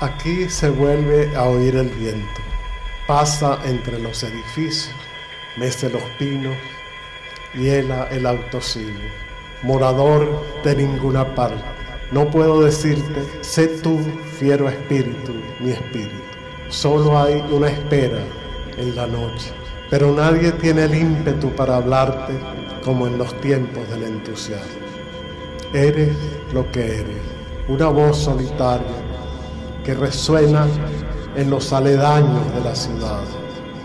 Aquí se vuelve a oír el viento. Pasa entre los edificios, mece los pinos, hiela el autosilo. Morador de ninguna parte, no puedo decirte, sé tú, fiero espíritu, mi espíritu. Solo hay una espera en la noche, pero nadie tiene el ímpetu para hablarte como en los tiempos del entusiasmo. Eres lo que eres, una voz solitaria que resuena en los aledaños de la ciudad.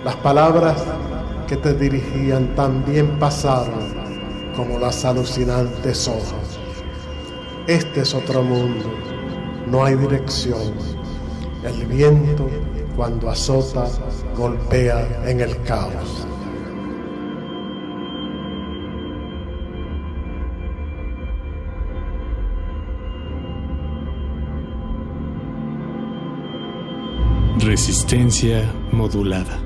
Las palabras que te dirigían también pasaron como las alucinantes hojas. Este es otro mundo, no hay dirección. El viento cuando azota golpea en el caos. Resistencia modulada.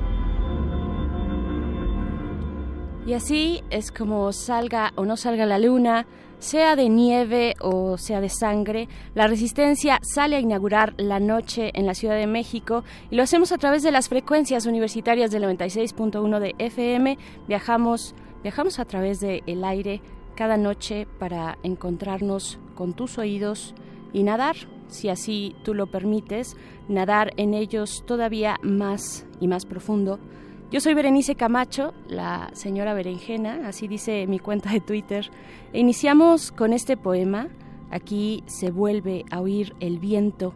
Y así es como salga o no salga la luna, sea de nieve o sea de sangre, la resistencia sale a inaugurar la noche en la Ciudad de México y lo hacemos a través de las frecuencias universitarias del 96.1 de FM. Viajamos, viajamos a través del el aire cada noche para encontrarnos con tus oídos y nadar si así tú lo permites, nadar en ellos todavía más y más profundo. Yo soy Berenice Camacho, la señora Berenjena, así dice mi cuenta de Twitter. E iniciamos con este poema. Aquí se vuelve a oír el viento.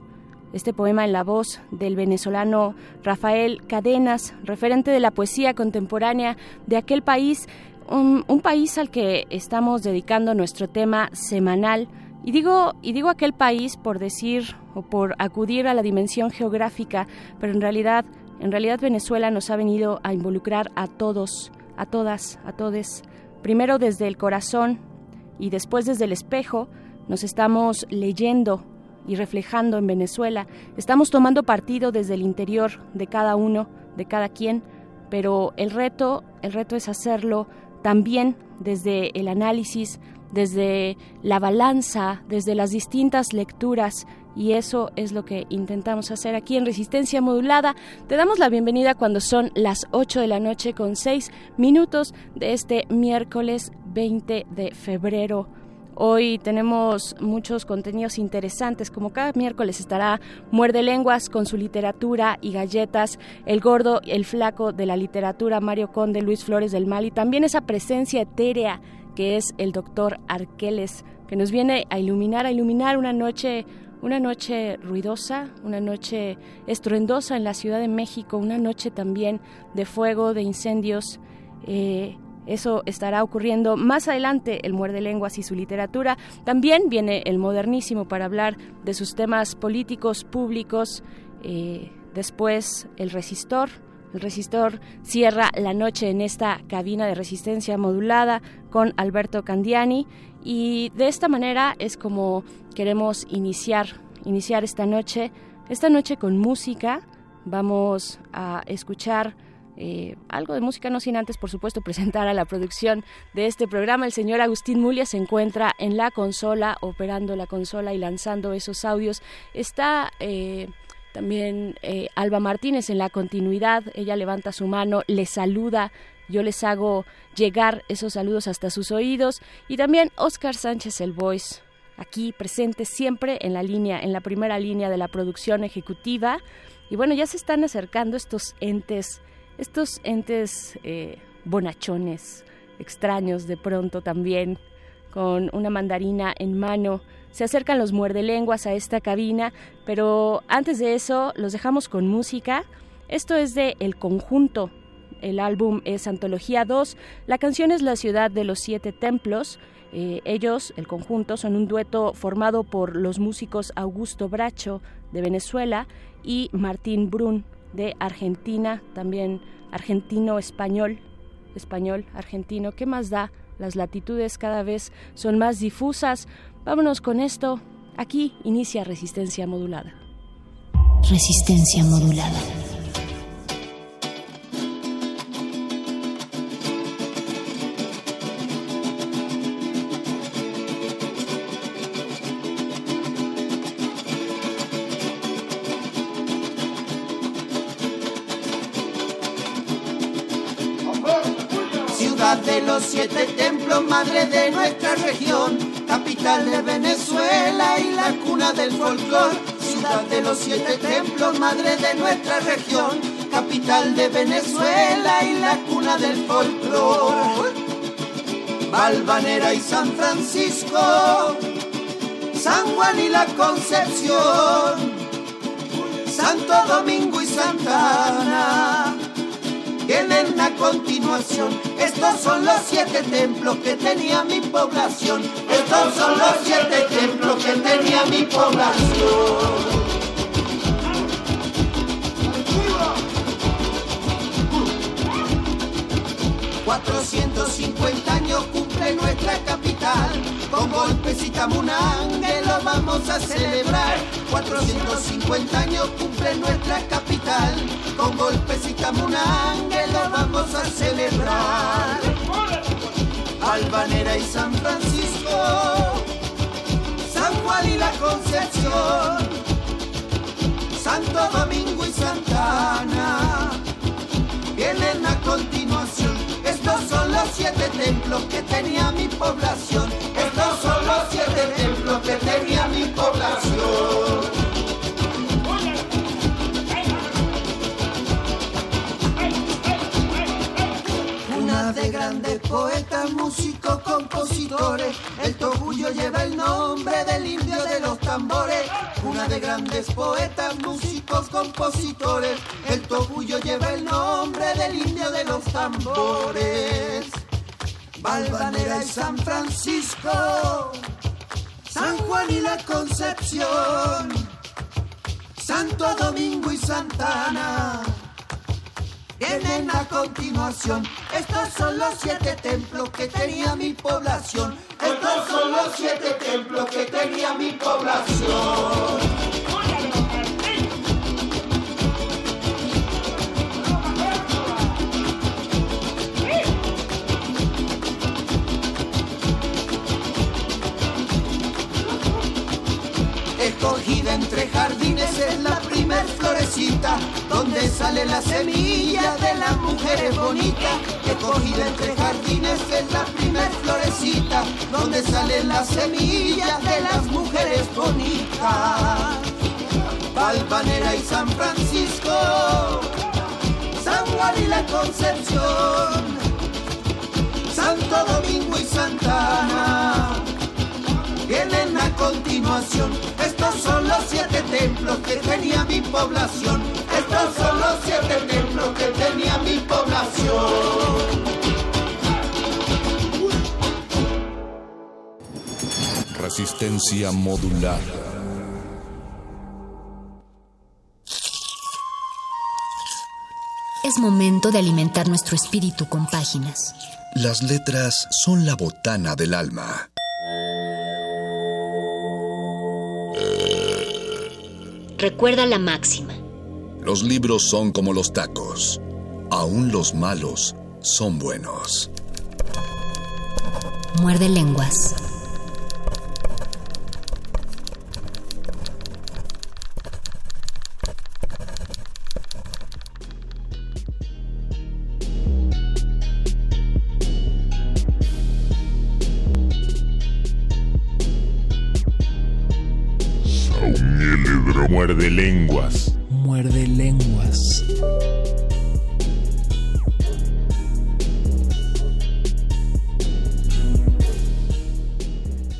Este poema en la voz del venezolano Rafael Cadenas, referente de la poesía contemporánea de aquel país, un, un país al que estamos dedicando nuestro tema semanal y digo, y digo aquel país por decir o por acudir a la dimensión geográfica, pero en realidad, en realidad Venezuela nos ha venido a involucrar a todos, a todas, a todes. Primero desde el corazón y después desde el espejo, nos estamos leyendo y reflejando en Venezuela. Estamos tomando partido desde el interior de cada uno, de cada quien, pero el reto, el reto es hacerlo también desde el análisis, desde la balanza, desde las distintas lecturas y eso es lo que intentamos hacer aquí en Resistencia Modulada. Te damos la bienvenida cuando son las 8 de la noche con 6 minutos de este miércoles 20 de febrero. Hoy tenemos muchos contenidos interesantes, como cada miércoles estará Muerde Lenguas con su literatura y galletas, El Gordo, El Flaco de la literatura, Mario Conde, Luis Flores del Mal y también esa presencia etérea que es el doctor Arqueles, que nos viene a iluminar, a iluminar una noche una noche ruidosa, una noche estruendosa en la Ciudad de México, una noche también de fuego, de incendios. Eh, eso estará ocurriendo más adelante, el Muerde Lenguas y su literatura. También viene el modernísimo para hablar de sus temas políticos, públicos. Eh, después el resistor, el resistor cierra la noche en esta cabina de resistencia modulada con Alberto Candiani y de esta manera es como queremos iniciar iniciar esta noche, esta noche con música. Vamos a escuchar eh, algo de música, no sin antes, por supuesto, presentar a la producción de este programa. El señor Agustín Mulia se encuentra en la consola, operando la consola y lanzando esos audios. Está eh, también eh, Alba Martínez en la continuidad, ella levanta su mano, le saluda, yo les hago llegar esos saludos hasta sus oídos y también Oscar Sánchez el Voice aquí presentes siempre en la línea, en la primera línea de la producción ejecutiva. Y bueno, ya se están acercando estos entes, estos entes eh, bonachones, extraños de pronto también, con una mandarina en mano. Se acercan los muerdelenguas a esta cabina, pero antes de eso los dejamos con música. Esto es de El Conjunto. El álbum es Antología 2. La canción es La ciudad de los siete templos. Eh, ellos, el conjunto, son un dueto formado por los músicos Augusto Bracho de Venezuela y Martín Brun de Argentina, también argentino-español, español, argentino. ¿Qué más da? Las latitudes cada vez son más difusas. Vámonos con esto. Aquí inicia resistencia modulada. Resistencia modulada. de los siete templos, madre de nuestra región, capital de Venezuela y la cuna del folclor. Ciudad de los siete templos, madre de nuestra región, capital de Venezuela y la cuna del folclor. Valvanera y San Francisco, San Juan y la Concepción, Santo Domingo y Santa Ana vienen a continuación. Estos son los siete templos que tenía mi población. Estos son los siete templos que tenía mi población. 450 años cumple nuestra capital, con golpes y tamunangue lo vamos a celebrar. 450 años cumple nuestra capital, con golpes y tamunangue lo vamos a celebrar. Albanera y San Francisco, San Juan y la Concepción, Santo Domingo y Santana, vienen a continuación estos son los siete templos que tenía mi población. Estos son los siete templos que tenía mi población. De grandes poetas, músicos, compositores. El Togullo lleva el nombre del indio de los tambores. Una de grandes poetas, músicos, compositores. El Togullo lleva el nombre del indio de los tambores. Valvanera y San Francisco, San Juan y la Concepción, Santo Domingo y Santana vienen a continuación. Estos son los siete templos que tenía mi población. Estos son los siete templos que tenía mi población. Escogida entre jardines es la primer florecita, donde sale la semilla de las mujeres bonitas. Escogida entre jardines es la primer florecita, donde sale la semilla de las mujeres bonitas. Valvanera y San Francisco, San Juan y la Concepción, Santo Domingo y Santana vienen a continuación. Estos son los siete templos que tenía mi población. Estos son los siete templos que tenía mi población. Resistencia modular. Es momento de alimentar nuestro espíritu con páginas. Las letras son la botana del alma. Recuerda la máxima. Los libros son como los tacos. Aún los malos son buenos. Muerde lenguas.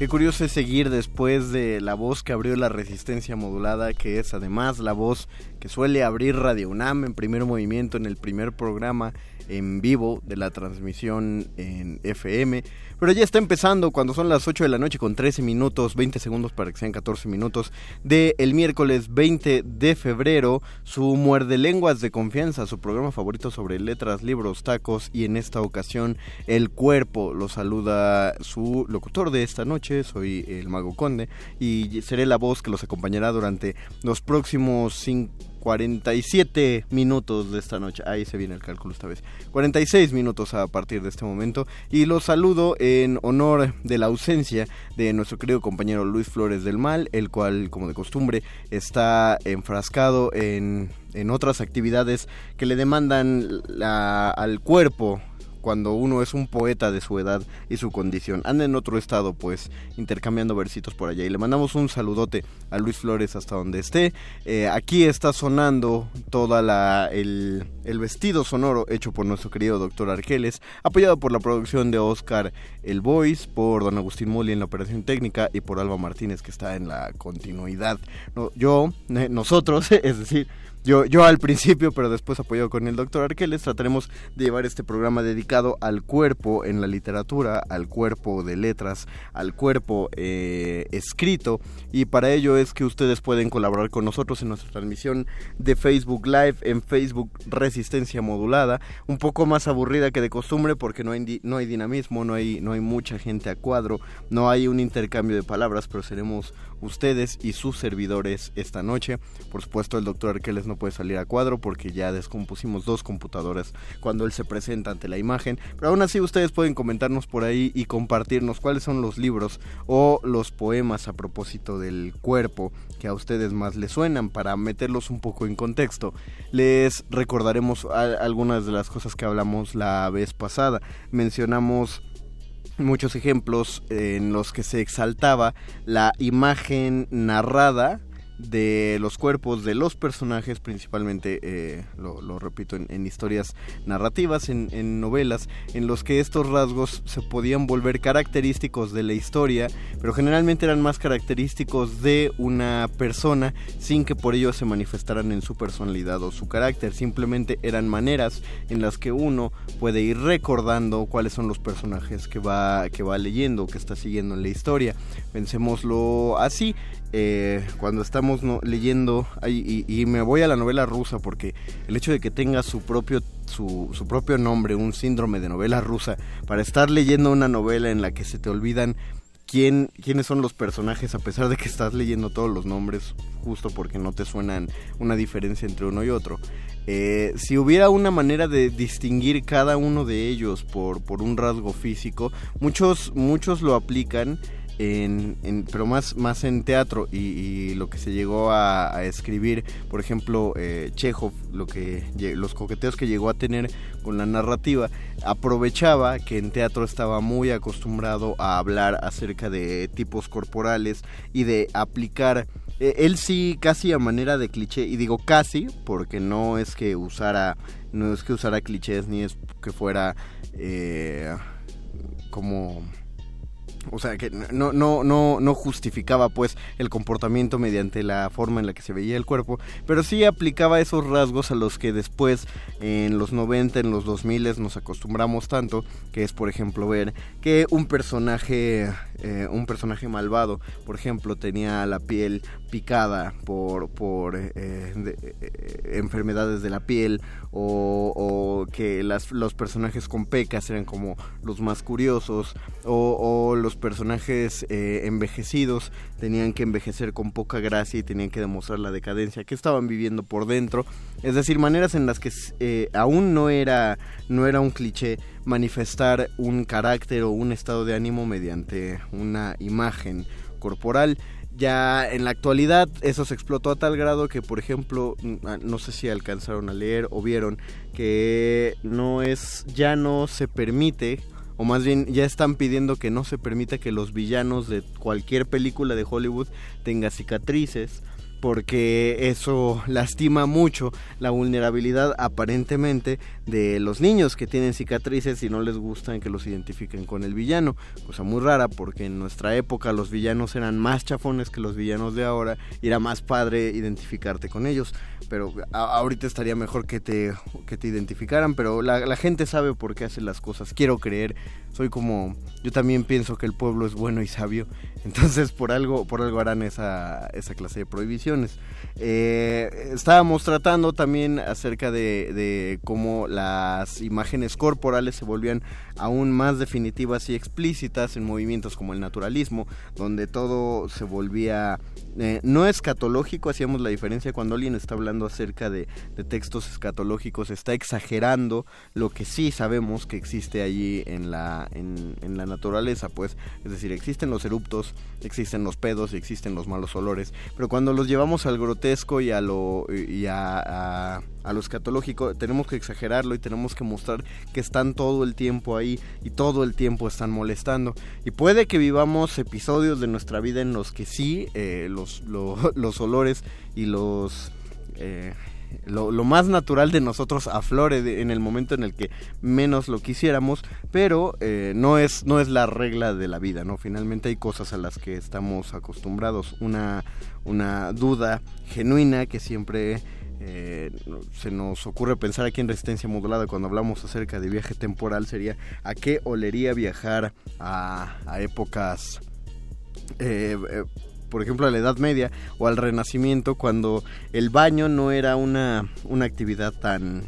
Curioso es seguir después de la voz que abrió la resistencia modulada, que es además la voz que suele abrir Radio UNAM en primer movimiento en el primer programa en vivo de la transmisión en FM. Pero ya está empezando cuando son las 8 de la noche con 13 minutos, 20 segundos para que sean 14 minutos, de el miércoles 20 de febrero, su Muerde Lenguas de Confianza, su programa favorito sobre letras, libros, tacos y en esta ocasión El Cuerpo. Lo saluda su locutor de esta noche, soy el Mago Conde y seré la voz que los acompañará durante los próximos 5 47 minutos de esta noche. Ahí se viene el cálculo esta vez. 46 minutos a partir de este momento. Y los saludo en honor de la ausencia de nuestro querido compañero Luis Flores del Mal, el cual, como de costumbre, está enfrascado en, en otras actividades que le demandan al cuerpo cuando uno es un poeta de su edad y su condición. Anda en otro estado, pues, intercambiando versitos por allá. Y le mandamos un saludote a Luis Flores hasta donde esté. Eh, aquí está sonando toda la el, el, vestido sonoro hecho por nuestro querido doctor Arqueles, apoyado por la producción de Oscar El Voice, por don Agustín Moli en la operación técnica y por Alba Martínez que está en la continuidad. No, yo, nosotros, es decir, yo, yo al principio, pero después apoyado con el doctor Arqueles, trataremos de llevar este programa dedicado al cuerpo en la literatura, al cuerpo de letras, al cuerpo eh, escrito. Y para ello es que ustedes pueden colaborar con nosotros en nuestra transmisión de Facebook Live, en Facebook Resistencia Modulada, un poco más aburrida que de costumbre porque no hay, no hay dinamismo, no hay, no hay mucha gente a cuadro, no hay un intercambio de palabras, pero seremos ustedes y sus servidores esta noche. Por supuesto, el doctor Arqueles no puede salir a cuadro porque ya descompusimos dos computadoras cuando él se presenta ante la imagen. Pero aún así, ustedes pueden comentarnos por ahí y compartirnos cuáles son los libros o los poemas a propósito del cuerpo que a ustedes más les suenan para meterlos un poco en contexto. Les recordaremos algunas de las cosas que hablamos la vez pasada. Mencionamos muchos ejemplos en los que se exaltaba la imagen narrada de los cuerpos de los personajes, principalmente, eh, lo, repito, en, historias narrativas, en, novelas, en los que estos rasgos se podían volver característicos de la historia, pero generalmente eran más característicos de una persona sin que por ello se manifestaran en su personalidad o su carácter, simplemente eran maneras en las que uno puede ir recordando cuáles son los personajes que va, que va leyendo, que está siguiendo en la historia. Pensémoslo así, eh, cuando estamos leyendo, y, me voy a la novela rusa porque el hecho de que tenga su propio, su, su, propio nombre, un síndrome de novela rusa, para estar leyendo una novela en la que se te olvidan quién, quiénes son los personajes, a pesar de que estás leyendo todos los nombres, justo porque no te suenan una diferencia entre uno y otro. Eh, si hubiera una manera de distinguir cada uno de ellos por, por un rasgo físico, muchos, muchos lo aplican en, pero más, más en teatro y, lo que se llegó a, escribir, por ejemplo, eh, Chekhov, lo que, los coqueteos que llegó a tener con la narrativa, aprovechaba que en teatro estaba muy acostumbrado a hablar acerca de tipos corporales y de aplicar eh, él sí casi a manera de cliché y digo casi porque no es que usara no es que usara clichés ni es que fuera eh, como o sea, que no, no, no, no justificaba pues el comportamiento mediante la forma en la que se veía el cuerpo, pero sí aplicaba esos rasgos a los que después en los 90, en los 2000 nos acostumbramos tanto, que es por ejemplo ver que un personaje, eh, un personaje malvado, por ejemplo, tenía la piel picada por, por eh, eh, enfermedades de la piel o, que las, los personajes con pecas eran como los más curiosos o, los personajes envejecidos tenían que envejecer con poca gracia y tenían que demostrar la decadencia que estaban viviendo por dentro. Es decir maneras en las que aún no era no era un cliché manifestar un carácter o un estado de ánimo mediante una imagen corporal. Ya en la actualidad eso se explotó a tal grado que, por ejemplo, ah, no sé si alcanzaron a leer o vieron que no es, ya no se permite, o más bien ya están pidiendo que no se permita que los villanos de cualquier película de Hollywood tengan cicatrices porque eso lastima mucho la vulnerabilidad aparentemente de los niños que tienen cicatrices y no les gustan que los identifiquen con el villano, cosa muy rara porque en nuestra época los villanos eran más chafones que los villanos de ahora y era más padre identificarte con ellos, pero ahorita estaría mejor que te, que te identificaran, pero la, la gente sabe por qué hace las cosas, quiero creer, soy como, yo también pienso que el pueblo es bueno y sabio, entonces por algo, por algo harán esa, esa clase de prohibiciones. Eh, estábamos tratando también acerca de, cómo las imágenes corporales se volvían aún más definitivas y explícitas en movimientos como el naturalismo, donde todo se volvía eh, no escatológico, hacíamos la diferencia cuando alguien está hablando acerca de, textos escatológicos, está exagerando lo que sí sabemos que existe allí en la, en la naturaleza, pues, es decir, existen los eruptos, existen los pedos y existen los malos olores, pero cuando los llevamos al grotesco y a lo y a, a, a, lo escatológico tenemos que exagerarlo y tenemos que mostrar que están todo el tiempo ahí y todo el tiempo están molestando. Y puede que vivamos episodios de nuestra vida en los que sí eh, los, lo, los olores y los eh, lo, lo, más natural de nosotros aflore de, en el momento en el que menos lo quisiéramos, pero eh, no, es, no es la regla de la vida, ¿no? Finalmente hay cosas a las que estamos acostumbrados. Una, una duda genuina que siempre eh, se nos ocurre pensar aquí en Resistencia Modulada cuando hablamos acerca de viaje temporal sería a qué olería viajar a, a épocas... Eh, por ejemplo, a la Edad Media o al Renacimiento, cuando el baño no era una, una actividad tan,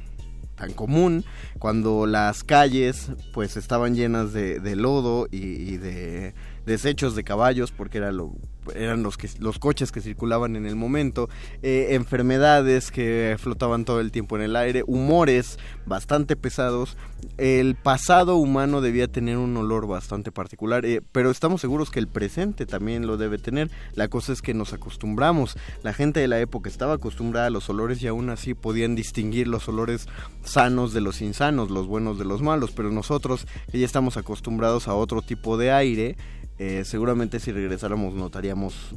tan común, cuando las calles pues estaban llenas de, de lodo y, y, de desechos de caballos, porque era lo, eran los, que, los coches que circulaban en el momento, eh, enfermedades que flotaban todo el tiempo en el aire, humores bastante pesados. El pasado humano debía tener un olor bastante particular, eh, pero estamos seguros que el presente también lo debe tener. La cosa es que nos acostumbramos. La gente de la época estaba acostumbrada a los olores y aún así podían distinguir los olores sanos de los insanos, los buenos de los malos, pero nosotros ya estamos acostumbrados a otro tipo de aire, eh, seguramente si regresáramos notaríamos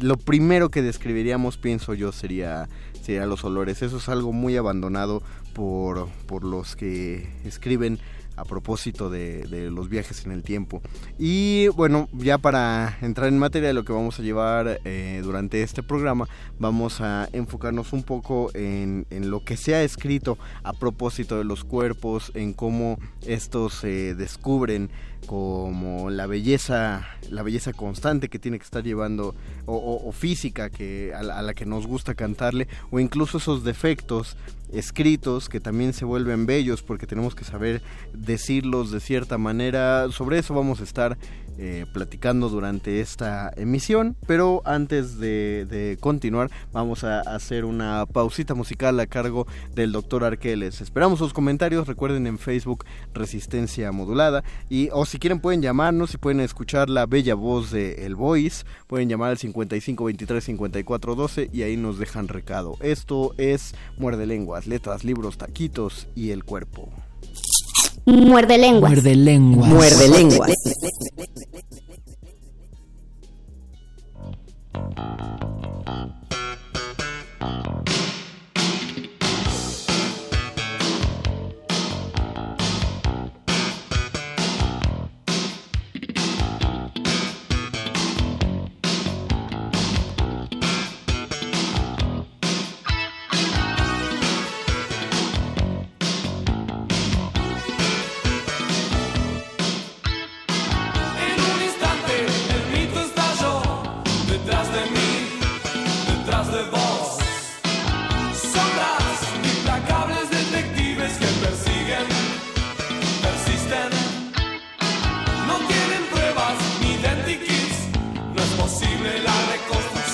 lo primero que describiríamos pienso yo sería sería los olores eso es algo muy abandonado por, por los que escriben a propósito de, los viajes en el tiempo. Y bueno, ya para entrar en materia de lo que vamos a llevar eh, durante este programa, vamos a enfocarnos un poco en, en, lo que se ha escrito a propósito de los cuerpos, en cómo estos se descubren como la belleza la belleza constante que tiene que estar llevando o, física que a la, que nos gusta cantarle o incluso esos defectos escritos que también se vuelven bellos porque tenemos que saber decirlos de cierta manera sobre eso vamos a estar eh, platicando durante esta emisión. Pero antes de, continuar, vamos a hacer una pausita musical a cargo del doctor Arqueles. Esperamos sus comentarios. Recuerden en Facebook Resistencia Modulada. Y o si quieren pueden llamarnos y pueden escuchar la bella voz de El Voice. Pueden llamar al 55 23 54 12 y ahí nos dejan recado. Esto es Muerde Lenguas, letras, libros, taquitos y el cuerpo. Muerde lenguas. Muerde lenguas. Muerde lenguas. Muerde lenguas. imposible la reconstrucción.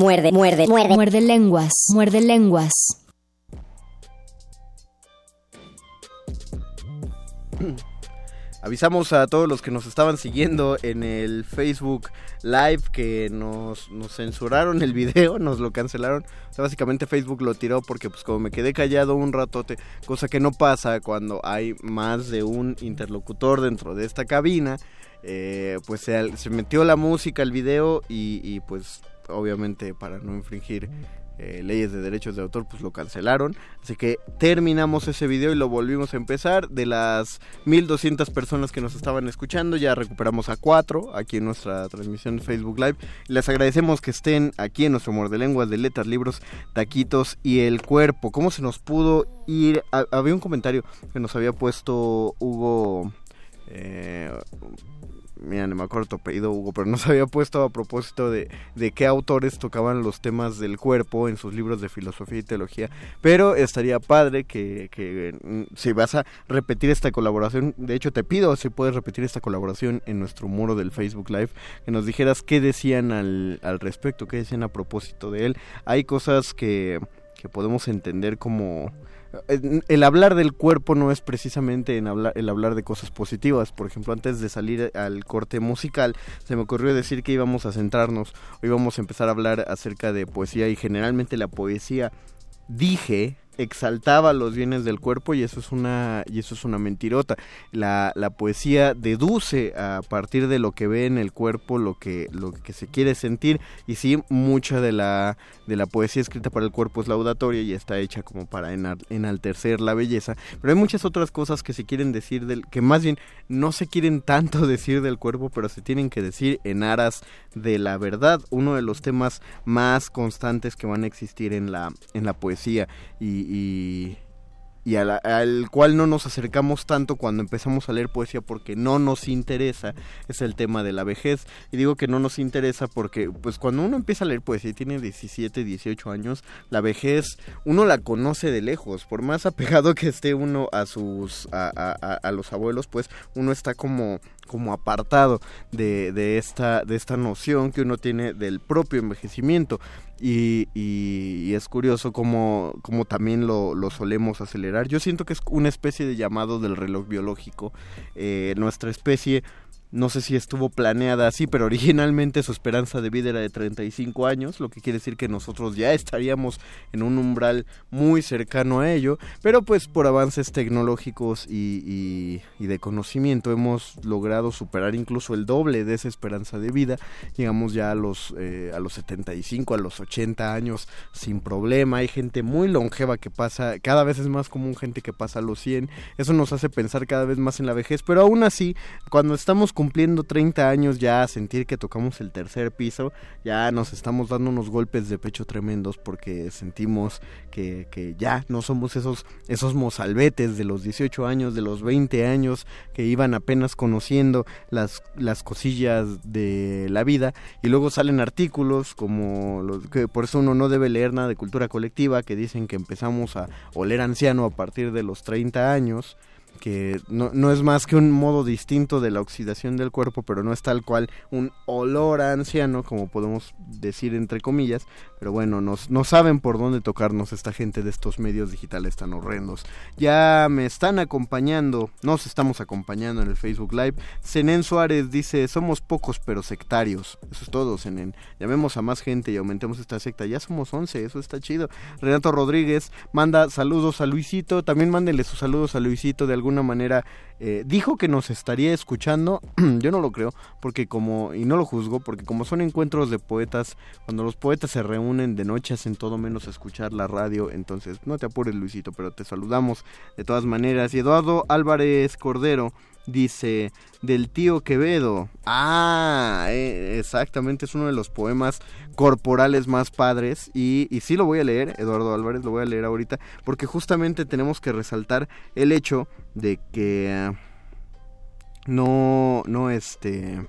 Muerde, muerde. Muerde lenguas, muerde lenguas. Avisamos a todos los que nos estaban siguiendo en el Facebook Live que nos, nos censuraron el video, nos lo cancelaron. O sea, básicamente Facebook lo tiró porque pues como me quedé callado un ratote, cosa que no pasa cuando hay más de un interlocutor dentro de esta cabina, eh, pues se, se, metió la música, el video y, y pues obviamente para no infringir eh, leyes de derechos de autor, pues lo cancelaron. Así que terminamos ese video y lo volvimos a empezar. De las 1200 personas que nos estaban escuchando, ya recuperamos a 4 aquí en nuestra transmisión de Facebook Live. Les agradecemos que estén aquí en nuestro Morde Lenguas de Letras, Libros, Taquitos y el Cuerpo. ¿Cómo se nos pudo ir? había un comentario que nos había puesto Hugo. Eh, mira, no me acuerdo tu apellido, Hugo, pero nos había puesto a propósito de, de qué autores tocaban los temas del cuerpo en sus libros de filosofía y teología. Pero estaría padre que, que mm, si vas a repetir esta colaboración, de hecho te pido si puedes repetir esta colaboración en nuestro muro del Facebook Live, que nos dijeras qué decían al, al respecto, qué decían a propósito de él. Hay cosas que, que podemos entender como el hablar del cuerpo no es precisamente en hablar, el hablar de cosas positivas. Por ejemplo, antes de salir al corte musical, se me ocurrió decir que íbamos a centrarnos, o íbamos a empezar a hablar acerca de poesía y generalmente la poesía, dije, exaltaba los bienes del cuerpo y eso es una y eso es una mentirota. La, la, poesía deduce a partir de lo que ve en el cuerpo lo que lo que se quiere sentir y sí mucha de la de la poesía escrita para el cuerpo es laudatoria y está hecha como para enaltecer la belleza, pero hay muchas otras cosas que se quieren decir del que más bien no se quieren tanto decir del cuerpo, pero se tienen que decir en aras de la verdad, uno de los temas más constantes que van a existir en la en la poesía. Y, y y al cual no nos acercamos tanto cuando empezamos a leer poesía porque no nos interesa es el tema de la vejez y digo que no nos interesa porque pues cuando uno empieza a leer poesía y tiene 17 18 años la vejez uno la conoce de lejos por más apegado que esté uno a sus a, a los abuelos pues uno está como como apartado de, de, esta, de esta noción que uno tiene del propio envejecimiento. Y, y, es curioso como, como también lo, lo, solemos acelerar. Yo siento que es una especie de llamado del reloj biológico. Eh, nuestra especie no sé si estuvo planeada así, pero originalmente su esperanza de vida era de 35 años, lo que quiere decir que nosotros ya estaríamos en un umbral muy cercano a ello, pero pues por avances tecnológicos y, de conocimiento hemos logrado superar incluso el doble de esa esperanza de vida, llegamos ya a los, eh, a los 75, a los 80 años sin problema, hay gente muy longeva que pasa, cada vez es más común gente que pasa a los 100, eso nos hace pensar cada vez más en la vejez, pero aún así, cuando estamos cumpliendo 30 años ya sentir que tocamos el tercer piso, ya nos estamos dando unos golpes de pecho tremendos porque sentimos que, que ya no somos esos, esos mozalbetes de los 18 años, de los 20 años que iban apenas conociendo las, las cosillas de la vida. Y luego salen artículos como los que por eso uno no debe leer nada de cultura colectiva que dicen que empezamos a oler anciano a partir de los 30 años que no, no, es más que un modo distinto de la oxidación del cuerpo, pero no es tal cual un olor a anciano, como podemos decir entre comillas, pero bueno, nos, no saben por dónde tocarnos esta gente de estos medios digitales tan horrendos. Ya me están acompañando, nos estamos acompañando en el Facebook Live. Zenén Suárez dice, somos pocos pero sectarios. Eso es todo, Zenén. Llamemos a más gente y aumentemos esta secta. Ya somos 11, eso está chido. Renato Rodríguez manda saludos a Luisito, también mándenle sus saludos a Luisito de alguna manera eh, dijo que nos estaría escuchando, yo no lo creo, porque como, y no lo juzgo, porque como son encuentros de poetas, cuando los poetas se reúnen de noche hacen todo menos escuchar la radio, entonces no te apures Luisito, pero te saludamos de todas maneras. Y Eduardo Álvarez Cordero dice del tío Quevedo. Ah, eh, exactamente, es uno de los poemas corporales más padres y, y sí lo voy a leer, Eduardo Álvarez, lo voy a leer ahorita, porque justamente tenemos que resaltar el hecho de que no, no este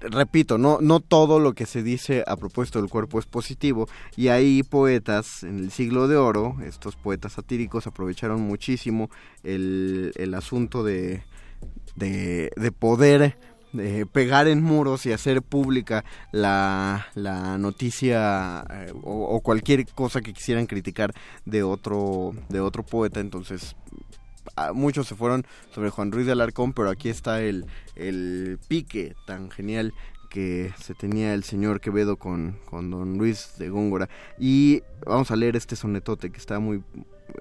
repito, no, no todo lo que se dice a propósito del cuerpo es positivo y hay poetas en el siglo de oro, estos poetas satíricos aprovecharon muchísimo el, el asunto de, de, de poder de pegar en muros y hacer pública la, la noticia eh, o, o, cualquier cosa que quisieran criticar de otro de otro poeta. Entonces muchos se fueron sobre Juan Ruiz de Alarcón, pero aquí está el, el pique tan genial que se tenía el señor Quevedo con, con don Luis de Góngora. Y vamos a leer este sonetote que está muy...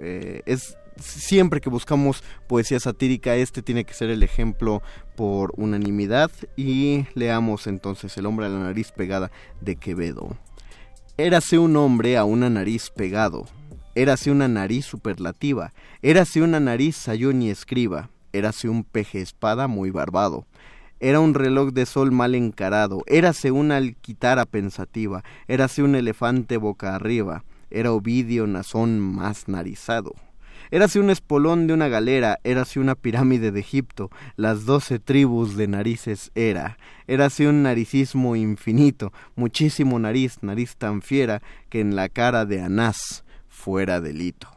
Eh, es siempre que buscamos poesía satírica, este tiene que ser el ejemplo por unanimidad. Y leamos entonces El hombre a la nariz pegada de Quevedo. Érase un hombre a una nariz pegado, érase una nariz superlativa, érase una nariz sayón y escriba, érase un peje espada muy barbado, era un reloj de sol mal encarado, érase una alquitara pensativa, érase un elefante boca arriba, era Ovidio Nazón más narizado. Érase un espolón de una galera, érase una pirámide de Egipto, las doce tribus de narices era. Érase un naricismo infinito, muchísimo nariz, nariz tan fiera que en la cara de Anás fuera delito.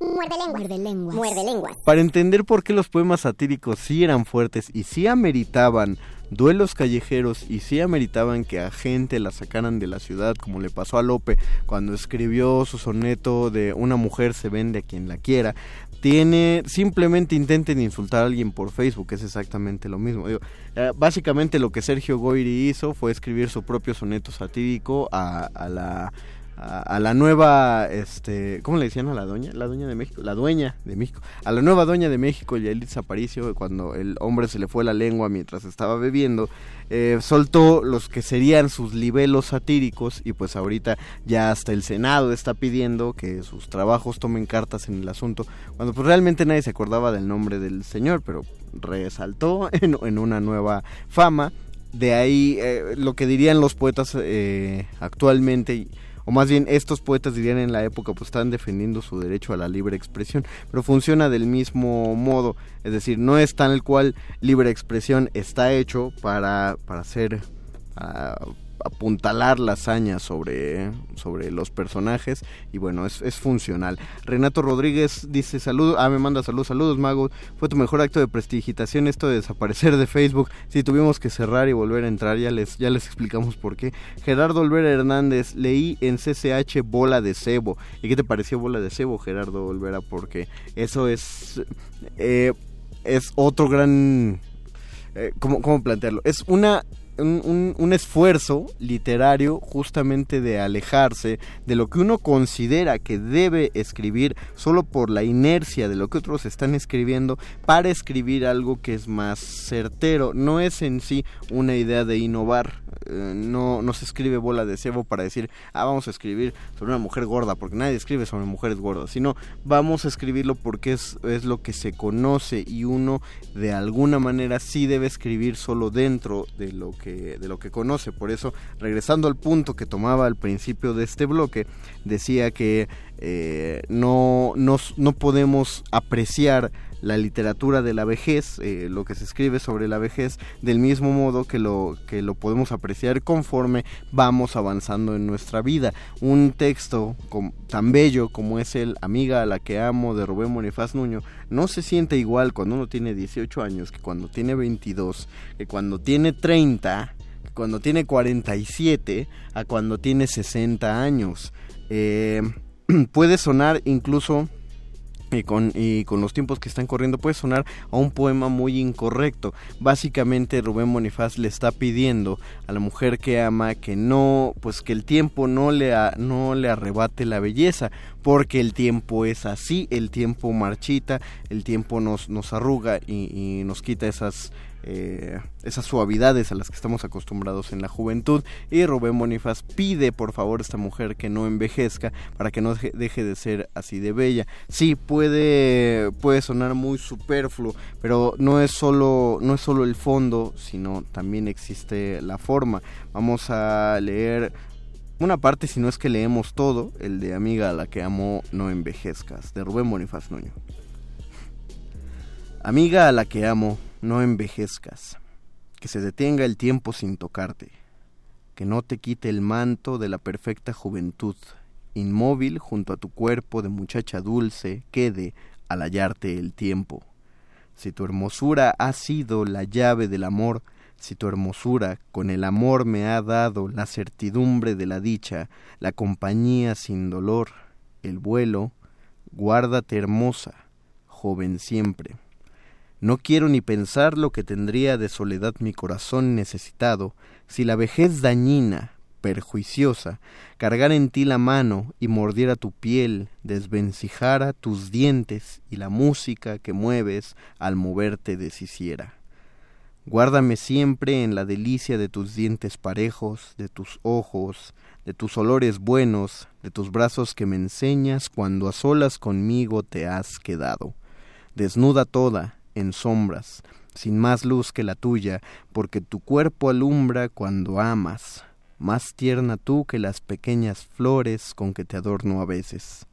Muerde lenguas. Muerde lenguas. Muerde lenguas. Para entender por qué los poemas satíricos sí eran fuertes y sí ameritaban duelos callejeros y sí ameritaban que a gente la sacaran de la ciudad, como le pasó a Lope cuando escribió su soneto de Una mujer se vende a quien la quiera, tiene simplemente intenten insultar a alguien por Facebook, es exactamente lo mismo. Digo, eh, básicamente lo que Sergio Goyri hizo fue escribir su propio soneto satírico a, a la a, la nueva, este, ¿cómo le decían a la doña? La doña de México, la dueña de México, a la nueva doña de México, Yelitza Aparicio, cuando el hombre se le fue la lengua mientras estaba bebiendo, eh, soltó los que serían sus libelos satíricos y pues ahorita ya hasta el Senado está pidiendo que sus trabajos tomen cartas en el asunto, cuando pues realmente nadie se acordaba del nombre del señor, pero resaltó en, en una nueva fama. De ahí eh, lo que dirían los poetas eh, actualmente o más bien estos poetas dirían en la época pues están defendiendo su derecho a la libre expresión, pero funciona del mismo modo, es decir, no es tal cual libre expresión está hecho para, para hacer uh, apuntalar la hazaña sobre, sobre los personajes y bueno, es, es funcional. Renato Rodríguez dice saludos, ah, me manda saludos, saludos Mago, fue tu mejor acto de prestigitación esto de desaparecer de Facebook, si tuvimos que cerrar y volver a entrar, ya les, ya les explicamos por qué. Gerardo Olvera Hernández, leí en CCH Bola de Cebo, ¿y qué te pareció Bola de Cebo Gerardo Olvera? Porque eso es, eh, es otro gran... Eh, ¿cómo, ¿Cómo plantearlo? Es una un, esfuerzo literario justamente de alejarse de lo que uno considera que debe escribir solo por la inercia de lo que otros están escribiendo para escribir algo que es más certero. No es en sí una idea de innovar. Eh, no, no se escribe bola de cebo para decir, ah, vamos a escribir sobre una mujer gorda, porque nadie escribe sobre mujeres gordas, sino vamos a escribirlo porque es, es lo que se conoce y uno de alguna manera sí debe escribir solo dentro de lo que, de lo que conoce. Por eso, regresando al punto que tomaba al principio de este bloque, decía que eh, no, no, no podemos apreciar la literatura de la vejez, eh, lo que se escribe sobre la vejez, del mismo modo que lo, que lo podemos apreciar conforme vamos avanzando en nuestra vida. Un texto tan bello como es el Amiga a la que amo de Rubén Bonifaz Nuño no se siente igual cuando uno tiene 18 años que cuando tiene 22, que cuando tiene 30, que cuando tiene 47, a cuando tiene 60 años. Eh, puede sonar incluso y con, y con los tiempos que están corriendo puede sonar a un poema muy incorrecto. Básicamente Rubén Bonifaz le está pidiendo a la mujer que ama que no, pues que el tiempo no le, no le arrebate la belleza, porque el tiempo es así, el tiempo marchita, el tiempo nos, nos arruga y nos quita esas eh, esas suavidades a las que estamos acostumbrados en la juventud. Y Rubén Bonifaz pide por favor a esta mujer que no envejezca para que no deje de ser así de bella. Sí puede puede sonar muy superfluo pero no es solo no es solo el fondo sino también existe la forma. Vamos a leer una parte si no es que leemos todo el de amiga a la que amo no envejezcas de Rubén Bonifaz Nuño. Amiga a la que amo no envejezcas, que se detenga el tiempo sin tocarte, que no te quite el manto de la perfecta juventud, inmóvil junto a tu cuerpo de muchacha dulce, quede al hallarte el tiempo. Si tu hermosura ha sido la llave del amor, si tu hermosura con el amor me ha dado la certidumbre de la dicha, la compañía sin dolor, el vuelo, guárdate hermosa, joven siempre. No quiero ni pensar lo que tendría de soledad mi corazón necesitado si la vejez dañina, perjuiciosa, cargara en ti la mano y mordiera tu piel, desvencijara tus dientes y la música que mueves al moverte deshiciera. Guárdame siempre en la delicia de tus dientes parejos, de tus ojos, de tus olores buenos, de tus brazos que me enseñas cuando a solas conmigo te has quedado. Desnuda toda, en sombras, sin más luz que la tuya, porque tu cuerpo alumbra cuando amas, más tierna tú que las pequeñas flores con que te adorno a veces.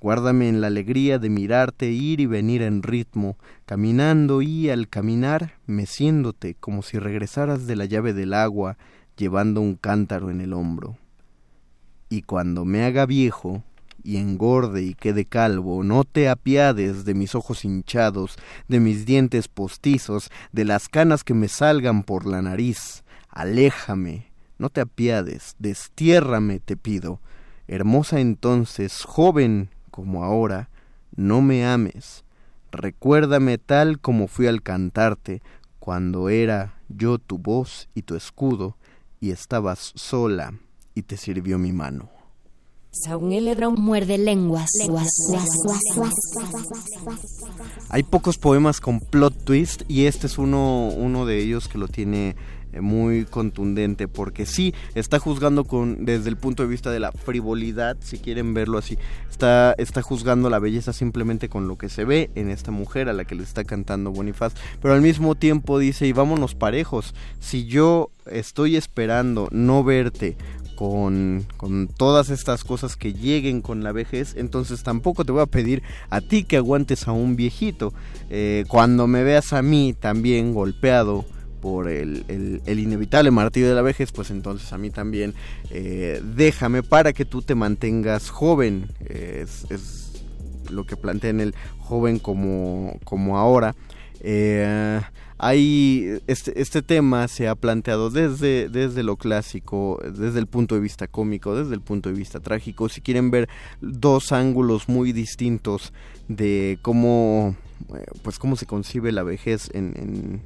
Guárdame en la alegría de mirarte ir y venir en ritmo, caminando y al caminar meciéndote como si regresaras de la llave del agua, llevando un cántaro en el hombro. Y cuando me haga viejo, y engorde y quede calvo, no te apiades de mis ojos hinchados, de mis dientes postizos, de las canas que me salgan por la nariz. Aléjame, no te apiades, destiérrame, te pido. Hermosa entonces, joven como ahora, no me ames. Recuérdame tal como fui al cantarte, cuando era yo tu voz y tu escudo, y estabas sola, y te sirvió mi mano. Muerde lenguas. Hay pocos poemas con plot twist y este es uno, uno de ellos que lo tiene eh, muy contundente porque sí está juzgando con desde el punto de vista de la frivolidad si quieren verlo así está está juzgando la belleza simplemente con lo que se ve en esta mujer a la que le está cantando Bonifaz pero al mismo tiempo dice y vámonos parejos si yo estoy esperando no verte con, todas estas cosas que lleguen con la vejez, entonces tampoco te voy a pedir a ti que aguantes a un viejito. Eh, cuando me veas a mí también golpeado por el, inevitable martillo de la vejez, pues entonces a mí también eh, déjame para que tú te mantengas joven. es, lo que plantea en el joven como, como ahora. Eh, hay este, este tema se ha planteado desde, desde lo clásico, desde el punto de vista cómico, desde el punto de vista trágico. Si quieren ver dos ángulos muy distintos de cómo pues cómo se concibe la vejez en,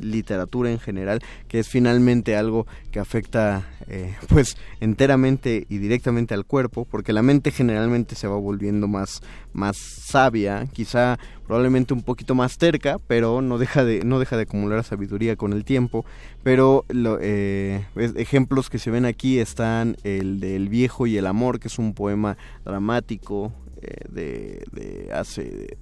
literatura en general, que es finalmente algo que afecta eh, pues enteramente y directamente al cuerpo, porque la mente generalmente se va volviendo más, más sabia, quizá probablemente un poquito más terca, pero no deja de, no deja de acumular sabiduría con el tiempo. Pero eh, ejemplos que se ven aquí están el del viejo y el amor, que es un poema dramático eh, de, de hace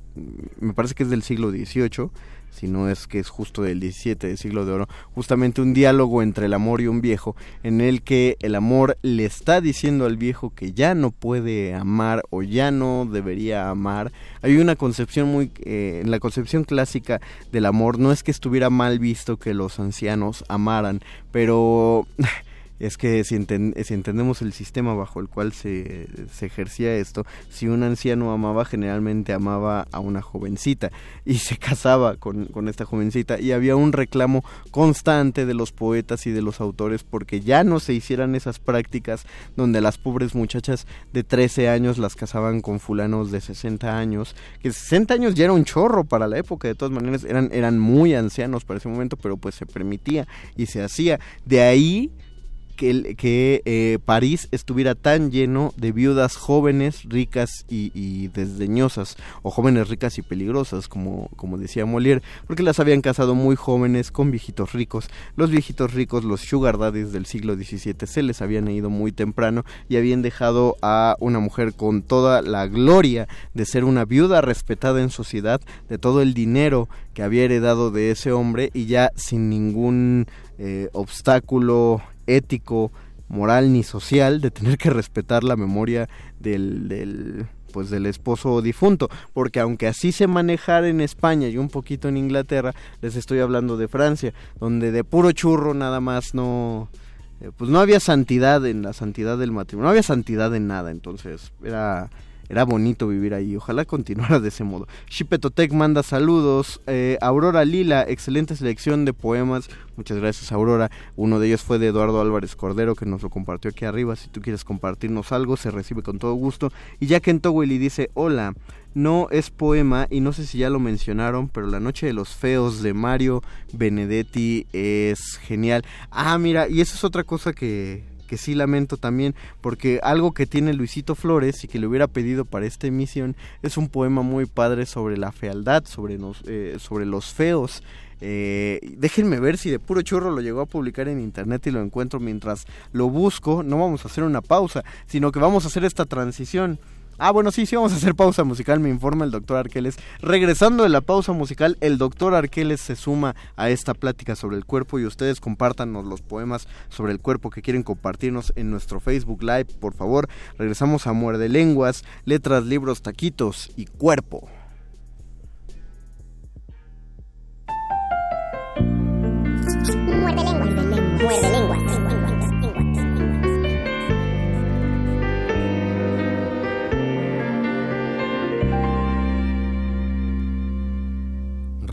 me parece que es del siglo XVIII, si no es que es justo del XVII, del siglo de oro, justamente un diálogo entre el amor y un viejo, en el que el amor le está diciendo al viejo que ya no puede amar o ya no debería amar. Hay una concepción muy, eh, en la concepción clásica del amor, no es que estuviera mal visto que los ancianos amaran, pero es que si, entendemos el sistema bajo el cual se, se, ejercía esto, si un anciano amaba, generalmente amaba a una jovencita y se casaba con, con, esta jovencita y había un reclamo constante de los poetas y de los autores porque ya no se hicieran esas prácticas donde las pobres muchachas de 13 años las casaban con fulanos de 60 años, que 60 años ya era un chorro para la época, de todas maneras eran, eran muy ancianos para ese momento, pero pues se permitía y se hacía. De ahí que, que eh, París estuviera tan lleno de viudas jóvenes, ricas y, desdeñosas, o jóvenes ricas y peligrosas, como, decía Molière, porque las habían casado muy jóvenes con viejitos ricos. Los viejitos ricos, los sugar daddies del siglo XVII, se les habían ido muy temprano y habían dejado a una mujer con toda la gloria de ser una viuda respetada en sociedad, de todo el dinero que había heredado de ese hombre y ya sin ningún eh, obstáculo ético, moral ni social de tener que respetar la memoria del, del pues del esposo difunto, porque aunque así se manejara en España y un poquito en Inglaterra, les estoy hablando de Francia, donde de puro churro nada más no eh, pues no había santidad en la santidad del matrimonio, no había santidad en nada, entonces era era bonito vivir ahí. Ojalá continuara de ese modo. Shipetotec manda saludos. Eh, Aurora Lila, excelente selección de poemas. Muchas gracias, Aurora. Uno de ellos fue de Eduardo Álvarez Cordero, que nos lo compartió aquí arriba. Si tú quieres compartirnos algo, se recibe con todo gusto. Y ya que en dice: Hola. No es poema y no sé si ya lo mencionaron, pero La Noche de los Feos de Mario Benedetti es genial. Ah, mira, y esa es otra cosa que, que sí lamento también, porque algo que tiene Luisito Flores y que le hubiera pedido para esta emisión es un poema muy padre sobre la fealdad, sobre, los, eh, sobre los feos. Eh, déjenme ver si de puro churro lo llegó a publicar en internet y lo encuentro mientras lo busco. No vamos a hacer una pausa, sino que vamos a hacer esta transición. Ah, bueno, sí, sí, vamos a hacer pausa musical, me informa el doctor Arqueles. Regresando de la pausa musical, el doctor Arqueles se suma a esta plática sobre el cuerpo y ustedes compártanos los poemas sobre el cuerpo que quieren compartirnos en nuestro Facebook Live, por favor. Regresamos a Muerde Lenguas, Letras, Libros, Taquitos y Cuerpo.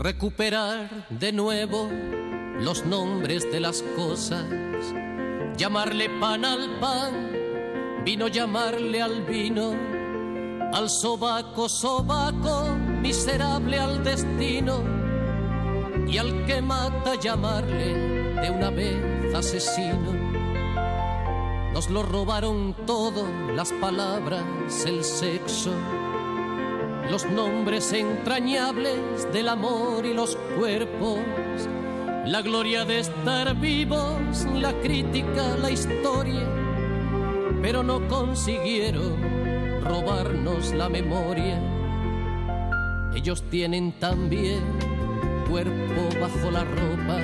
Recuperar de nuevo los nombres de las cosas, llamarle pan al pan, vino llamarle al vino, al sobaco sobaco, miserable al destino, y al que mata llamarle de una vez asesino. Nos lo robaron todo, las palabras, el sexo los nombres entrañables del amor y los cuerpos, la gloria de estar vivos, la crítica, la historia, pero no consiguieron robarnos la memoria. Ellos tienen también cuerpo bajo la ropa,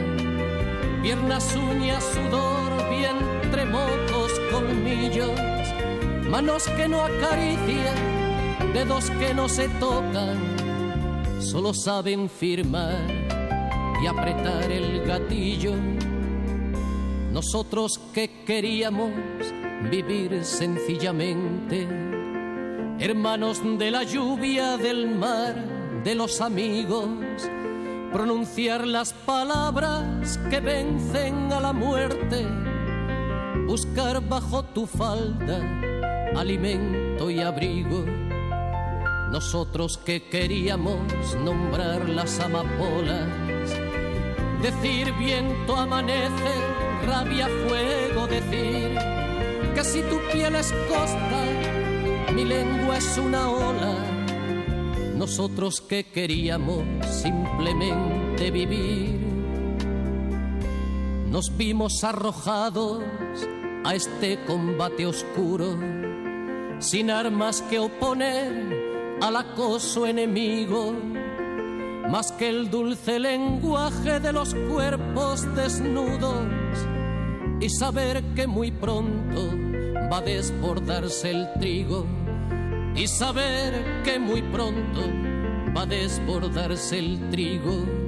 piernas, uñas, sudor, vientre, mocos, colmillos, manos que no acarician dedos que no se tocan, solo saben firmar y apretar el gatillo. Nosotros que queríamos vivir sencillamente, hermanos de la lluvia, del mar, de los amigos, pronunciar las palabras que vencen a la muerte, buscar bajo tu falda alimento y abrigo nosotros que queríamos nombrar las amapolas, decir viento amanece, rabia fuego, decir que si tu piel es costa, mi lengua es una ola. Nosotros que queríamos simplemente vivir, nos vimos arrojados a este combate oscuro, sin armas que oponer al acoso enemigo, más que el dulce lenguaje de los cuerpos desnudos y saber que muy pronto va a desbordarse el trigo y saber que muy pronto va a desbordarse el trigo.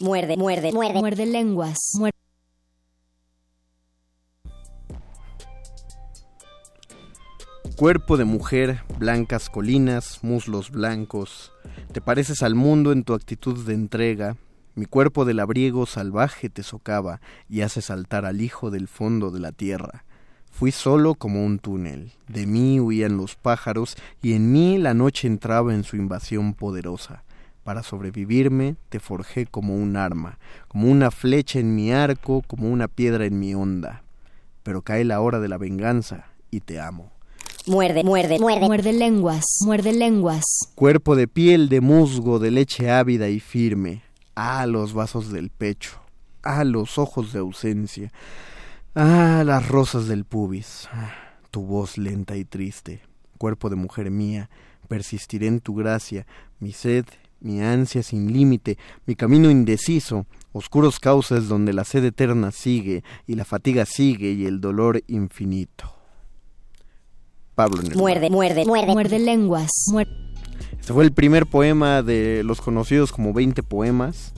Muerde, muerde, muerde. Muerde lenguas. Cuerpo de mujer, blancas colinas, muslos blancos. Te pareces al mundo en tu actitud de entrega. Mi cuerpo de labriego salvaje te socava y hace saltar al hijo del fondo de la tierra. Fui solo como un túnel. De mí huían los pájaros y en mí la noche entraba en su invasión poderosa. Para sobrevivirme te forjé como un arma, como una flecha en mi arco, como una piedra en mi onda. Pero cae la hora de la venganza y te amo. Muerde, muerde, muerde. Muerde lenguas, muerde lenguas. Cuerpo de piel de musgo, de leche ávida y firme. Ah, los vasos del pecho. Ah, los ojos de ausencia. Ah, las rosas del pubis. Ah, tu voz lenta y triste. Cuerpo de mujer mía, persistiré en tu gracia. Mi sed mi ansia sin límite, mi camino indeciso, oscuros cauces donde la sed eterna sigue y la fatiga sigue y el dolor infinito. Pablo Muerde, muerde, muerde. Muerde lenguas. Este fue el primer poema de los conocidos como 20 poemas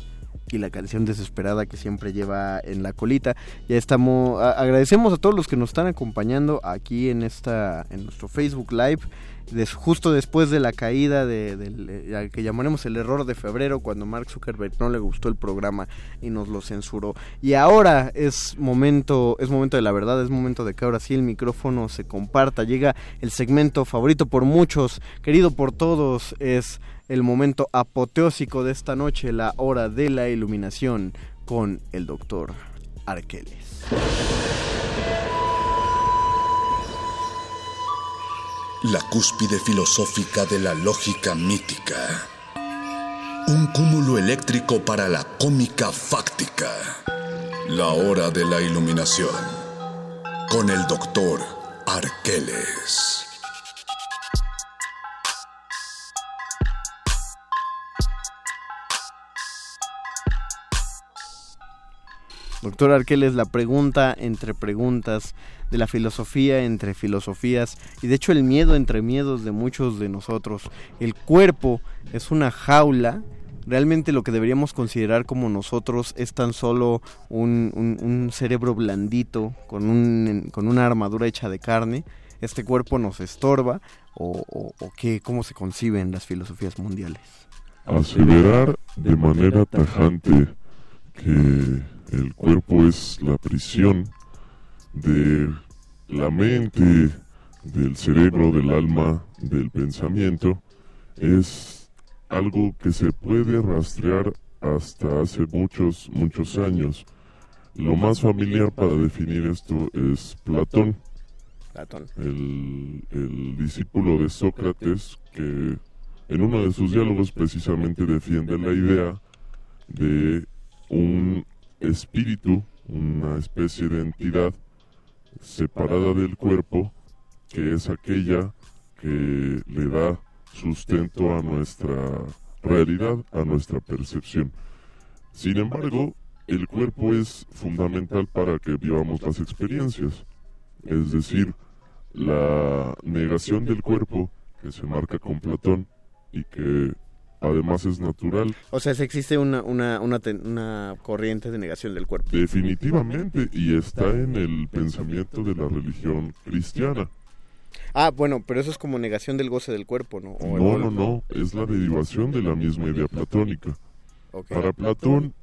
y la canción desesperada que siempre lleva en la colita. Ya estamos agradecemos a todos los que nos están acompañando aquí en esta en nuestro Facebook Live justo después de la caída de, de, que llamaremos el error de febrero, cuando Mark Zuckerberg no le gustó el programa y nos lo censuró. Y ahora es momento, es momento de la verdad, es momento de que ahora sí el micrófono se comparta. Llega el segmento favorito por muchos, querido por todos, es el momento apoteósico de esta noche, la hora de la iluminación con el doctor Arqueles. La cúspide filosófica de la lógica mítica. Un cúmulo eléctrico para la cómica fáctica. La hora de la iluminación. Con el doctor Arqueles. Doctor Arqueles, la pregunta entre preguntas de la filosofía entre filosofías y de hecho el miedo entre miedos de muchos de nosotros. El cuerpo es una jaula realmente lo que deberíamos considerar como nosotros es tan solo un, cerebro blandito con, un, con una armadura hecha de carne. ¿Este cuerpo nos estorba o, o, qué, cómo se conciben las filosofías mundiales? Aseverar de manera tajante que el cuerpo es la prisión de la mente, del cerebro, del alma, del pensamiento, es algo que se puede rastrear hasta hace muchos, muchos años. Lo más familiar para definir esto es Platón. Platón. El, el discípulo de Sócrates que en uno de sus diálogos precisamente defiende la idea de un espíritu, una especie de entidad separada del cuerpo, que es aquella que le da sustento a nuestra realidad, a nuestra percepción. Sin embargo, el cuerpo es fundamental para que vivamos las experiencias. Es decir, la negación del cuerpo que se marca con Platón y que además es natural. O sea, si existe una, una, una, una corriente de negación del cuerpo. Definitivamente, y está en el pensamiento de la religión cristiana. Ah, bueno, pero eso es como negación del goce del cuerpo, ¿no? O No, no, no, es la derivación de la misma idea platónica. Ok. Para Platón,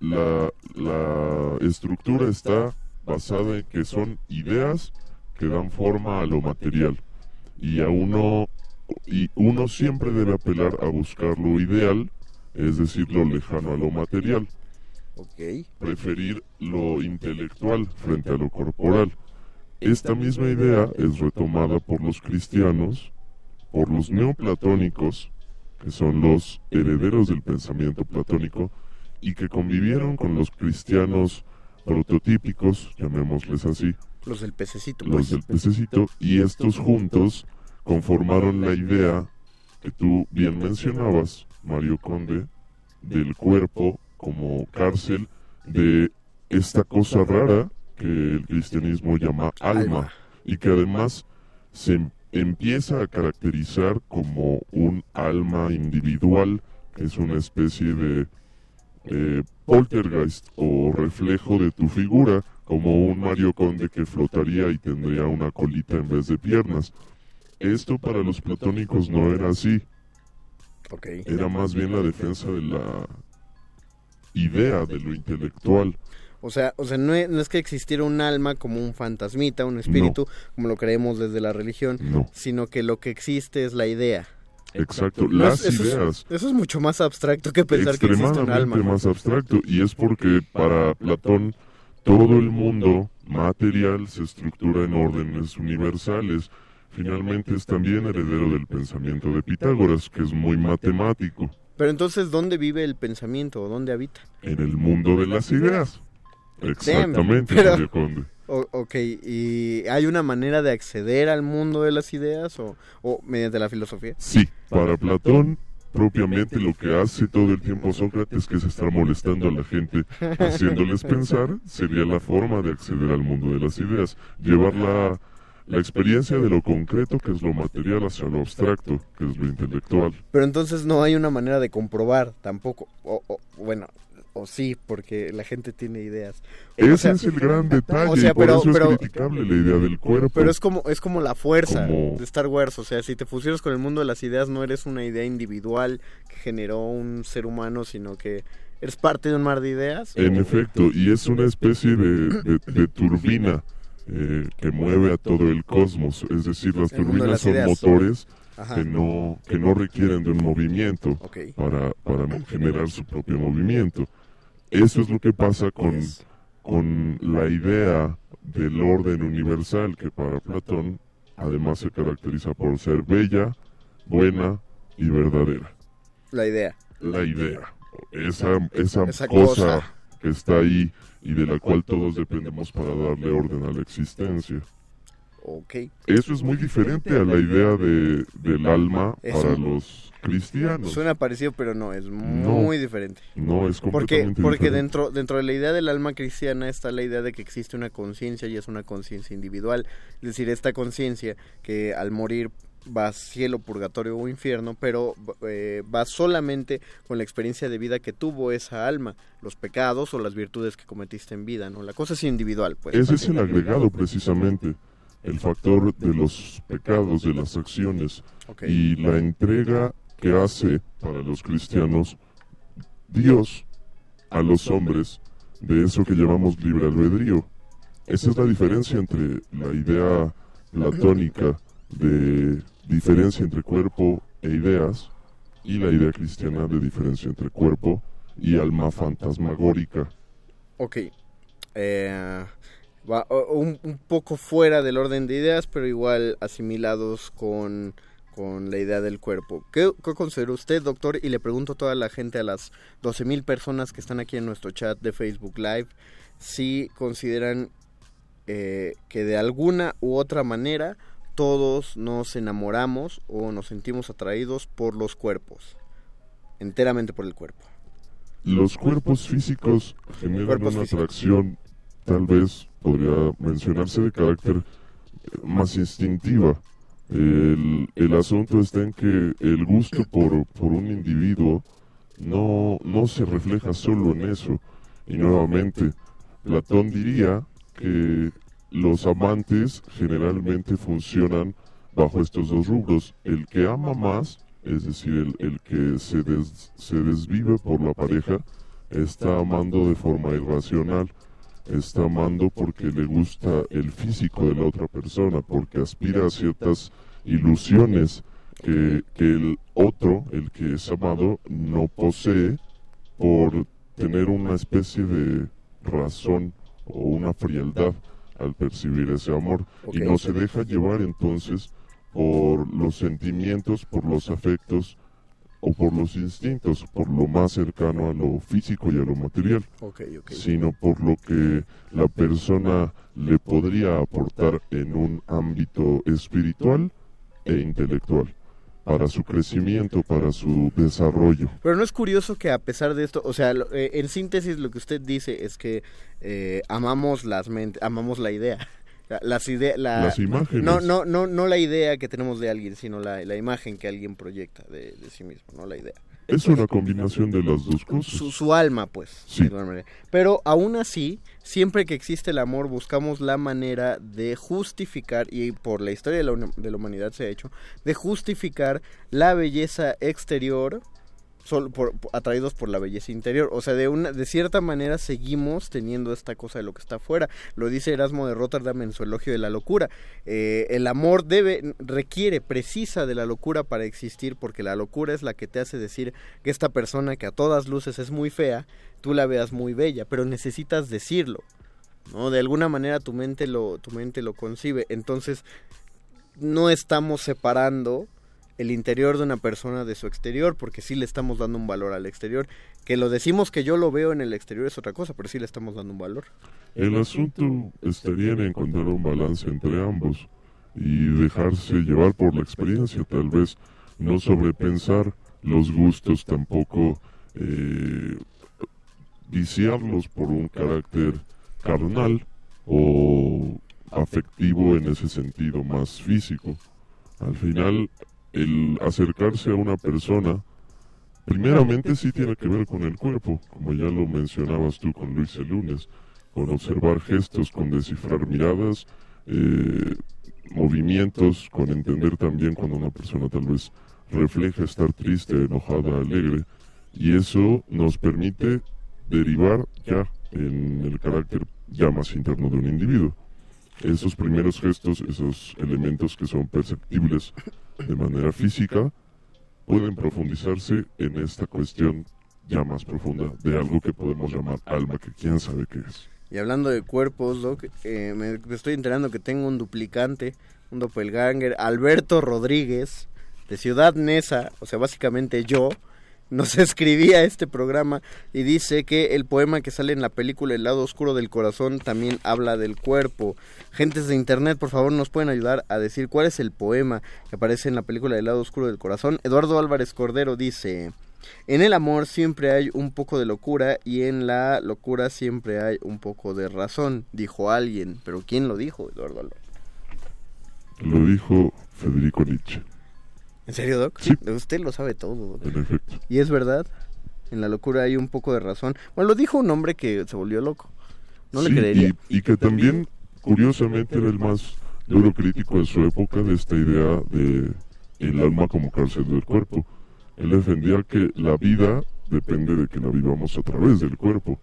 la, la estructura está basada en que son ideas que dan forma a lo material. Y a uno, y uno siempre debe apelar a buscar lo ideal, es decir, lo lejano a lo material. Preferir lo intelectual frente a lo corporal. Esta misma idea es retomada por los cristianos, por los neoplatónicos, que son los herederos del pensamiento platónico, y que convivieron con los cristianos prototípicos, llamémosles así, Los del pececito. los pues. del pececito, y estos juntos conformaron la idea que tú bien mencionabas, Mario Conde, del cuerpo como cárcel de esta cosa rara que el cristianismo llama alma, y que además se em- empieza a caracterizar como un alma individual, que es una especie de eh, poltergeist o reflejo de tu figura, como un Mario Conde que flotaría y tendría una colita en vez de piernas. Esto para los platónicos no era así. Ok. Era más bien la defensa de la idea de lo intelectual. O sea, o sea no, es, no es que existiera un alma como un fantasmita, un espíritu, como lo creemos desde la religión, No. sino que lo que existe es la idea. Exacto, las eso es- ideas. eso es mucho más abstracto que pensar que existe un extremadamente alma. más abstracto y es porque para Platón todo el mundo material se estructura en órdenes universales. Finalmente es también heredero del pensamiento de Pitágoras, que es muy matemático, Pero entonces, ¿dónde vive el pensamiento o dónde habita? en el mundo de las ideas. Exactamente, pero- Mario Conde. O- ok, ¿y hay una manera de acceder al mundo de las ideas o, o mediante la filosofía? Sí, para Platón, propiamente lo que hace todo el tiempo Sócrates, que es estar molestando a la gente, haciéndoles pensar, sería la forma de acceder al mundo de las ideas. Llevar la, experiencia de lo concreto, que es lo material, hacia lo abstracto, que es lo intelectual. Pero entonces no hay una manera de comprobar tampoco. O, o- bueno, o sí, porque la gente tiene ideas. O Ese sea, es el gran detalle, o sea, y por pero- eso pero- es criticable la idea del cuerpo. Pero es como, es como la fuerza Como- de Star Wars. O sea, si te fusionas con el mundo de las ideas, no eres una idea individual que generó un ser humano, sino que eres parte de un mar de ideas. En efecto, y es una especie de, de- de turbina eh, que mueve a todo el cosmos. Es decir, las turbinas son motores Ajá. que no, que no requieren de un movimiento para, para generar su propio movimiento. Eso es lo que pasa con, con la idea del orden universal que para Platón además se caracteriza por ser bella, buena y verdadera La idea. la idea, esa, esa, Esa cosa, cosa. que está ahí y de la cual todos dependemos para darle orden a la existencia. Ok. Eso es muy diferente a la idea de, del alma para los cristianos. Suena parecido, pero no, es muy diferente. No, es Porque, completamente porque diferente. dentro, dentro de la idea del alma cristiana está la idea de que existe una conciencia y es una conciencia individual. Es decir, esta conciencia que al morir va a cielo, purgatorio o infierno, pero eh, va solamente con la experiencia de vida que tuvo esa alma, los pecados o las virtudes que cometiste en vida, ¿no? La cosa es individual, pues. Ese es el agregado precisamente, el factor de los pecados, de las acciones y la entrega que hace para los cristianos Dios a los hombres de eso que llamamos libre albedrío. Esa es la diferencia entre la idea platónica de diferencia entre cuerpo e ideas y la idea cristiana de diferencia entre cuerpo y alma fantasmagórica. Ok. Eh, va un, poco fuera del orden de ideas, pero igual asimilados con, con la idea del cuerpo. ¿Qué, qué considera usted, doctor? Y le pregunto a toda la gente, a las 12.000 personas que están aquí en nuestro chat de Facebook Live, si consideran eh, que de alguna u otra manera todos nos enamoramos o nos sentimos atraídos por los cuerpos. Enteramente por el cuerpo. Los cuerpos físicos generan Cuerpos una físicos. atracción, tal vez podría mencionarse de carácter eh, más instintiva, El, el asunto está en que el gusto por, por un individuo no, no se refleja solo en eso. Y nuevamente, Platón diría que los amantes generalmente funcionan bajo estos dos rubros. El que ama más, es decir, el, que se, des- se desvive por la pareja, está amando de forma irracional. Está amando porque le gusta el físico de la otra persona, porque aspira a ciertas ilusiones que el otro, el que es amado, no posee por tener una especie de razón o una frialdad al percibir ese amor y no se deja llevar entonces por los sentimientos, por los afectos o por los instintos, por lo más cercano a lo físico y a lo material, sino por lo que la persona le podría aportar en un ámbito espiritual e intelectual para su crecimiento, para su desarrollo. Pero no es curioso que a pesar de esto, o sea, lo- eh, en síntesis lo que usted dice es que eh, amamos las mentes, amamos la idea. La- Las ideas, Las imágenes. No, no, no, no la idea que tenemos de alguien, sino la, la imagen que alguien proyecta de, de sí mismo, no la idea. Es una combinación de las dos cosas. Su, su alma, pues. Sí. Pero aún así, siempre que existe el amor, buscamos la manera de justificar, y por la historia de la, de la humanidad se ha hecho, de justificar la belleza exterior por- atraídos por la belleza interior. O sea, de una, de cierta manera seguimos teniendo esta cosa de lo que está afuera. Lo dice Erasmo de Rotterdam en su elogio de la locura. Eh, el amor debe, requiere, precisa de la locura para existir, porque la locura es la que te hace decir que esta persona que a todas luces es muy fea, tú la veas muy bella, pero necesitas decirlo. ¿no? De alguna manera tu mente lo, tu mente lo concibe. Entonces, no estamos separando el interior de una persona de su exterior, porque sí le estamos dando un valor al exterior. Que lo decimos que yo lo veo en el exterior es otra cosa, pero sí le estamos dando un valor. El asunto estaría en encontrar un balance entre ambos y dejarse llevar por la experiencia, tal vez no sobrepensar los gustos, tampoco eh, viciarlos por un carácter carnal o afectivo en ese sentido más físico. Al final, el acercarse a una persona, primeramente sí tiene que ver con el cuerpo, como ya lo mencionabas tú con Luis el lunes, con observar gestos, con descifrar miradas, eh, movimientos, con entender también cuando una persona tal vez refleja estar triste, enojada, alegre, y eso nos permite derivar ya en el carácter ya más interno de un individuo. Esos primeros gestos, esos elementos que son perceptibles de manera física, pueden profundizarse en esta cuestión ya más profunda de algo que podemos llamar alma, que quién sabe qué es. Y hablando de cuerpos, Doc, eh, me, estoy enterando que tengo un duplicante, un doppelganger, Alberto Rodríguez, de Ciudad Neza, o sea, básicamente yo, nos escribía este programa y dice que el poema que sale en la película El lado oscuro del corazón también habla del cuerpo. Gentes de internet, por favor, nos pueden ayudar a decir cuál es el poema que aparece en la película El lado oscuro del corazón. Eduardo Álvarez Cordero dice... En el amor siempre hay un poco de locura y en la locura siempre hay un poco de razón, dijo alguien. Pero ¿quién lo dijo, Eduardo Álvarez? Lo dijo Federico Nietzsche, ¿En serio, Doc? Sí. Usted lo sabe todo, Doc. en efecto. ¿Y es verdad? En la locura hay un poco de razón. Bueno, lo dijo un hombre que se volvió loco. No le Sí, creería. Y, y que también, curiosamente, era el más duro crítico de su época de esta idea de el alma como cárcel del cuerpo. Él defendía que la vida depende de que la vivamos a través del cuerpo.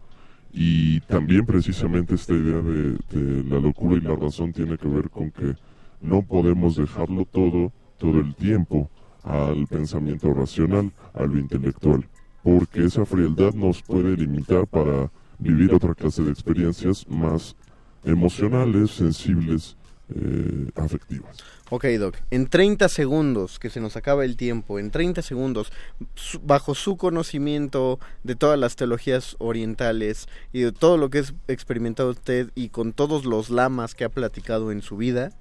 Y también precisamente esta idea de, de la locura y la razón tiene que ver con que no podemos dejarlo todo, todo el tiempo, al pensamiento racional, a lo intelectual, porque esa frialdad nos puede limitar para vivir otra clase de experiencias más emocionales, sensibles, eh, afectivas. Ok, Doc. En 30 segundos, que se nos acaba el tiempo, en 30 segundos, bajo su conocimiento de todas las teologías orientales y de todo lo que es experimentado usted y con todos los lamas que ha platicado en su vida,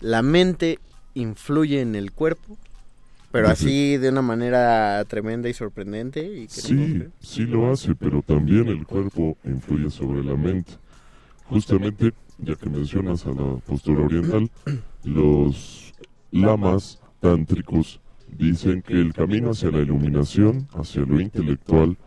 la mente influye en el cuerpo, pero así de una manera tremenda y sorprendente. Y que no- Sí, sí lo hace, pero también el cuerpo influye sobre la mente. Justamente, ya que mencionas a la postura oriental, los, lamas tántricos dicen que el camino hacia la iluminación, hacia lo intelectual,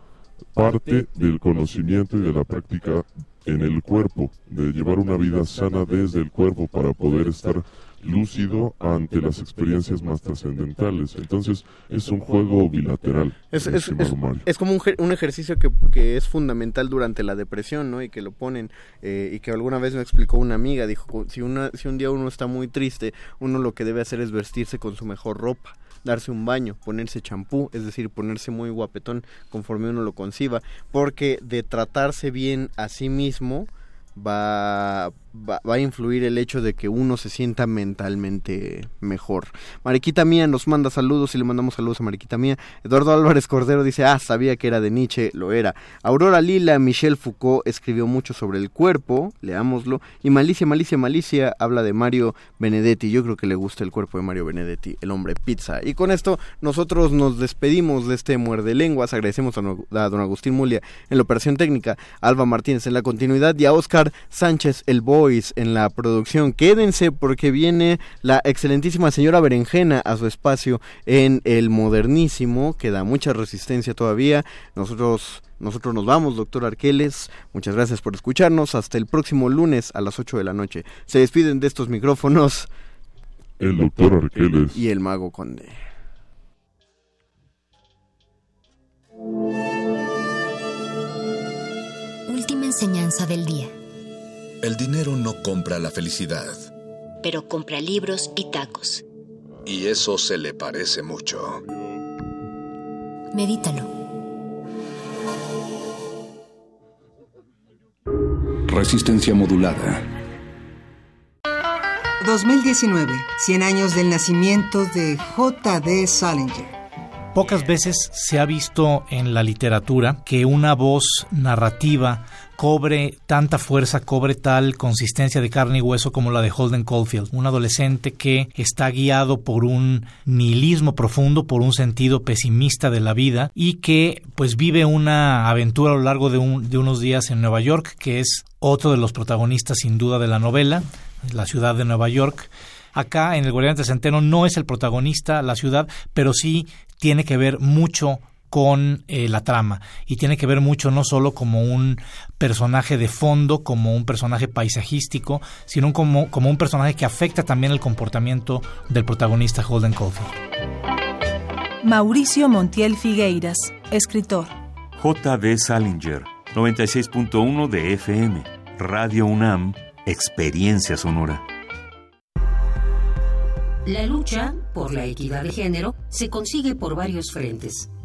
parte del conocimiento y de la práctica en el cuerpo, de llevar una vida sana desde el cuerpo para poder estar lúcido ante las experiencias más trascendentales. Entonces es un juego bilateral. Es, como un, ejercicio que, es fundamental durante la depresión, ¿no? Y que lo ponen, eh, y que alguna vez me explicó una amiga, dijo, si, una, si un día uno está muy triste, uno lo que debe hacer es vestirse con su mejor ropa darse un baño, ponerse champú, es decir, ponerse muy guapetón conforme uno lo conciba, porque de tratarse bien a sí mismo va va, a influir el hecho de que uno se sienta mentalmente mejor. Mariquita Mía nos manda saludos y le mandamos saludos a Mariquita Mía. Eduardo Álvarez Cordero dice, ah, sabía que era de Nietzsche, lo era. Aurora Lila, Michel Foucault escribió mucho sobre el cuerpo, leámoslo. Y Malicia, Malicia, Malicia habla de Mario Benedetti. Yo creo que le gusta el cuerpo de Mario Benedetti, el hombre pizza. Y con esto nosotros nos despedimos de este muerde lenguas. Agradecemos a, a don Agustín Mulia en la operación técnica, Alba Martínez en la continuidad y a Oscar Sánchez el Boy en la producción. Quédense porque viene la excelentísima señora Berenjena a su espacio en el modernísimo. Queda mucha resistencia todavía. Nosotros nosotros nos vamos, doctor Arqueles. Muchas gracias por escucharnos. Hasta el próximo lunes a las 8 de la noche. Se despiden de estos micrófonos. El doctor Arqueles. Y el mago Conde. Última enseñanza del día. El dinero no compra la felicidad. Pero compra libros y tacos. Y eso se le parece mucho. Medítalo. Resistencia modulada. 2019, 100 años del nacimiento de J.D. Salinger. Pocas veces se ha visto en la literatura que una voz narrativa cobre tanta fuerza, cobre tal consistencia de carne y hueso como la de Holden Caulfield, un adolescente que está guiado por un nihilismo profundo, por un sentido pesimista de la vida y que pues vive una aventura a lo largo de, de unos días en Nueva York, que es otro de los protagonistas sin duda de la novela, la ciudad de Nueva York. Acá en El Guardián de Centeno no es el protagonista la ciudad, pero sí tiene que ver mucho con eh, la trama y tiene que ver mucho no solo como un personaje de fondo, como un personaje paisajístico, sino como, como un personaje que afecta también el comportamiento del protagonista Holden Caulfield. Mauricio Montiel Figueiras, escritor. J.D. Salinger, 96.1 de FM, Radio UNAM, Experiencia Sonora. La lucha por la equidad de género se consigue por varios frentes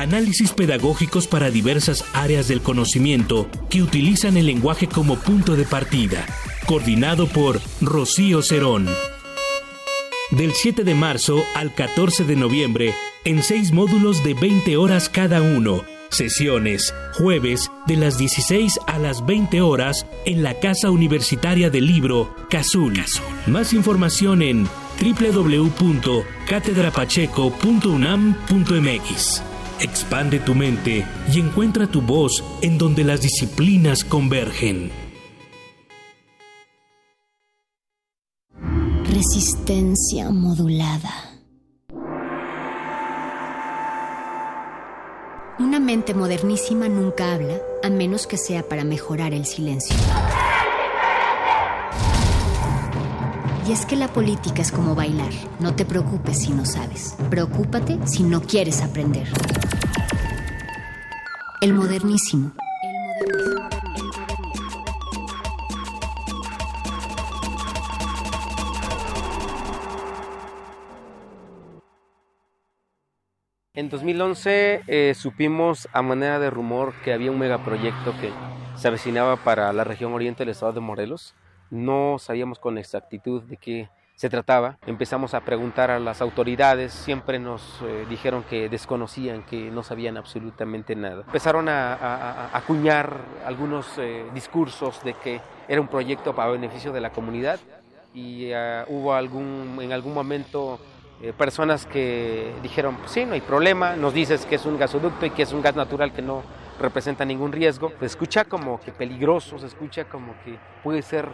análisis pedagógicos para diversas áreas del conocimiento que utilizan el lenguaje como punto de partida, coordinado por Rocío Cerón. Del 7 de marzo al 14 de noviembre, en seis módulos de 20 horas cada uno. Sesiones, jueves, de las 16 a las 20 horas en la Casa Universitaria del Libro, Cazul. Más información en www.catedrapacheco.unam.mx. Expande tu mente y encuentra tu voz en donde las disciplinas convergen. Resistencia modulada. Una mente modernísima nunca habla a menos que sea para mejorar el silencio. Y es que la política es como bailar. No te preocupes si no sabes. Preocúpate si no quieres aprender. El modernísimo. En 2011 eh, supimos a manera de rumor que había un megaproyecto que se avecinaba para la región oriente del estado de Morelos. No sabíamos con exactitud de qué se trataba. Empezamos a preguntar a las autoridades, siempre nos eh, dijeron que desconocían, que no sabían absolutamente nada. Empezaron a, acuñar algunos eh, discursos de que era un proyecto para beneficio de la comunidad y hubo algún, en algún momento eh, personas que dijeron, pues sí, no hay problema, nos dices que es un gasoducto y que es un gas natural que no representa ningún riesgo. Se escucha como que peligroso, se escucha como que puede ser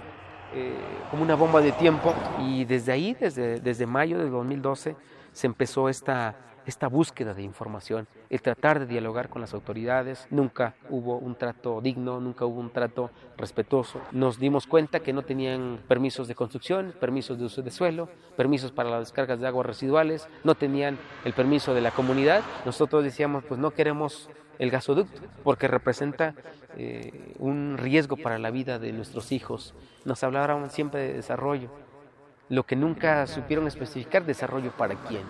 eh, como una bomba de tiempo. Y desde ahí, desde, desde mayo de 2012, se empezó esta esta búsqueda de información, el tratar de dialogar con las autoridades. Nunca hubo un trato digno, nunca hubo un trato respetuoso. Nos dimos cuenta que no tenían permisos de construcción, permisos de uso de suelo, permisos para las descargas de aguas residuales, no tenían el permiso de la comunidad. Nosotros decíamos, pues no queremos el gasoducto porque representa eh, un riesgo para la vida de nuestros hijos. Nos hablaban siempre de desarrollo, lo que nunca supieron especificar desarrollo para quién.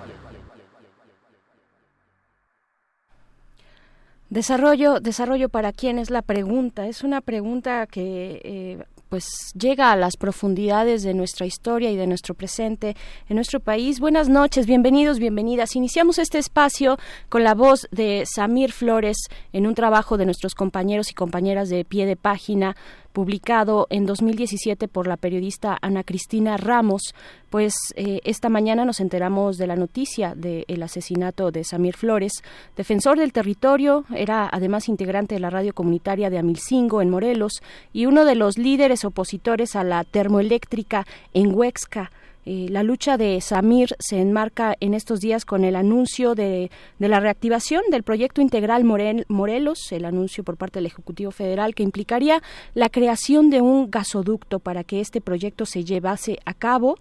Desarrollo, desarrollo para quién es la pregunta. Es una pregunta que eh, pues llega a las profundidades de nuestra historia y de nuestro presente en nuestro país. Buenas noches, bienvenidos, bienvenidas. Iniciamos este espacio con la voz de Samir Flores en un trabajo de nuestros compañeros y compañeras de pie de página publicado en 2017 por la periodista Ana Cristina Ramos, pues eh, esta mañana nos enteramos de la noticia del asesinato de Samir Flores, defensor del territorio, era además integrante de la radio comunitaria de Amilcingo en Morelos y uno de los líderes opositores a la termoeléctrica en Huexca. Eh, la lucha de Samir se enmarca en estos días con el anuncio de, la reactivación del proyecto integral Morelos, el anuncio por parte del Ejecutivo Federal que implicaría la creación de un gasoducto para que este proyecto se llevase a cabo.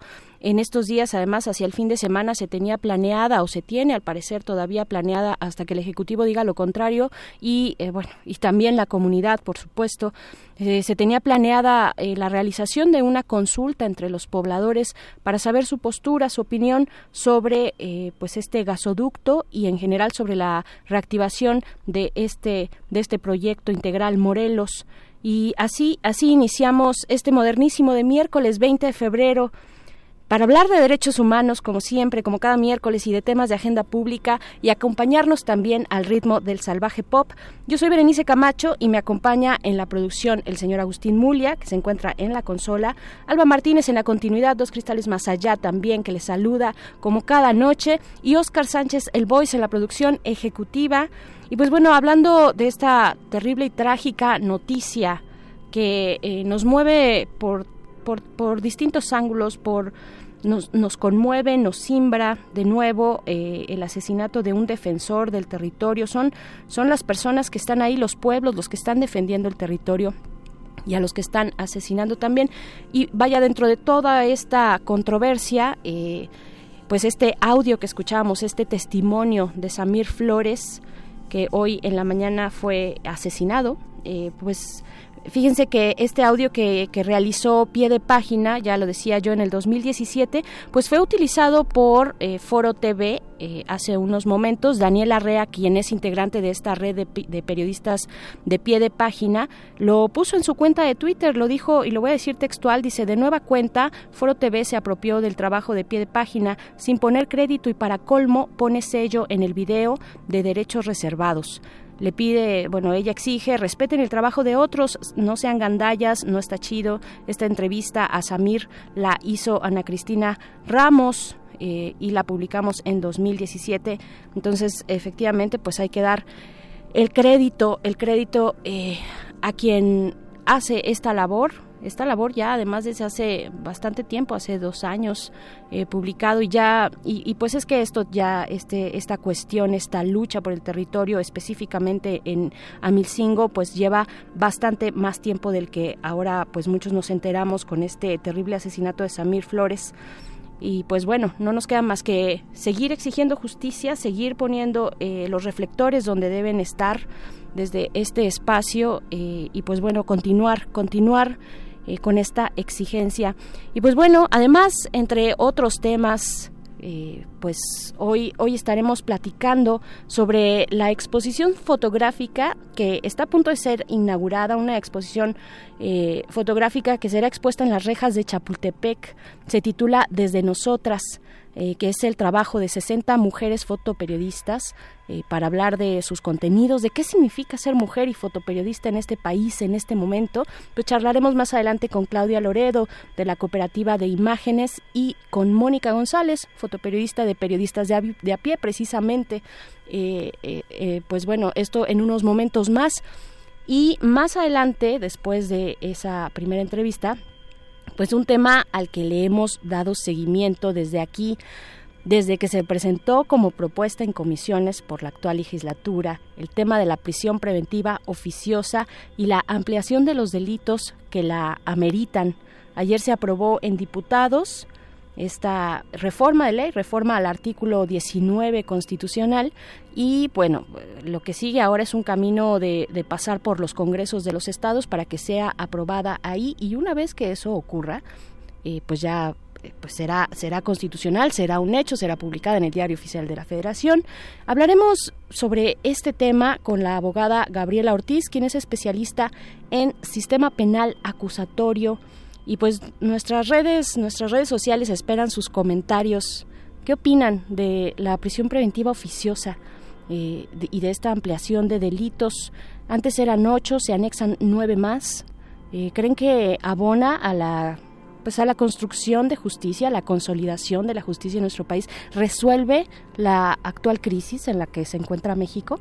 En estos días, además, hacia el fin de semana se tenía planeada o se tiene, al parecer, todavía planeada hasta que el Ejecutivo diga lo contrario y, eh, bueno, y también la comunidad, por supuesto, eh, se tenía planeada eh, la realización de una consulta entre los pobladores para saber su postura, su opinión sobre pues este gasoducto y en general sobre la reactivación de este de este proyecto integral Morelos. Y así así iniciamos este modernísimo de miércoles 20 de febrero para hablar de derechos humanos, como siempre, como cada miércoles, y de temas de agenda pública, y acompañarnos también al ritmo del salvaje pop. Yo soy Berenice Camacho y me acompaña en la producción el señor Agustín Mulia, que se encuentra en la consola, Alba Martínez en la continuidad, dos cristales más allá también, que le saluda como cada noche, y Oscar Sánchez, el voice en la producción ejecutiva. Y pues bueno, hablando de esta terrible y trágica noticia que eh, nos mueve por por, distintos ángulos, por nos, nos, conmueve, nos simbra de nuevo eh, el asesinato de un defensor del territorio. Son, son las personas que están ahí, los pueblos, los que están defendiendo el territorio y a los que están asesinando también. Y vaya, dentro de toda esta controversia, eh, pues este audio que escuchábamos, este testimonio de Samir Flores, que hoy en la mañana fue asesinado, eh, pues fíjense que este audio que, que, realizó pie de página, ya lo decía yo en el 2017, pues fue utilizado por eh, Foro TV eh, hace unos momentos. Daniel Arrea, quien es integrante de esta red de, de, periodistas de pie de página, lo puso en su cuenta de Twitter, lo dijo y lo voy a decir textual, dice, de nueva cuenta, Foro TV se apropió del trabajo de pie de página sin poner crédito y para colmo pone sello en el video de derechos reservados le pide, bueno, ella exige, respeten el trabajo de otros, no sean gandallas, no está chido. Esta entrevista a Samir la hizo Ana Cristina Ramos eh, y la publicamos en 2017. Entonces, efectivamente, pues hay que dar el crédito, el crédito eh, a quien hace esta labor, esta labor ya además desde hace bastante tiempo, hace dos años eh, publicado y ya, y, pues es que esto ya, este, esta cuestión, esta lucha por el territorio específicamente en Amilcingo, pues lleva bastante más tiempo del que ahora pues muchos nos enteramos con este terrible asesinato de Samir Flores. Y pues bueno, no nos queda más que seguir exigiendo justicia, seguir poniendo eh, los reflectores donde deben estar desde este espacio eh, y pues bueno, continuar, continuar eh, con esta exigencia. Y pues bueno, además, entre otros temas, eh, pues hoy, hoy estaremos platicando sobre la exposición fotográfica que está a punto de ser inaugurada, una exposición eh, fotográfica que será expuesta en las rejas de Chapultepec. Se titula Desde Nosotras. Eh, que es el trabajo de 60 mujeres fotoperiodistas eh, para hablar de sus contenidos, de qué significa ser mujer y fotoperiodista en este país en este momento. Pues charlaremos más adelante con Claudia Loredo de la Cooperativa de Imágenes y con Mónica González, fotoperiodista de Periodistas de a, Pie, precisamente. Eh, pues bueno, esto en unos momentos más. Y más adelante, después de esa primera entrevista, pues un tema al que le hemos dado seguimiento desde aquí, desde que se presentó como propuesta en comisiones por la actual legislatura, el tema de la prisión preventiva oficiosa y la ampliación de los delitos que la ameritan. Ayer se aprobó en diputados esta reforma de ley, reforma al artículo 19 constitucional y bueno, lo que sigue ahora es un camino de, pasar por los congresos de los estados para que sea aprobada ahí y una vez que eso ocurra, eh, pues ya eh, pues será, será constitucional, será un hecho, será publicada en el Diario Oficial de la Federación. Hablaremos sobre este tema con la abogada Gabriela Ortiz, quien es especialista en sistema penal acusatorio y pues nuestras redes, nuestras redes sociales esperan sus comentarios. ¿Qué opinan de la prisión preventiva oficiosa eh, y de esta ampliación de delitos? Antes eran ocho, se anexan nueve más. Eh, ¿Creen que abona a la pues a la construcción de justicia, a la consolidación de la justicia en nuestro país, resuelve la actual crisis en la que se encuentra México?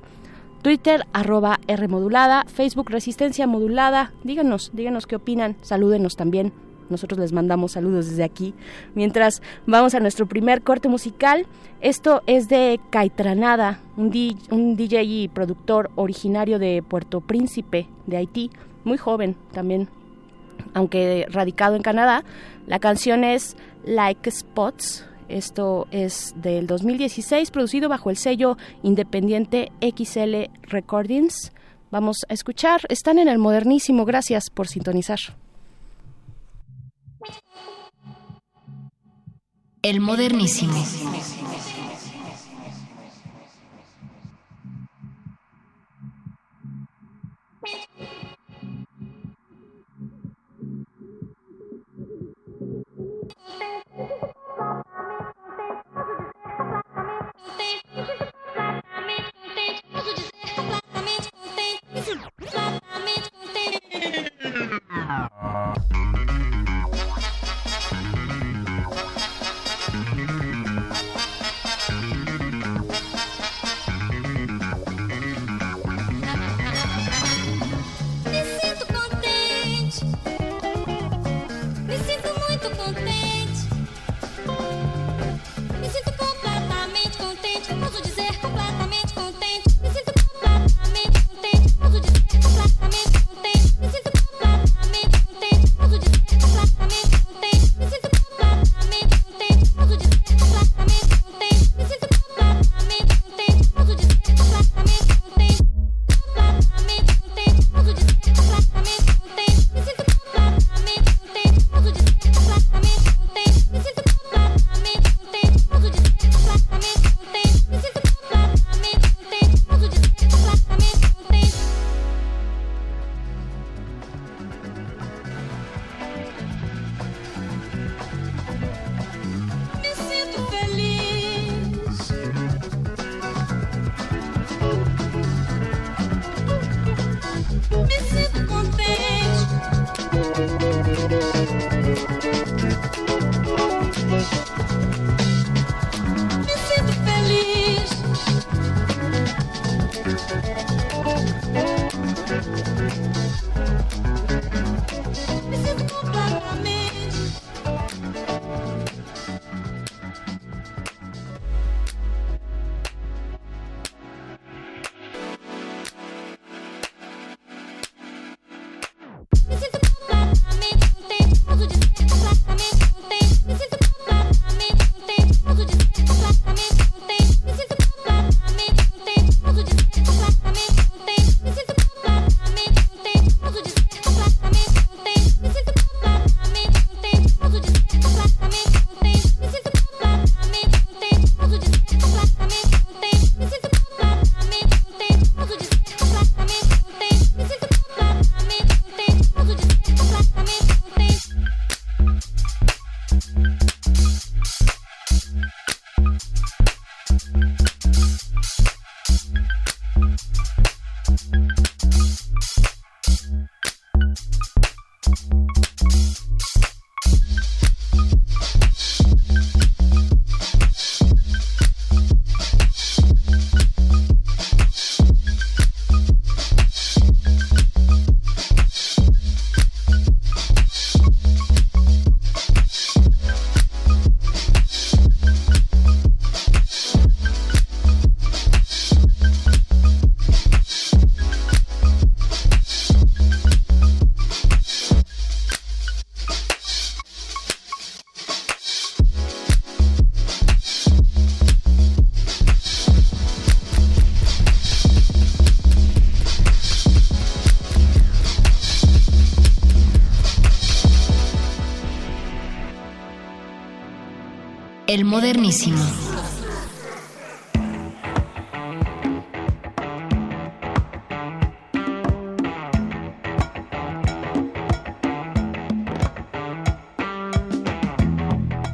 Twitter, arroba R modulada, Facebook Resistencia Modulada. Díganos, díganos qué opinan, salúdenos también. Nosotros les mandamos saludos desde aquí. Mientras vamos a nuestro primer corte musical, esto es de Caitranada, un, un DJ y productor originario de Puerto Príncipe, de Haití, muy joven también, aunque radicado en Canadá. La canción es Like Spots, esto es del 2016, producido bajo el sello independiente XL Recordings. Vamos a escuchar, están en el modernísimo, gracias por sintonizar. El modernísimo.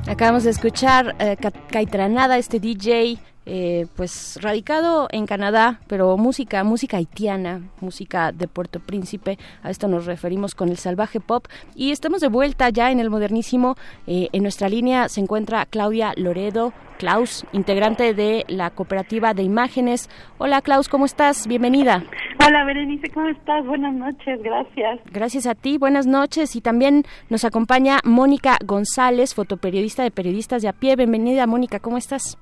Acabamos de escuchar eh, Caitranada, este DJ eh, pues radicado en Canadá, pero música, música haitiana, música de Puerto Príncipe, a esto nos referimos con el salvaje pop y estamos de vuelta ya en el modernísimo, eh, en nuestra línea se encuentra Claudia Loredo, Klaus, integrante de la cooperativa de imágenes. Hola Klaus, ¿cómo estás? Bienvenida. Hola Berenice, ¿cómo estás? Buenas noches, gracias. Gracias a ti, buenas noches y también nos acompaña Mónica González, fotoperiodista de Periodistas de a pie. Bienvenida Mónica, ¿cómo estás?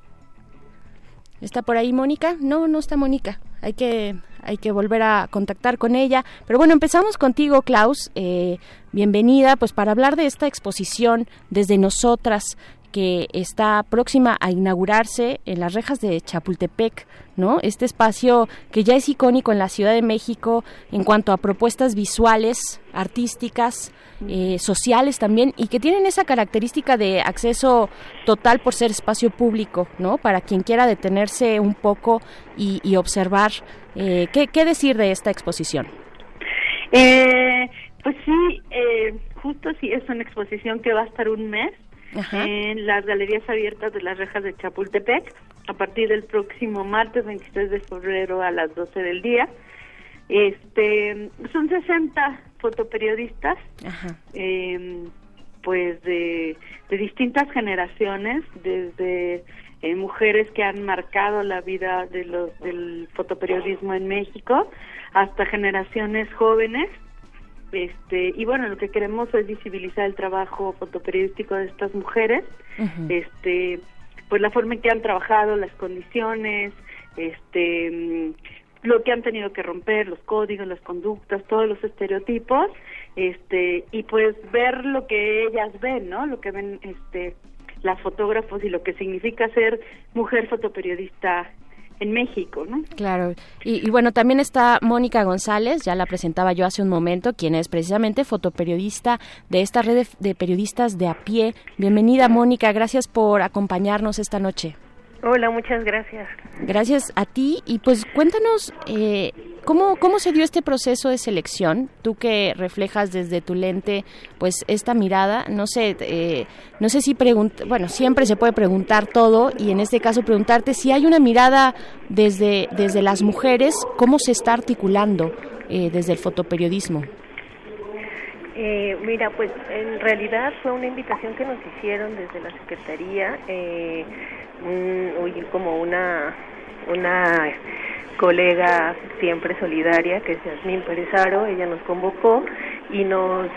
¿Está por ahí Mónica? No, no está Mónica. Hay que, hay que volver a contactar con ella. Pero bueno, empezamos contigo, Klaus. Eh, bienvenida, pues para hablar de esta exposición desde nosotras que está próxima a inaugurarse en las rejas de Chapultepec, ¿no? Este espacio que ya es icónico en la Ciudad de México en cuanto a propuestas visuales, artísticas, eh, sociales también y que tienen esa característica de acceso total por ser espacio público, ¿no? Para quien quiera detenerse un poco y, observar. Eh, ¿qué, decir de esta exposición? Eh, pues sí, justo sí es una exposición que va a estar un mes en las galerías abiertas de las rejas de Chapultepec a partir del próximo martes 23 de febrero a las 12 del día. Este, son 60 fotoperiodistas, em, pues de, de, distintas generaciones, desde eh, mujeres que han marcado la vida de los, del fotoperiodismo en México, hasta generaciones jóvenes este y bueno lo que queremos es visibilizar el trabajo fotoperiodístico de estas mujeres este pues la forma en que han trabajado las condiciones este lo que han tenido que romper los códigos las conductas todos los estereotipos este y pues ver lo que ellas ven no lo que ven este las fotógrafos y lo que significa ser mujer fotoperiodista en México, ¿no? Claro. Y, bueno, también está Mónica González, ya la presentaba yo hace un momento, quien es precisamente fotoperiodista de esta red de, periodistas de a pie. Bienvenida, Mónica. Gracias por acompañarnos esta noche. Hola, muchas gracias. Gracias a ti. Y pues cuéntanos, eh, ¿cómo, ¿cómo se dio este proceso de selección? Tú que reflejas desde tu lente, pues esta mirada, no sé, eh, no sé si pregunta, bueno, siempre se puede preguntar todo y en este caso preguntarte si hay una mirada desde, desde las mujeres, ¿cómo se está articulando eh, desde el fotoperiodismo? Eh, mira, pues en realidad fue una invitación que nos hicieron desde la Secretaría, eh, como una, una colega siempre solidaria, que es Yasmín Pérez Aro, ella nos convocó y nos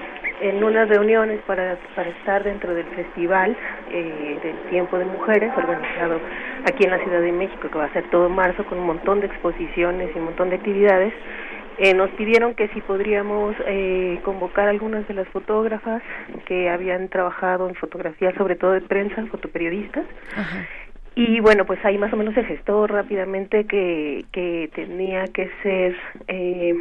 en unas reuniones para, para estar dentro del festival eh, del tiempo de mujeres organizado aquí en la Ciudad de México que va a ser todo marzo con un montón de exposiciones y un montón de actividades eh, nos pidieron que si podríamos eh, convocar algunas de las fotógrafas que habían trabajado en fotografía, sobre todo de prensa, fotoperiodistas. Y bueno, pues ahí más o menos se gestó rápidamente que, que tenía que ser eh,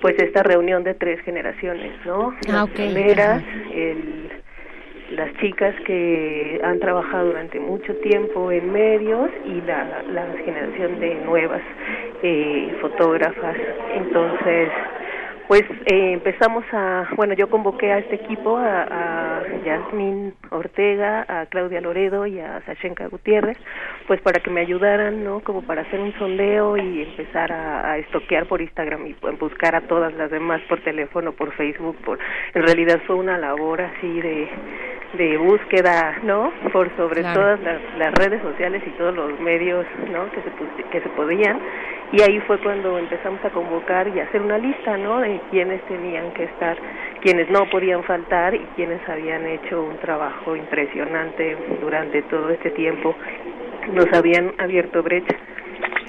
pues esta reunión de tres generaciones, ¿no? Ah, Las el, las chicas que han trabajado durante mucho tiempo en medios y la, la generación de nuevas eh, fotógrafas. Entonces, pues eh, empezamos a, bueno, yo convoqué a este equipo, a, a Yasmín Ortega, a Claudia Loredo y a Sashenka Gutiérrez, pues para que me ayudaran, ¿no? Como para hacer un sondeo y empezar a, a estoquear por Instagram y buscar a todas las demás por teléfono, por Facebook, por, en realidad fue una labor así de, de búsqueda, ¿no? Por sobre todas las, las, redes sociales y todos los medios, ¿no? Que se, que se podían y ahí fue cuando empezamos a convocar y hacer una lista, ¿no? De quienes tenían que estar, quienes no podían faltar y quienes habían hecho un trabajo impresionante durante todo este tiempo, nos habían abierto brecha.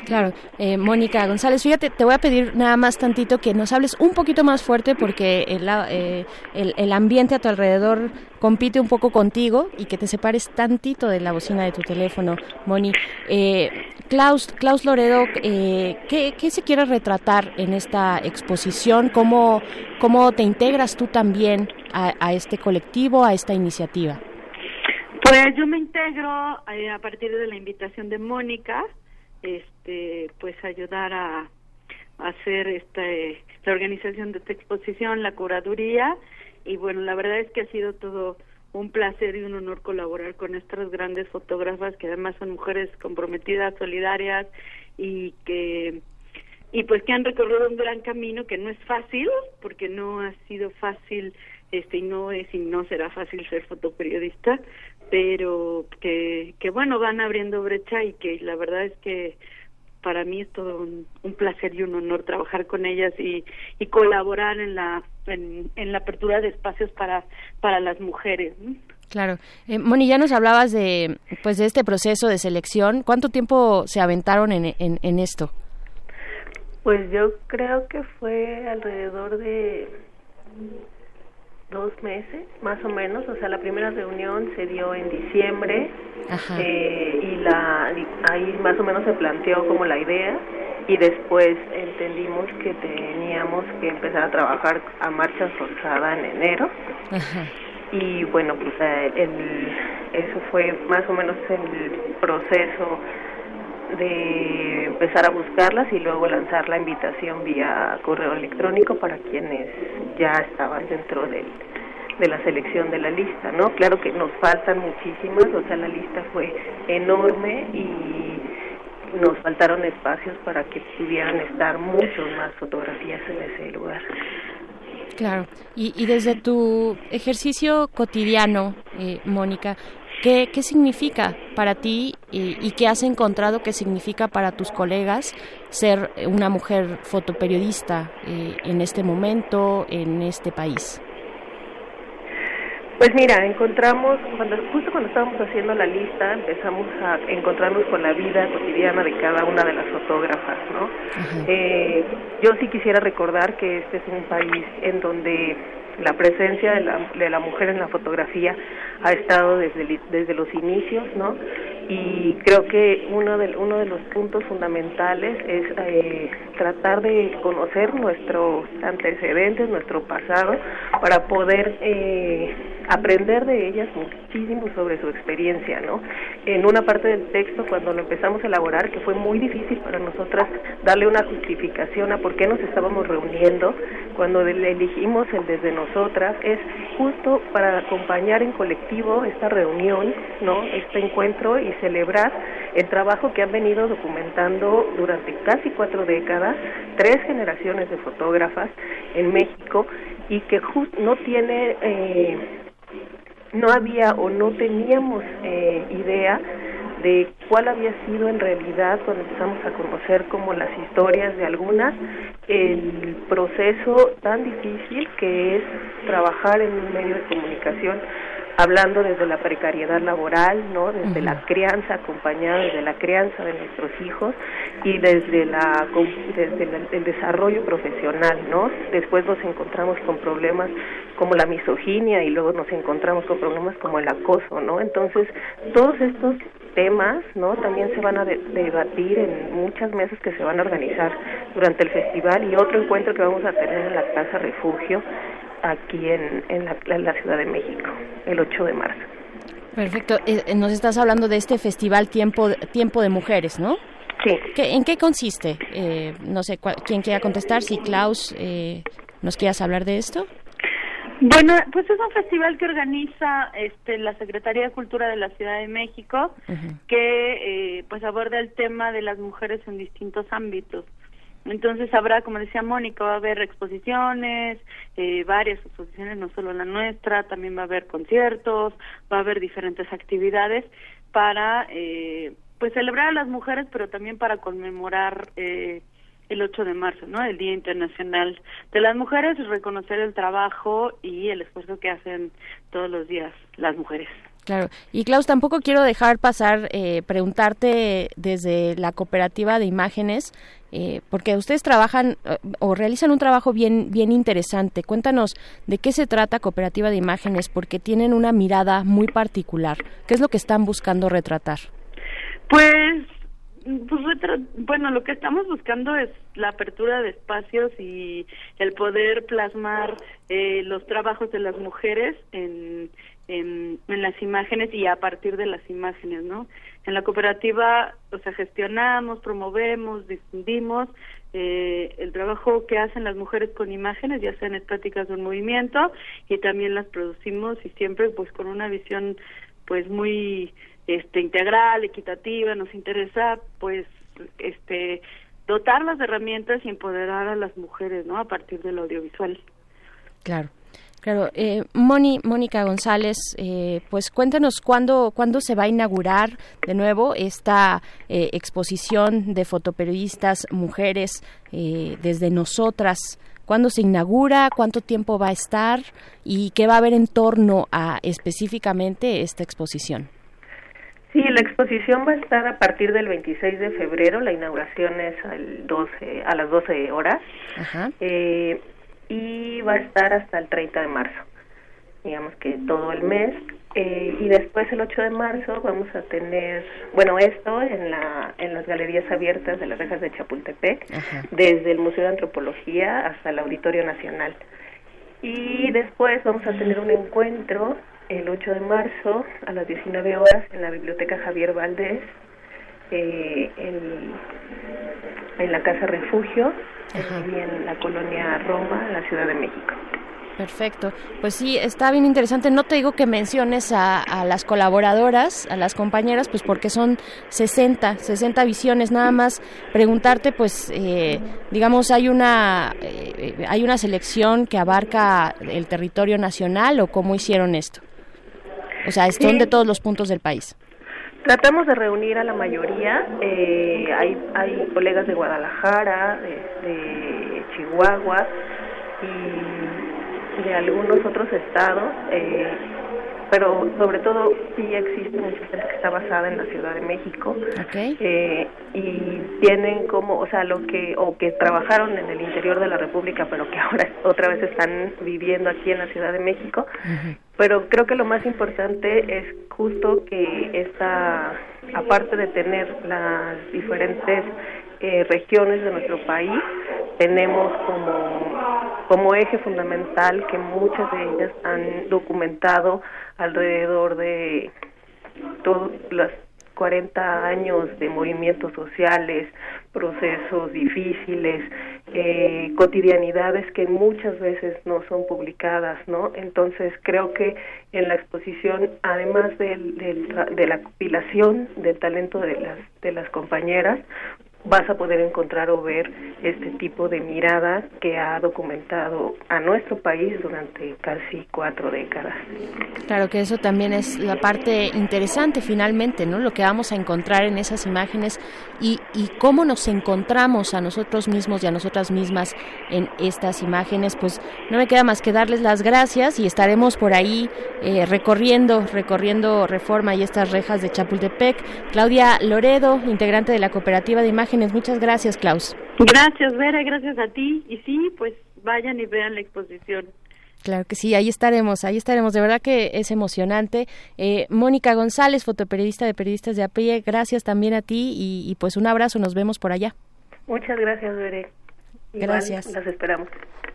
Claro, eh, Mónica González, fíjate, te voy a pedir nada más tantito que nos hables un poquito más fuerte porque el, eh, el, el, ambiente a tu alrededor compite un poco contigo y que te separes tantito de la bocina de tu teléfono, Moni. Eh, Klaus, Klaus Loredo, eh, ¿qué, ¿qué, se quiere retratar en esta exposición? ¿Cómo, cómo te integras tú también a, a este colectivo, a esta iniciativa? Pues yo me integro eh, a partir de la invitación de Mónica, este pues ayudar a, hacer este la organización de esta exposición, la curaduría. Y bueno, la verdad es que ha sido todo un placer y un honor colaborar con estas grandes fotógrafas que además son mujeres comprometidas, solidarias y que y pues que han recorrido un gran camino que no es fácil porque no ha sido fácil este y no es y no será fácil ser fotoperiodista pero que, que bueno, van abriendo brecha y que la verdad es que para mí es todo un, un placer y un honor trabajar con ellas y, y colaborar en la en, en, la apertura de espacios para para las mujeres. Claro. Eh, Moni, ya nos hablabas de pues de este proceso de selección. ¿Cuánto tiempo se aventaron en, en, en esto? Pues yo creo que fue alrededor de dos meses, más o menos. O sea, la primera reunión se dio en diciembre eh, y la ahí más o menos se planteó como la idea y después entendimos que teníamos que empezar a trabajar a marcha forzada en enero. Y bueno, pues eh, el, eso fue más o menos el proceso de empezar a buscarlas y luego lanzar la invitación vía correo electrónico para quienes ya estaban dentro del, de la selección de la lista, ¿no? Claro que nos faltan muchísimas, o sea, la lista fue enorme y nos faltaron espacios para que pudieran estar muchas más fotografías en ese lugar. Claro, y, y desde tu ejercicio cotidiano, eh, Mónica, ¿Qué, ¿Qué, significa para ti y, y, qué has encontrado que significa para tus colegas ser una mujer fotoperiodista eh, en este momento, en este país? Pues mira, encontramos, cuando, justo cuando estábamos haciendo la lista, empezamos a encontrarnos con la vida cotidiana de cada una de las fotógrafas, ¿no? Eh, yo sí quisiera recordar que este es un país en donde la presencia de la, de la mujer en la fotografía ha estado desde, desde los inicios, ¿no? Y creo que uno de, uno de los puntos fundamentales es eh, tratar de conocer nuestros antecedentes, nuestro pasado, para poder eh, aprender de ellas muchísimo sobre su experiencia, ¿no? En una parte del texto, cuando lo empezamos a elaborar, que fue muy difícil para nosotras darle una justificación a por qué nos estábamos reuniendo, cuando elegimos el desde nosotras, es justo para acompañar en colectivo esta reunión, ¿no? Este encuentro y celebrar el trabajo que han venido documentando durante casi cuatro décadas tres generaciones de fotógrafas en México y que no tiene, eh, no había o no teníamos eh, idea de cuál había sido en realidad cuando empezamos a conocer como las historias de algunas, el proceso tan difícil que es trabajar en un medio de comunicación hablando desde la precariedad laboral, ¿no? Desde la crianza acompañada, desde la crianza de nuestros hijos y desde la desde el desarrollo profesional, ¿no? Después nos encontramos con problemas como la misoginia y luego nos encontramos con problemas como el acoso, ¿no? Entonces, todos estos temas, ¿no? También se van a debatir en muchas mesas que se van a organizar durante el festival y otro encuentro que vamos a tener en la Casa Refugio aquí en, en, la, Ciudad de México, el 8 de marzo. Perfecto. Eh, eh, nos estás hablando de este festival Tiempo, Tiempo de Mujeres, ¿no? Sí. ¿En qué consiste? Eh, no sé quién quiera contestar, si Klaus nos quieras hablar de esto. Bueno, pues es un festival que organiza este, la Secretaría de Cultura de la Ciudad de México, que pues aborda el tema de las mujeres en distintos ámbitos. Entonces habrá, como decía Mónica, va a haber exposiciones, eh, varias exposiciones, no solo la nuestra, también va a haber conciertos, va a haber diferentes actividades para, eh, pues celebrar a las mujeres, pero también para conmemorar eh, el 8 de marzo, ¿no? El Día Internacional de las Mujeres, reconocer el trabajo y el esfuerzo que hacen todos los días las mujeres. Claro. Y Klaus, tampoco quiero dejar pasar, eh, preguntarte desde la cooperativa de imágenes, eh, porque ustedes trabajan eh, o realizan un trabajo bien, bien interesante. Cuéntanos de qué se trata Cooperativa de Imágenes, porque tienen una mirada muy particular. ¿Qué es lo que están buscando retratar? Pues, pues bueno, lo que estamos buscando es la apertura de espacios y el poder plasmar los trabajos de las mujeres en en, las imágenes y a partir de las imágenes, ¿no? En la cooperativa, o sea, gestionamos, promovemos, difundimos eh, el trabajo que hacen las mujeres con imágenes, ya sean estáticas o en movimiento, y también las producimos y siempre pues con una visión pues muy este integral, equitativa, nos interesa pues este dotar las herramientas y empoderar a las mujeres, ¿no? A partir del audiovisual. Claro. Claro, eh, Moni, Mónica González, eh, pues cuéntanos cuándo, cuándo se va a inaugurar de nuevo esta eh, exposición de fotoperiodistas mujeres eh, desde nosotras. ¿Cuándo se inaugura? ¿Cuánto tiempo va a estar? ¿Y qué va a haber en torno a específicamente esta exposición? Sí, la exposición va a estar a partir del 26 de febrero. La inauguración es al 12, a las 12 horas. Ajá. Eh, y va a estar hasta el 30 de marzo, digamos que todo el mes. Eh, y después el 8 de marzo vamos a tener, bueno, esto en, la, en las galerías abiertas de las rejas de Chapultepec, desde el Museo de Antropología hasta el Auditorio Nacional. Y después vamos a tener un encuentro el 8 de marzo a las 19 horas en la Biblioteca Javier Valdés, eh, en, en la Casa Refugio, en la colonia Roma, en la Ciudad de México. Perfecto. Pues sí, está bien interesante. No te digo que menciones a, las colaboradoras, a las compañeras, pues porque son 60, 60 visiones. Nada más preguntarte, pues, eh, digamos, hay una, eh, hay una selección que abarca el territorio nacional o cómo hicieron esto. O sea, son de todos los puntos del país. Tratamos de reunir a la mayoría. Eh, hay, hay colegas de Guadalajara, de, Chihuahua y de algunos otros estados, eh, pero sobre todo sí existe mucha gente que está basada en la Ciudad de México eh, y tienen como, o sea, lo que o que trabajaron en el interior de la República, pero que ahora otra vez están viviendo aquí en la Ciudad de México. Pero creo que lo más importante es justo que esta, aparte de tener las diferentes eh, regiones de nuestro país, tenemos como, como eje fundamental que muchas de ellas han documentado alrededor de todas las 40 años de movimientos sociales, procesos difíciles, eh, cotidianidades que muchas veces no son publicadas, ¿no? Entonces creo que en la exposición, además de, de la compilación del talento de las, de las compañeras, vas a poder encontrar o ver este tipo de mirada que ha documentado a nuestro país durante casi cuatro décadas. Claro que eso también es la parte interesante finalmente, ¿no? Lo que vamos a encontrar en esas imágenes y, y cómo nos encontramos a nosotros mismos y a nosotras mismas en estas imágenes, pues no me queda más que darles las gracias y estaremos por ahí eh, recorriendo, recorriendo Reforma y estas rejas de Chapultepec. Claudia Loredo, integrante de la cooperativa de imágenes Muchas gracias, Klaus. Gracias, Vera, gracias a ti. Y sí, pues vayan y vean la exposición. Claro que sí, ahí estaremos, ahí estaremos. De verdad que es emocionante. Eh, Mónica González, fotoperiodista de Periodistas de a pie, gracias también a ti y, pues un abrazo, nos vemos por allá. Muchas gracias, Vera. Gracias. las esperamos.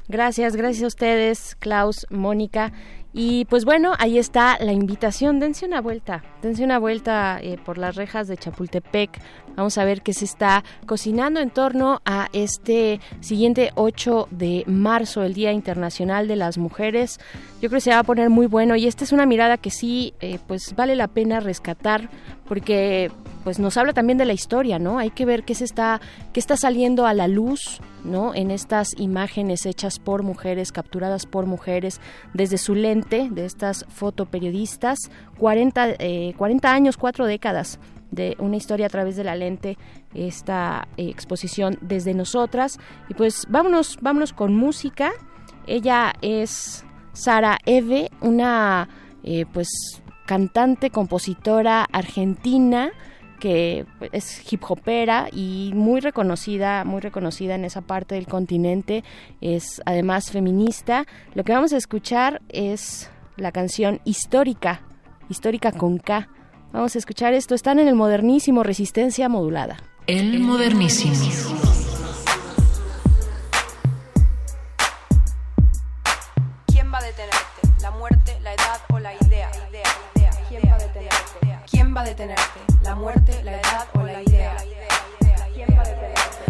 Gracias, gracias a ustedes, Klaus, Mónica. Y pues bueno, ahí está la invitación. Dense una vuelta, dense una vuelta eh, por las rejas de Chapultepec. Vamos a ver qué se está cocinando en torno a este siguiente 8 de marzo, el Día Internacional de las Mujeres. Yo creo que se va a poner muy bueno y esta es una mirada que sí, eh, pues vale la pena rescatar porque pues nos habla también de la historia, ¿no? Hay que ver qué se está, qué está saliendo a la luz, ¿no? En estas imágenes hechas por mujeres, capturadas por mujeres, desde su lente de estas fotoperiodistas, 40, 40 eh, años, cuatro décadas de una historia a través de la lente, esta eh, exposición desde nosotras. Y pues vámonos, vámonos con música. Ella es Sara Eve, una eh, pues cantante, compositora argentina que es hip hopera y muy reconocida, muy reconocida en esa parte del continente, es además feminista. Lo que vamos a escuchar es la canción histórica, histórica con K. Vamos a escuchar esto, están en el modernísimo Resistencia Modulada. El modernísimo. ¿Quién va a detenerte? ¿La muerte, la edad o la idea? ¿Quién va a detenerte? ¿Quién va a detenerte? la muerte, la edad o la idea.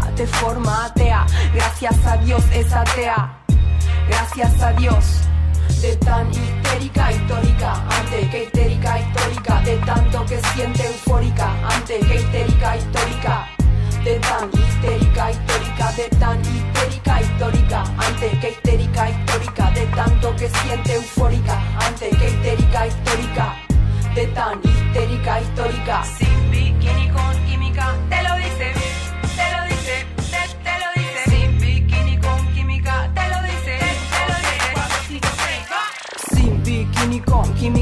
de forma atea, gracias a Dios es atea, gracias a Dios. De tan histérica histórica, ante que histérica histórica, de tanto que siente eufórica, ante que histérica histórica, de tan histérica histórica, de tan histérica histórica, ante que histérica histórica, de tanto que siente eufórica, ante que histérica histórica, de tan histérica histórica, sin bikini con química, te lo dice, con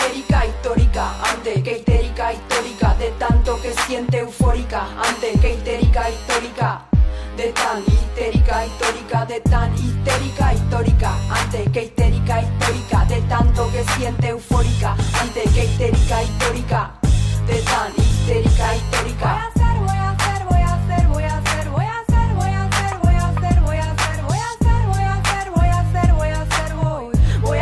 histórica, ante que histérica histórica, de tanto que siente eufórica, ante que histérica histórica de tan histérica, histórica, de tan histérica, histórica, antes que histérica, histórica, de tanto que siente eufórica, antes que histérica, histórica, de tan histérica, histórica. Voy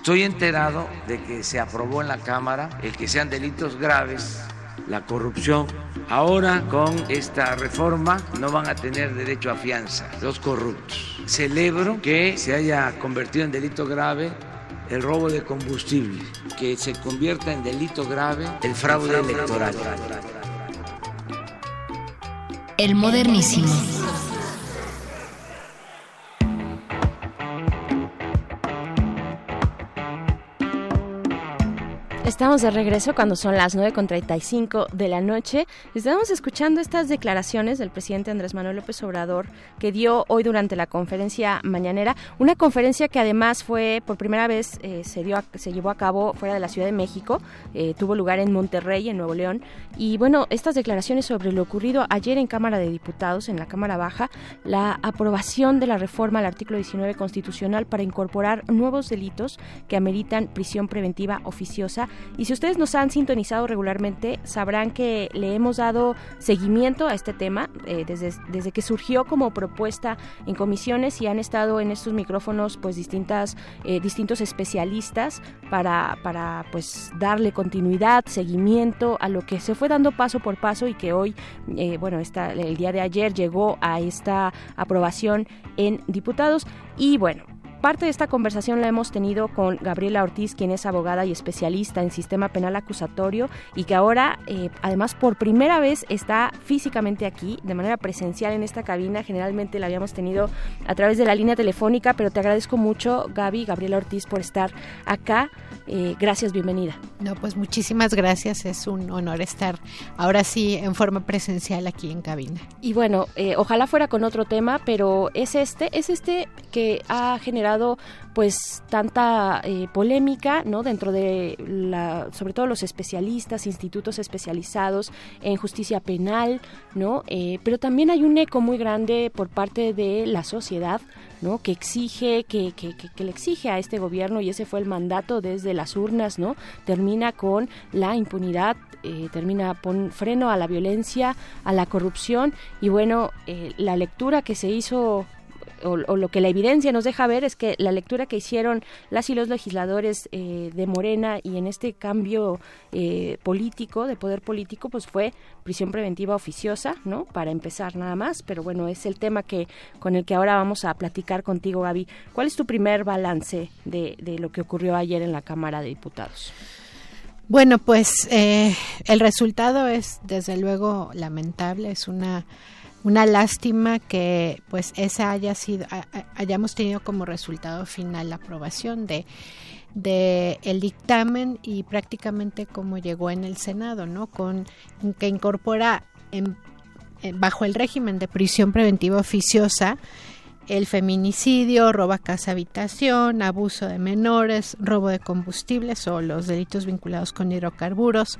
Estoy enterado de que se aprobó en la Cámara el que sean delitos graves la corrupción. Ahora con esta reforma no van a tener derecho a fianza los corruptos. Celebro que se haya convertido en delito grave el robo de combustible, que se convierta en delito grave el fraude electoral. El modernísimo. Estamos de regreso cuando son las 9.35 de la noche. Estamos escuchando estas declaraciones del presidente Andrés Manuel López Obrador que dio hoy durante la conferencia mañanera. Una conferencia que además fue por primera vez eh, se, dio a- se llevó a cabo fuera de la Ciudad de México. eh, tuvo lugar en Monterrey, en Nuevo León. Y bueno, estas declaraciones sobre lo ocurrido ayer en Cámara de Diputados, en la Cámara Baja, la aprobación de la reforma al artículo 19 constitucional para incorporar nuevos delitos que ameritan prisión preventiva oficiosa. Y si ustedes nos han sintonizado regularmente, sabrán que le hemos dado seguimiento a este tema eh, desde, desde que surgió como propuesta en comisiones y han estado en estos micrófonos pues distintas, eh, distintos especialistas para, para pues darle continuidad, seguimiento a lo que se fue dando paso por paso y que hoy, eh, bueno, esta, el día de ayer llegó a esta aprobación en diputados. Y bueno, Parte de esta conversación la hemos tenido con Gabriela Ortiz, quien es abogada y especialista en sistema penal acusatorio y que ahora, eh, además, por primera vez está físicamente aquí, de manera presencial en esta cabina. Generalmente la habíamos tenido a través de la línea telefónica, pero te agradezco mucho, Gaby, Gabriela Ortiz, por estar acá. Eh, gracias, bienvenida. No, pues muchísimas gracias. Es un honor estar ahora sí en forma presencial aquí en cabina. Y bueno, eh, ojalá fuera con otro tema, pero es este, es este que ha generado pues tanta eh, polémica, ¿no? Dentro de la, sobre todo los especialistas, institutos especializados en justicia penal, ¿no? Eh, pero también hay un eco muy grande por parte de la sociedad, ¿no? Que exige, que, que, que, que le exige a este gobierno y ese fue el mandato desde las urnas, ¿no? Termina con la impunidad eh, termina pon freno a la violencia, a la corrupción y bueno, eh, la lectura que se hizo o, lo que la evidencia nos deja ver es que la lectura que hicieron las y los legisladores eh, de Morena y en este cambio eh, político, de poder político, pues fue prisión preventiva oficiosa, ¿no? Para empezar nada más, pero bueno, es el tema que con el que ahora vamos a platicar contigo, Gaby. ¿Cuál es tu primer balance de, de lo que ocurrió ayer en la Cámara de Diputados? Bueno, pues eh, el resultado es desde luego lamentable, es una una lástima que pues esa haya sido hayamos tenido como resultado final la aprobación de de el dictamen y prácticamente como llegó en el Senado, ¿no? Con que incorpora en, en, bajo el régimen de prisión preventiva oficiosa el feminicidio, robo a casa habitación, abuso de menores, robo de combustibles o los delitos vinculados con hidrocarburos,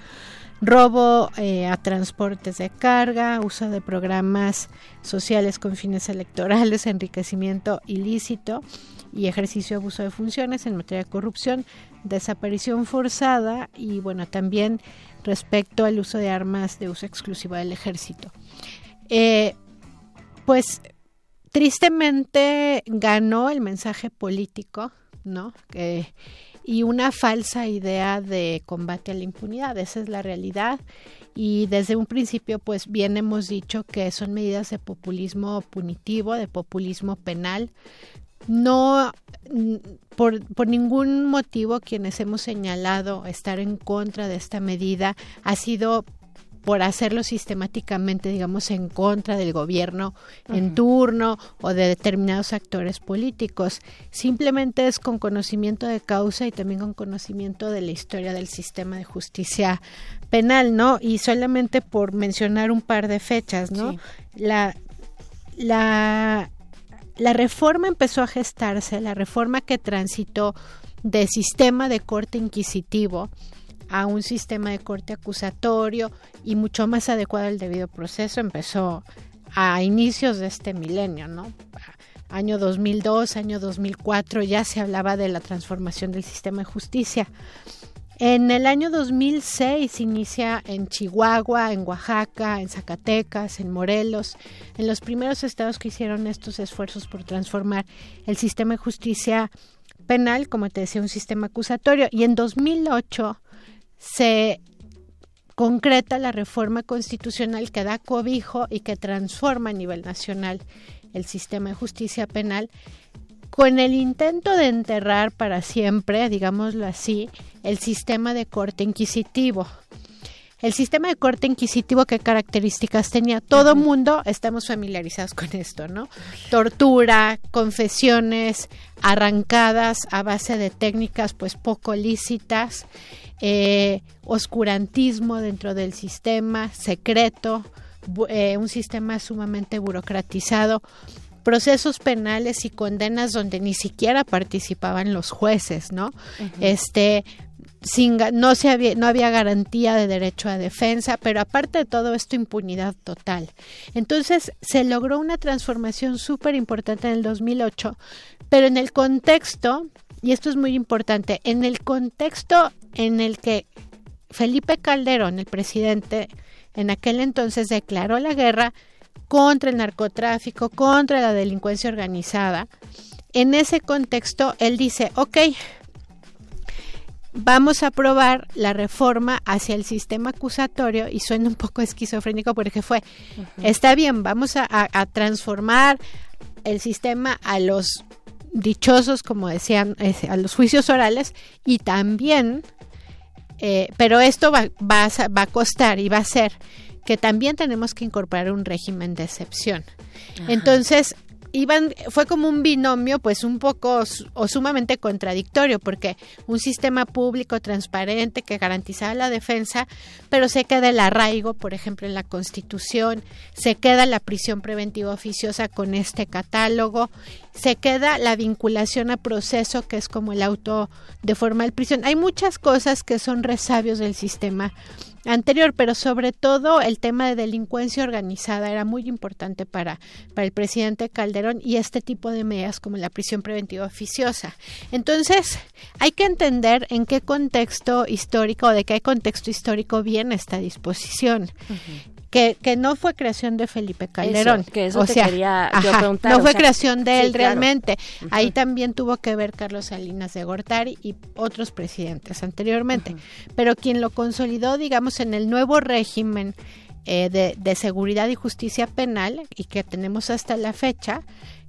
robo eh, a transportes de carga, uso de programas sociales con fines electorales, enriquecimiento ilícito y ejercicio de abuso de funciones en materia de corrupción, desaparición forzada y bueno, también respecto al uso de armas de uso exclusivo del ejército. Eh, pues tristemente ganó el mensaje político, ¿no? y una falsa idea de combate a la impunidad, esa es la realidad. Y desde un principio, pues bien hemos dicho que son medidas de populismo punitivo, de populismo penal. No, por, por ningún motivo quienes hemos señalado estar en contra de esta medida ha sido por hacerlo sistemáticamente, digamos, en contra del gobierno en turno o de determinados actores políticos. Simplemente es con conocimiento de causa y también con conocimiento de la historia del sistema de justicia penal, ¿no? Y solamente por mencionar un par de fechas, ¿no? La, la, la reforma empezó a gestarse, la reforma que transitó de sistema de corte inquisitivo, a un sistema de corte acusatorio y mucho más adecuado al debido proceso empezó a inicios de este milenio, ¿no? Año 2002, año 2004 ya se hablaba de la transformación del sistema de justicia. En el año 2006 inicia en Chihuahua, en Oaxaca, en Zacatecas, en Morelos, en los primeros estados que hicieron estos esfuerzos por transformar el sistema de justicia penal, como te decía, un sistema acusatorio. Y en 2008 se concreta la reforma constitucional que da cobijo y que transforma a nivel nacional el sistema de justicia penal con el intento de enterrar para siempre, digámoslo así, el sistema de corte inquisitivo. El sistema de corte inquisitivo, ¿qué características tenía? Todo mundo estamos familiarizados con esto, ¿no? Tortura, confesiones arrancadas a base de técnicas pues poco lícitas, eh, oscurantismo dentro del sistema, secreto, eh, un sistema sumamente burocratizado, procesos penales y condenas donde ni siquiera participaban los jueces, ¿no? Este sin, no se había, no había garantía de derecho a defensa, pero aparte de todo esto impunidad total. Entonces se logró una transformación súper importante en el 2008, pero en el contexto y esto es muy importante, en el contexto en el que Felipe Calderón, el presidente, en aquel entonces declaró la guerra contra el narcotráfico, contra la delincuencia organizada, en ese contexto él dice, ok, vamos a aprobar la reforma hacia el sistema acusatorio y suena un poco esquizofrénico porque fue, está bien, vamos a, transformar el sistema a los dichosos, como decían, a los juicios orales y también, eh, pero esto va, va, a, costar y va a ser que también tenemos que incorporar un régimen de excepción. Entonces, iban, fue como un binomio pues un poco o sumamente contradictorio porque un sistema público transparente que garantizaba la defensa, pero se queda el arraigo, por ejemplo, en la Constitución, se queda la prisión preventiva oficiosa con este catálogo, se queda la vinculación a proceso que es como el auto de formal prisión. Hay muchas cosas que son resabios del sistema anterior, pero sobre todo el tema de delincuencia organizada era muy importante para, para el presidente Calderón y este tipo de medidas como la prisión preventiva oficiosa. Entonces, hay que entender en qué contexto histórico o de qué contexto histórico viene esta disposición que, que no fue creación de Felipe Calderón. que eso o sea, quería preguntar. No fue creación de él realmente. Ahí también tuvo que ver Carlos Salinas de Gortari y otros presidentes anteriormente. Pero quien lo consolidó, digamos, en el nuevo régimen eh, de, de seguridad y justicia penal y que tenemos hasta la fecha,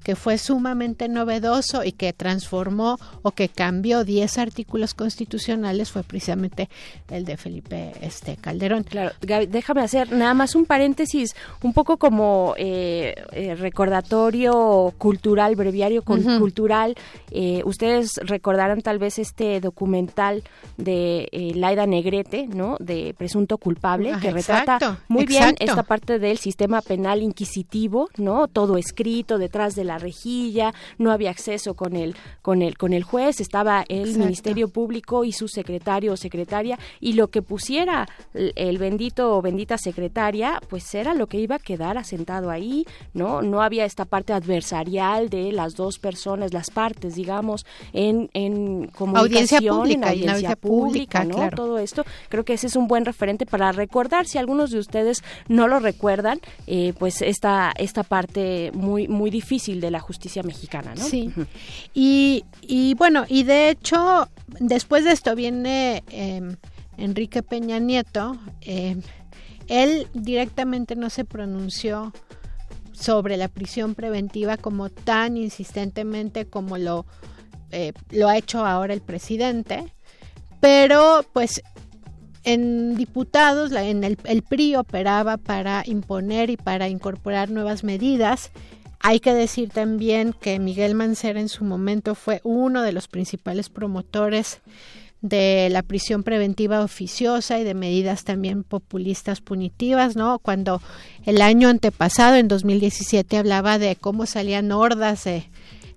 que fue sumamente novedoso y que transformó o que cambió 10 artículos constitucionales fue precisamente el de Felipe este Calderón. Claro, déjame hacer nada más un paréntesis, un poco como eh, eh, recordatorio cultural, breviario cultural. Eh, ustedes recordarán tal vez este documental de Laida Negrete, ¿no? De presunto culpable, que retrata muy bien esta parte del sistema penal inquisitivo, ¿no? Todo escrito detrás de la la rejilla, no había acceso con el, con el, con el juez, estaba el Ministerio Público y su secretario o secretaria, y lo que pusiera el, bendito o bendita secretaria, pues era lo que iba a quedar asentado ahí, ¿no? No había esta parte adversarial de las dos personas, las partes, digamos, en, en comunicación, pública, en audiencia, pública, ¿no? Todo esto, creo que ese es un buen referente para recordar, si algunos de ustedes no lo recuerdan, eh, pues esta, esta parte muy, muy difícil de la justicia mexicana, ¿no? Sí. y, y bueno, y de hecho, después de esto viene em, Enrique Peña Nieto. Em, él directamente no se pronunció sobre la prisión preventiva como tan insistentemente como lo, eh, lo ha hecho ahora el presidente, pero pues en diputados, en el, el, PRI operaba para imponer y para incorporar nuevas medidas. Hay que decir también que Miguel Mancera en su momento fue uno de los principales promotores de la prisión preventiva oficiosa y de medidas también populistas punitivas, ¿no? Cuando el año antepasado, en 2017, hablaba de cómo salían hordas de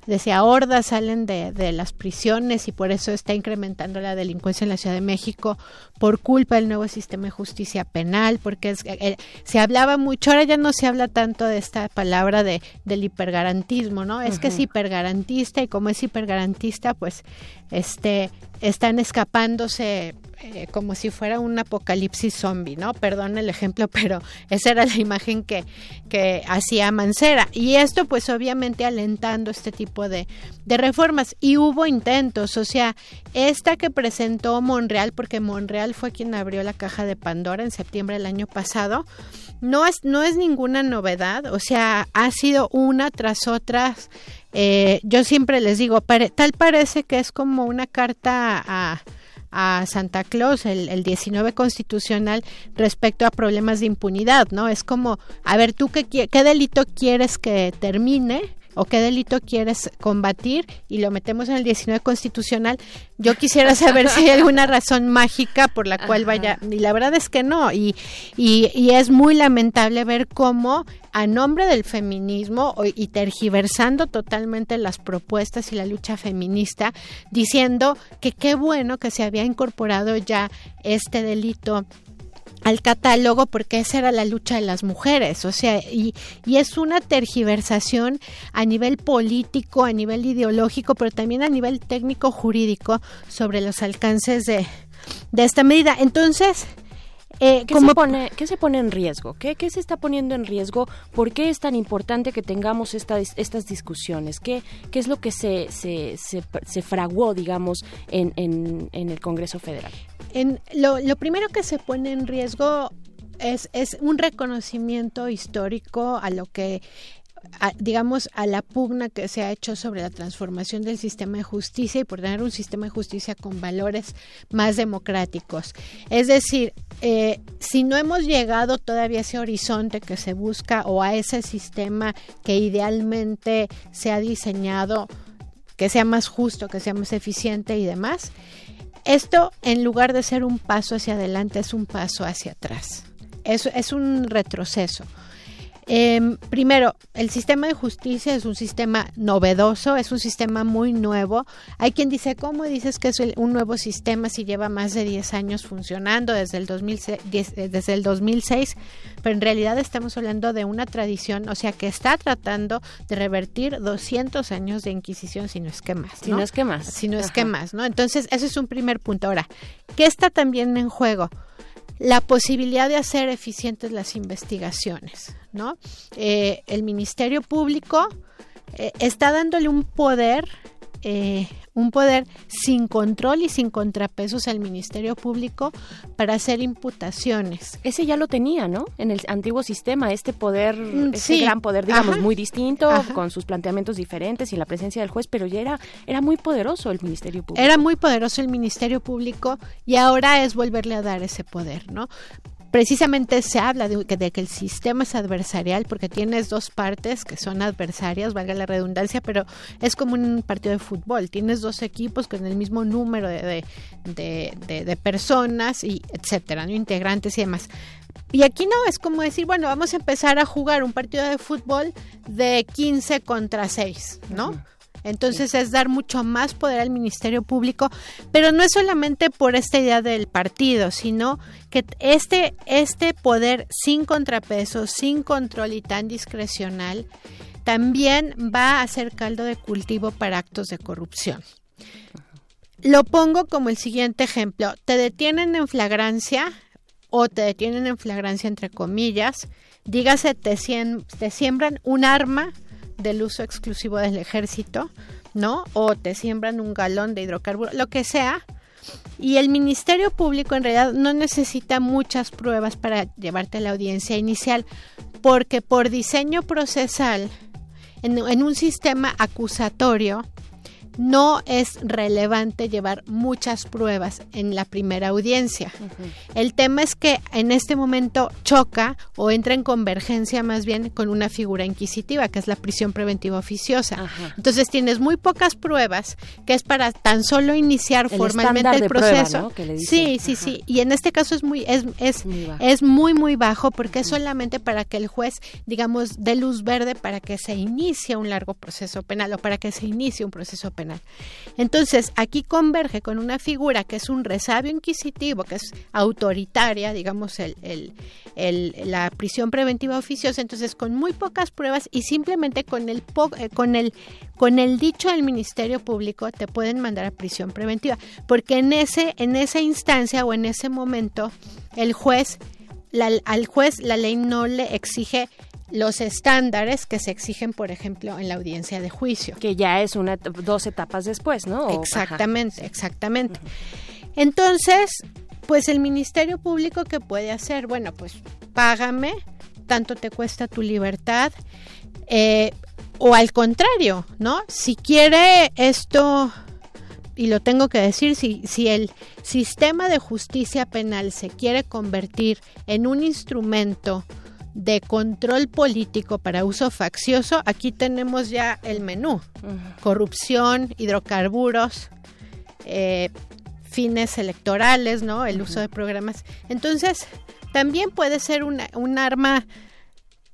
decía hordas salen de, de, las prisiones y por eso está incrementando la delincuencia en la Ciudad de México por culpa del nuevo sistema de justicia penal, porque es, eh, se hablaba mucho, ahora ya no se habla tanto de esta palabra de, del hipergarantismo, ¿no? Es que es hipergarantista y como es hipergarantista, pues este están escapándose eh, como si fuera un apocalipsis zombie, ¿no? Perdón el ejemplo, pero esa era la imagen que, que hacía Mancera. Y esto pues obviamente alentando este tipo de, de reformas. Y hubo intentos, o sea, esta que presentó Monreal, porque Monreal fue quien abrió la caja de Pandora en septiembre del año pasado, no es, no es ninguna novedad, o sea, ha sido una tras otra. Eh, yo siempre les digo, tal parece que es como una carta a a Santa Claus, el, el 19 constitucional, respecto a problemas de impunidad, ¿no? Es como, a ver, ¿tú qué, qué delito quieres que termine? O qué delito quieres combatir y lo metemos en el 19 constitucional. Yo quisiera saber si hay alguna razón mágica por la cual vaya, y la verdad es que no, y, y, y es muy lamentable ver cómo a nombre del feminismo y tergiversando totalmente las propuestas y la lucha feminista, diciendo que qué bueno que se había incorporado ya este delito al catálogo porque esa era la lucha de las mujeres, o sea, y, y, es una tergiversación a nivel político, a nivel ideológico, pero también a nivel técnico jurídico sobre los alcances de, de esta medida. Entonces, eh, ¿Qué, se pone, ¿Qué se pone en riesgo? ¿Qué, ¿Qué se está poniendo en riesgo? ¿Por qué es tan importante que tengamos esta, estas discusiones? ¿Qué, ¿Qué es lo que se, se, se, fraguó, digamos, en, en, en el Congreso Federal? En, lo, primero que se pone en riesgo es, es, un reconocimiento histórico a lo que digamos, a la pugna que se ha hecho sobre la transformación del sistema de justicia y por tener un sistema de justicia con valores más democráticos. Es decir, eh, si no hemos llegado todavía a ese horizonte que se busca o a ese sistema que idealmente se ha diseñado, que sea más justo, que sea más eficiente y demás, esto en lugar de ser un paso hacia adelante es un paso hacia atrás. Es, es un retroceso. Eh, primero, el sistema de justicia es un sistema novedoso, es un sistema muy nuevo. Hay quien dice, ¿cómo dices que es un nuevo sistema si lleva más de 10 años funcionando desde el, 2006, eh, desde el 2006? Pero en realidad estamos hablando de una tradición, o sea, que está tratando de revertir 200 años de Inquisición, si no es que más. Si no es que más. Si no es que más, ¿no? Entonces, ese es un primer punto. Ahora, ¿qué está también en juego? La posibilidad de hacer eficientes las investigaciones, ¿no? Eh, el Ministerio Público eh, está dándole un poder eh, un poder sin control y sin contrapesos al Ministerio Público para hacer imputaciones. Ese ya lo tenía, ¿no? En el antiguo sistema, este poder, mm, ese gran poder, digamos, muy distinto, con sus planteamientos diferentes y la presencia del juez, pero ya era, era muy poderoso el Ministerio Público. Era muy poderoso el Ministerio Público y ahora es volverle a dar ese poder, ¿no? Precisamente se habla de que, de que, el sistema es adversarial porque tienes dos partes que son adversarias, valga la redundancia, pero es como un partido de fútbol. Tienes dos equipos con el mismo número de, de, de, de personas y etcétera, ¿no? integrantes y demás. y aquí no, es como decir, bueno, vamos a empezar a jugar un partido de fútbol de 15 contra 6, ¿no? Entonces es dar mucho más poder al Ministerio Público, pero no es solamente por esta idea del partido, sino que este, este poder sin contrapeso, sin control y tan discrecional, también va a ser caldo de cultivo para actos de corrupción. Lo pongo como el siguiente ejemplo. Te detienen en flagrancia o te detienen en flagrancia entre comillas. Dígase, te, te siembran un arma del uso exclusivo del ejército, ¿no? O te siembran un galón de hidrocarburo, lo que sea. Y el Ministerio Público en realidad no necesita muchas pruebas para llevarte a la audiencia inicial, porque por diseño procesal, en, en un sistema acusatorio, no es relevante llevar muchas pruebas en la primera audiencia. El tema es que en este momento choca o entra en convergencia más bien con una figura inquisitiva, que es la prisión preventiva oficiosa. Entonces tienes muy pocas pruebas, que es para tan solo iniciar formalmente el proceso. Sí, sí, sí. Y en este caso es muy, es, es, muy bajo. es muy, muy bajo porque es solamente para que el juez, digamos, dé luz verde para que se inicie un largo proceso penal o para que se inicie un proceso penal entonces, aquí converge con una figura que es un resabio inquisitivo, que es autoritaria, digamos, la prisión preventiva oficiosa, entonces con muy pocas pruebas y simplemente con el, eh, con el, con el dicho del Ministerio Público te pueden mandar a prisión preventiva, porque en, ese, en esa instancia o en ese momento el juez al juez la ley no le exige los estándares que se exigen, por ejemplo, en la audiencia de juicio. Que ya es una dos etapas después, ¿no? exactamente, exactamente. Entonces, pues el Ministerio Público, ¿qué puede hacer? Bueno, pues págame, tanto te cuesta tu libertad, eh, o al contrario, ¿no? Si quiere esto, y lo tengo que decir, si, si el sistema de justicia penal se quiere convertir en un instrumento de control político para uso faccioso, aquí tenemos ya el menú. Corrupción, hidrocarburos, eh, fines electorales, ¿no? El uso de programas. Entonces, también puede ser una, un arma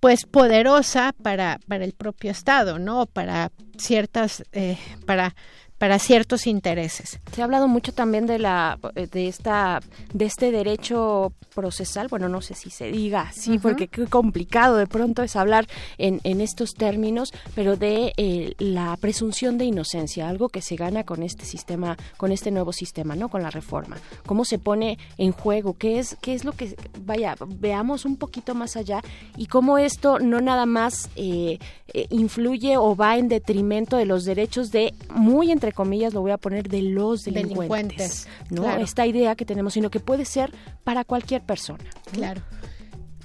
pues poderosa para, para el propio Estado, ¿no? Para ciertas, eh, para para ciertos intereses. Se ha hablado mucho también de la de esta de este derecho procesal, bueno, no sé si se diga así, porque qué complicado de pronto es hablar en, en estos términos, pero de eh, la presunción de inocencia, algo que se gana con este sistema, con este nuevo sistema, ¿no? Con la reforma. ¿Cómo se pone en juego? ¿Qué es, qué es lo que, vaya, veamos un poquito más allá y cómo esto no nada más eh, eh, influye o va en detrimento de los derechos de muy entre comillas lo voy a poner de los delincuentes, no esta idea que tenemos sino que puede ser para cualquier persona claro.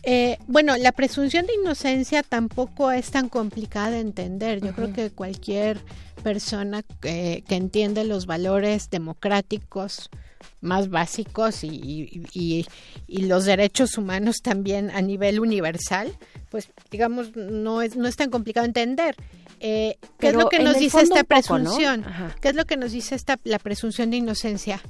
Eh, bueno, la presunción de inocencia tampoco es tan complicada de entender. Yo creo que cualquier persona que, que entiende los valores democráticos, más básicos y, y, los derechos humanos también a nivel universal, pues digamos, no es, no es tan complicado entender. Eh, ¿Qué es lo que nos dice esta presunción? ¿Qué es lo que nos dice esta, la presunción de inocencia?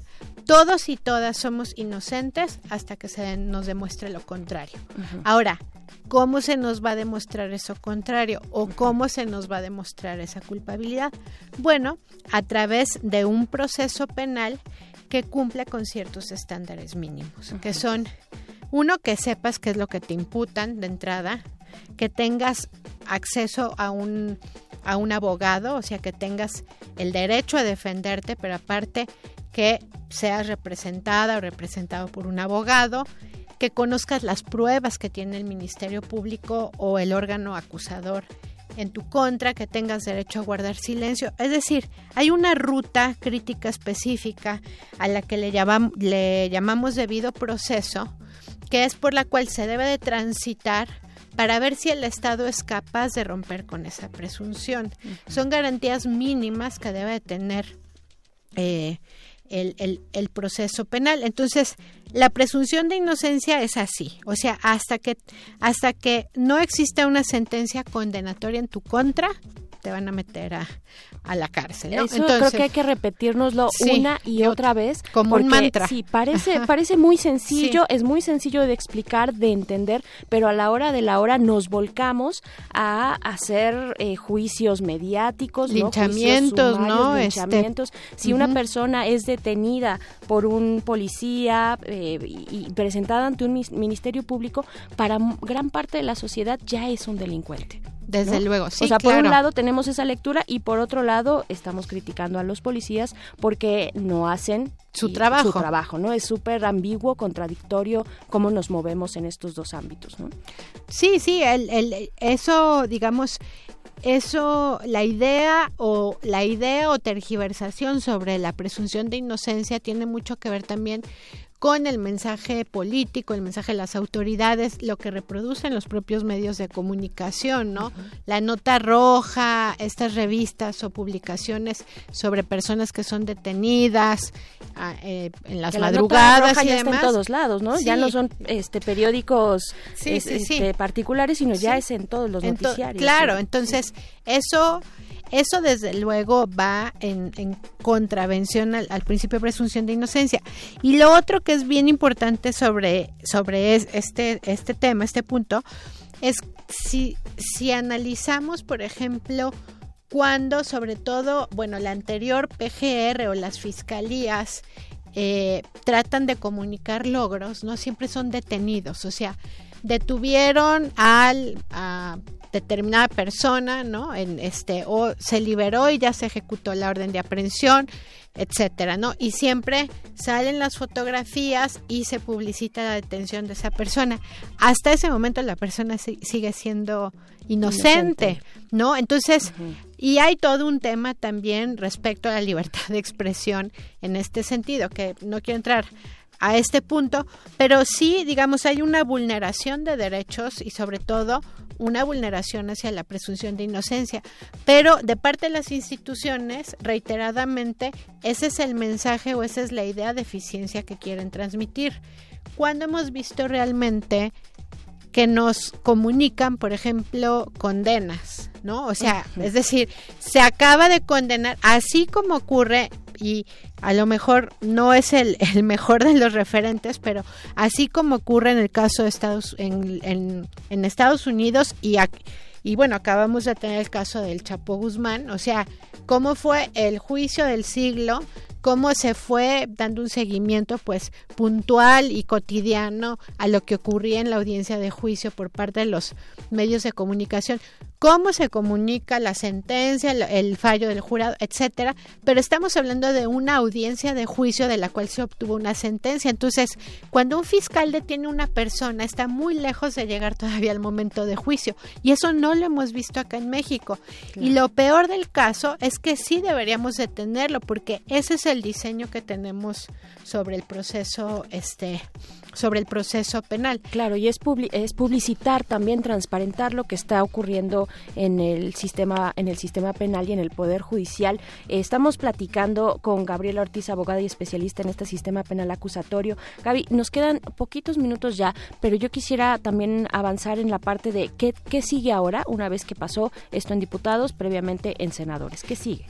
Todos y todas somos inocentes hasta que se nos demuestre lo contrario. Ahora, ¿cómo se nos va a demostrar eso contrario o cómo se nos va a demostrar esa culpabilidad? Bueno, a través de un proceso penal que cumpla con ciertos estándares mínimos, que son uno que sepas qué es lo que te imputan de entrada, que tengas acceso a un a un abogado, o sea, que tengas el derecho a defenderte, pero aparte que seas representada o representado por un abogado, que conozcas las pruebas que tiene el Ministerio Público o el órgano acusador en tu contra, que tengas derecho a guardar silencio. Es decir, hay una ruta crítica específica a la que le, le llamamos debido proceso, que es por la cual se debe de transitar para ver si el Estado es capaz de romper con esa presunción. Son garantías mínimas que debe de tener eh, el, el, proceso penal. Entonces, la presunción de inocencia es así, o sea, hasta que, hasta que no exista una sentencia condenatoria en tu contra, te van a meter a, a la cárcel. Eso creo que hay que repetirnoslo una y otra vez. Como un mantra. Sí, parece, parece muy sencillo, es muy sencillo de explicar, de entender, pero a la hora de la hora nos volcamos a hacer eh, juicios mediáticos, linchamientos, ¿no? Este, linchamientos. si una persona es detenida por un policía eh, y, presentada ante un ministerio público, para gran parte de la sociedad ya es un delincuente. Desde luego, sí. O sea, por un lado tenemos esa lectura y por otro lado estamos criticando a los policías porque no hacen su trabajo. Su trabajo, ¿no? Es súper ambiguo, contradictorio cómo nos movemos en estos dos ámbitos, ¿no? Sí, sí, el, el, eso, digamos, eso, la idea o la idea o tergiversación sobre la presunción de inocencia tiene mucho que ver también con el mensaje político, el mensaje de las autoridades, lo que reproducen los propios medios de comunicación, ¿no? La nota roja, estas revistas o publicaciones sobre personas que son detenidas ah, eh, en las madrugadas y ya demás. Está en todos lados, ¿no? Ya no son este periódicos este, particulares, sino ya es en todos los noticiarios. Claro, entonces eso eso desde luego va en, contravención al, principio de presunción de inocencia. Y lo otro que es bien importante sobre, sobre este, este tema, este punto, es si, si analizamos, por ejemplo, cuando sobre todo, bueno, la anterior PGR o las fiscalías eh, tratan de comunicar logros, no siempre son detenidos, o sea, detuvieron al determinada persona, ¿no? En este o se liberó y ya se ejecutó la orden de aprehensión, etcétera, ¿no? Y siempre salen las fotografías y se publicita la detención de esa persona. Hasta ese momento la persona sigue siendo inocente, ¿no? Entonces, y hay todo un tema también respecto a la libertad de expresión en este sentido, que no quiero entrar a este punto, pero sí, digamos, hay una vulneración de derechos y sobre todo una vulneración hacia la presunción de inocencia. Pero de parte de las instituciones, reiteradamente, ese es el mensaje o esa es la idea de eficiencia que quieren transmitir. Cuando hemos visto realmente que nos comunican, por ejemplo, condenas, ¿no? O sea, es decir, se acaba de condenar, así como ocurre y a lo mejor no es el, mejor de los referentes, pero así como ocurre en el caso de Estados, en, en Estados Unidos y, y bueno, acabamos de tener el caso del Chapo Guzmán, o sea, cómo fue el juicio del siglo, cómo se fue dando un seguimiento pues puntual y cotidiano a lo que ocurría en la audiencia de juicio por parte de los medios de comunicación, cómo se comunica la sentencia, el, fallo del jurado, etcétera, pero estamos hablando de una audiencia de juicio de la cual se obtuvo una sentencia. Entonces, cuando un fiscal detiene a una persona, está muy lejos de llegar todavía al momento de juicio, y eso no lo hemos visto acá en México. Y lo peor del caso es que sí deberíamos detenerlo, porque ese es el diseño que tenemos sobre el proceso este sobre el proceso penal. Claro, y es, es publicitar también, transparentar lo que está ocurriendo en el sistema en el sistema penal y en el poder judicial. estamos platicando con Gabriela Ortiz, abogada y especialista en este sistema penal acusatorio. Gaby, nos quedan poquitos minutos ya, pero yo quisiera también avanzar en la parte de qué, qué sigue ahora, una vez que pasó esto en diputados, previamente en senadores. ¿Qué sigue?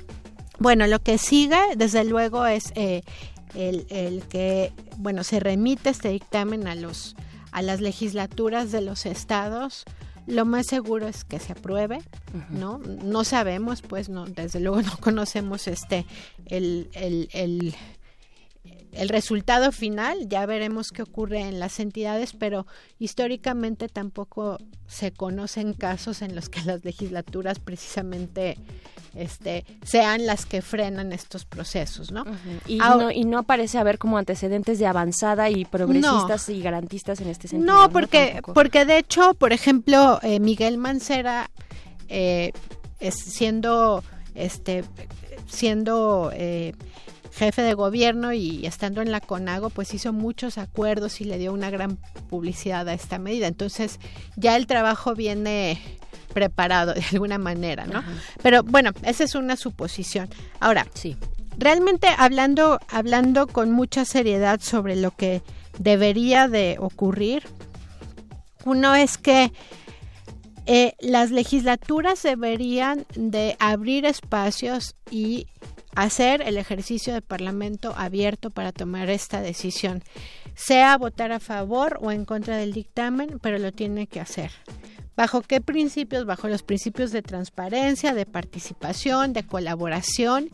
Bueno, lo que sigue, desde luego, es eh, el, que, bueno, se remite este dictamen a los a las legislaturas de los estados. Lo más seguro es que se apruebe, ¿no? No sabemos, pues, no, desde luego no conocemos este el, el, el el resultado final, ya veremos qué ocurre en las entidades, pero históricamente tampoco se conocen casos en los que las legislaturas precisamente este, sean las que frenan estos procesos, ¿no? y, no y no parece haber como antecedentes de avanzada y progresistas y garantistas en este sentido. No, porque, porque de hecho, por ejemplo, eh, Miguel Mancera, eh, es siendo, este, siendo eh, jefe de gobierno y estando en la CONAGO, pues hizo muchos acuerdos y le dio una gran publicidad a esta medida. Entonces, ya el trabajo viene preparado de alguna manera, ¿no? Pero bueno, esa es una suposición. Ahora, sí. Realmente hablando hablando con mucha seriedad sobre lo que debería de ocurrir, uno es que eh, las legislaturas deberían de abrir espacios y hacer el ejercicio de parlamento abierto para tomar esta decisión, sea votar a favor o en contra del dictamen, pero lo tiene que hacer. ¿Bajo qué principios? Bajo los principios de transparencia, de participación, de colaboración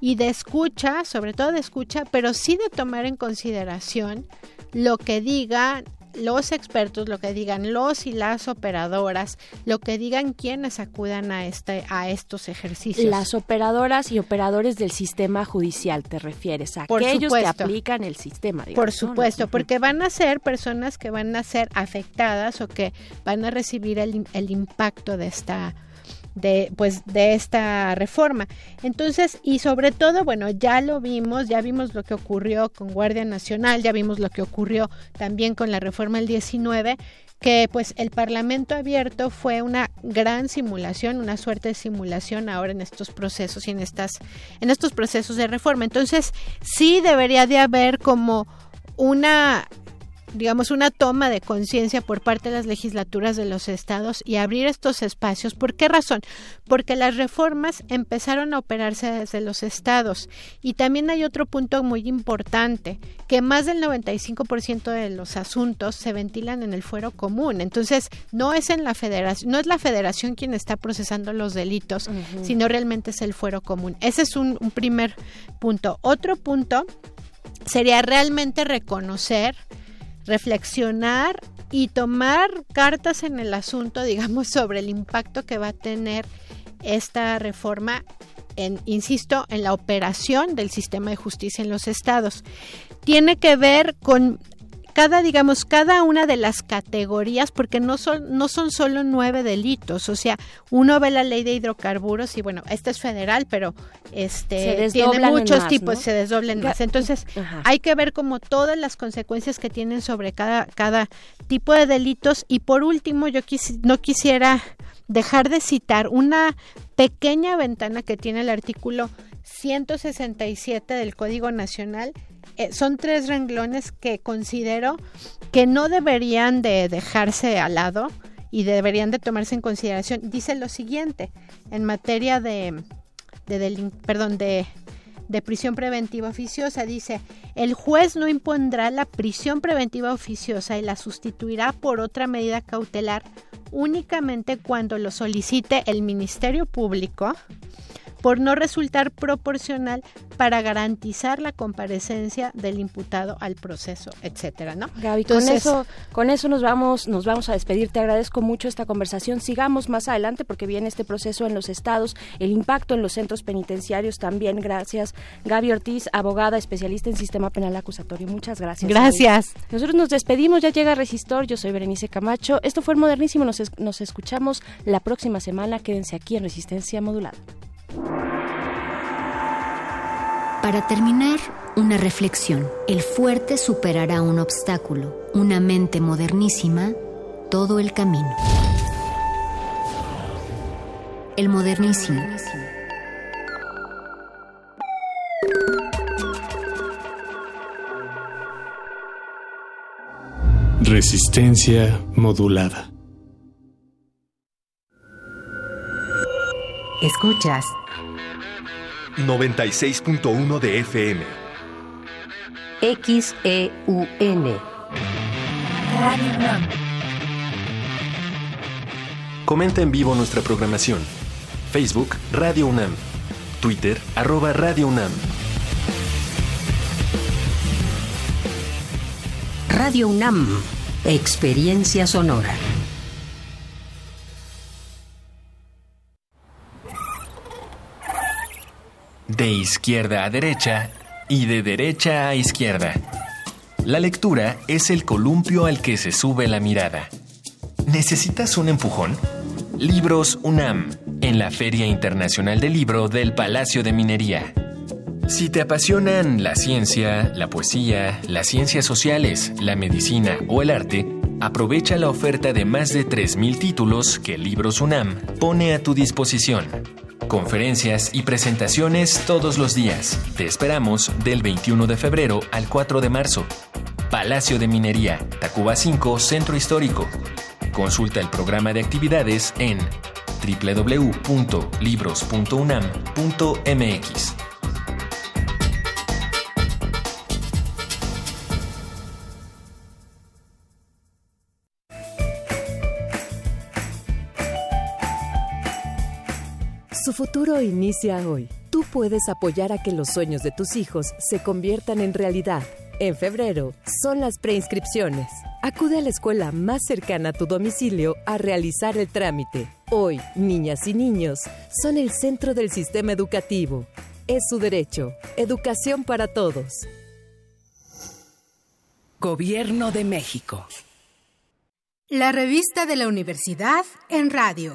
y de escucha, sobre todo de escucha, pero sí de tomar en consideración lo que digan los expertos, lo que digan los y las operadoras, lo que digan quienes acudan a este a estos ejercicios. Las operadoras y operadores del sistema judicial te refieres a aquellos que aplican el sistema. Por supuesto, porque van a ser personas que van a ser afectadas o que van a recibir el, el impacto de esta de pues de esta reforma. Entonces, y sobre todo, bueno, ya lo vimos, ya vimos lo que ocurrió con Guardia Nacional, ya vimos lo que ocurrió también con la reforma del 19 que pues el Parlamento abierto fue una gran simulación, una suerte de simulación ahora en estos procesos y en estas en estos procesos de reforma. Entonces, sí debería de haber como una digamos, una toma de conciencia por parte de las legislaturas de los estados y abrir estos espacios. ¿Por qué razón? Porque las reformas empezaron a operarse desde los estados. Y también hay otro punto muy importante, que más del 95% de los asuntos se ventilan en el fuero común. Entonces, no es en la federación, no es la federación quien está procesando los delitos, sino realmente es el fuero común. Ese es un, un primer punto. Otro punto sería realmente reconocer reflexionar y tomar cartas en el asunto, digamos, sobre el impacto que va a tener esta reforma en, insisto, en la operación del sistema de justicia en los estados. Tiene que ver con cada, digamos, cada una de las categorías, porque no son, no son solo nueve delitos, o sea, uno ve la ley de hidrocarburos y bueno, este es federal, pero este tiene muchos tipos, se desdoblan más. Entonces, hay que ver como todas las consecuencias que tienen sobre cada, cada tipo de delitos. Y por último, yo no quisiera dejar de citar una pequeña ventana que tiene el artículo 167 del Código Nacional eh, son tres renglones que considero que no deberían de dejarse al lado y deberían de tomarse en consideración. Dice lo siguiente, en materia de, de perdón, de, de prisión preventiva oficiosa, dice, el juez no impondrá la prisión preventiva oficiosa y la sustituirá por otra medida cautelar únicamente cuando lo solicite el Ministerio Público por no resultar proporcional para garantizar la comparecencia del imputado al proceso, etcétera, ¿no? Gaby, con eso, con eso nos vamos, nos vamos a despedir. Te agradezco mucho esta conversación. Sigamos más adelante porque viene este proceso en los estados, el impacto en los centros penitenciarios también. Gracias, Gaby Ortiz, abogada especialista en sistema penal acusatorio. Muchas gracias. Gracias. Nosotros nos despedimos. Ya llega Resistor. Yo soy Berenice Camacho. Esto fue el Modernísimo. Nos, nos escuchamos la próxima semana. Quédense aquí en Resistencia Modulada. Para terminar, una reflexión. El fuerte superará un obstáculo, una mente modernísima, todo el camino. El modernísimo. Resistencia modulada. Escuchas 96.1 de FM. XEUN. Comenta en vivo nuestra programación. Facebook Radio UNAM. Twitter arroba Radio UNAM. Radio UNAM. Experiencia sonora. De izquierda a derecha y de derecha a izquierda. La lectura es el columpio al que se sube la mirada. ¿Necesitas un empujón? Libros UNAM, en la Feria Internacional del Libro del Palacio de Minería. Si te apasionan la ciencia, la poesía, las ciencias sociales, la medicina o el arte, aprovecha la oferta de más de 3.000 títulos que Libros UNAM pone a tu disposición. Conferencias y presentaciones todos los días. Te esperamos del 21 de febrero al 4 de marzo. Palacio de Minería, Tacuba 5, Centro Histórico. Consulta el programa de actividades en www.libros.unam.mx. Su futuro inicia hoy. Tú puedes apoyar a que los sueños de tus hijos se conviertan en realidad. En febrero son las preinscripciones. Acude a la escuela más cercana a tu domicilio a realizar el trámite. Hoy, niñas y niños son el centro del sistema educativo. Es su derecho. Educación para todos. Gobierno de México. La revista de la universidad en radio.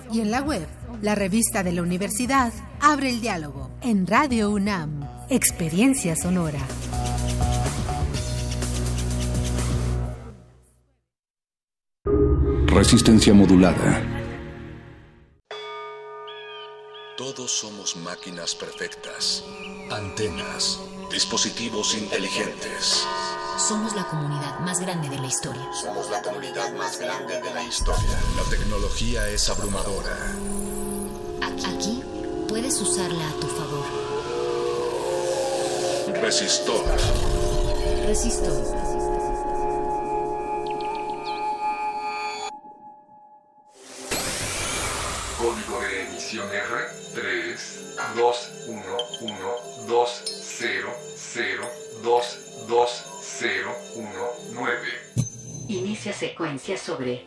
y en la web. La revista de la universidad abre el diálogo en Radio UNAM. Experiencia sonora. Resistencia modulada. Todos somos máquinas perfectas, antenas, dispositivos inteligentes. Somos la comunidad más grande de la historia. Somos la comunidad más grande de la historia. La tecnología es abrumadora. Aquí puedes usarla a tu favor. Resistor. Resistor. Código de emisión R 3 2 1 1 2 0 0 2 2 0 1 9. Inicia secuencia sobre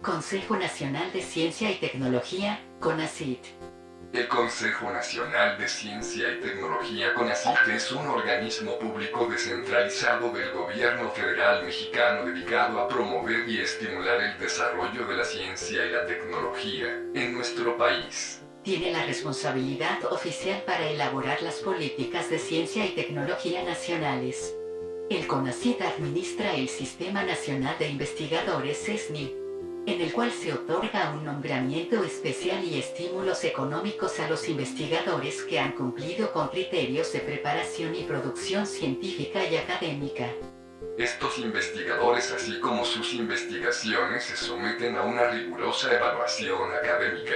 Consejo Nacional de Ciencia y Tecnología, CONACYT. El Consejo Nacional de Ciencia y Tecnología CONACYT es un organismo público descentralizado del gobierno federal mexicano dedicado a promover y estimular el desarrollo de la ciencia y la tecnología en nuestro país. Tiene la responsabilidad oficial para elaborar las políticas de ciencia y tecnología nacionales. El CONACYT administra el Sistema Nacional de Investigadores SESNI, en el cual se otorga un nombramiento especial y estímulos económicos a los investigadores que han cumplido con criterios de preparación y producción científica y académica. Estos investigadores, así como sus investigaciones, se someten a una rigurosa evaluación académica.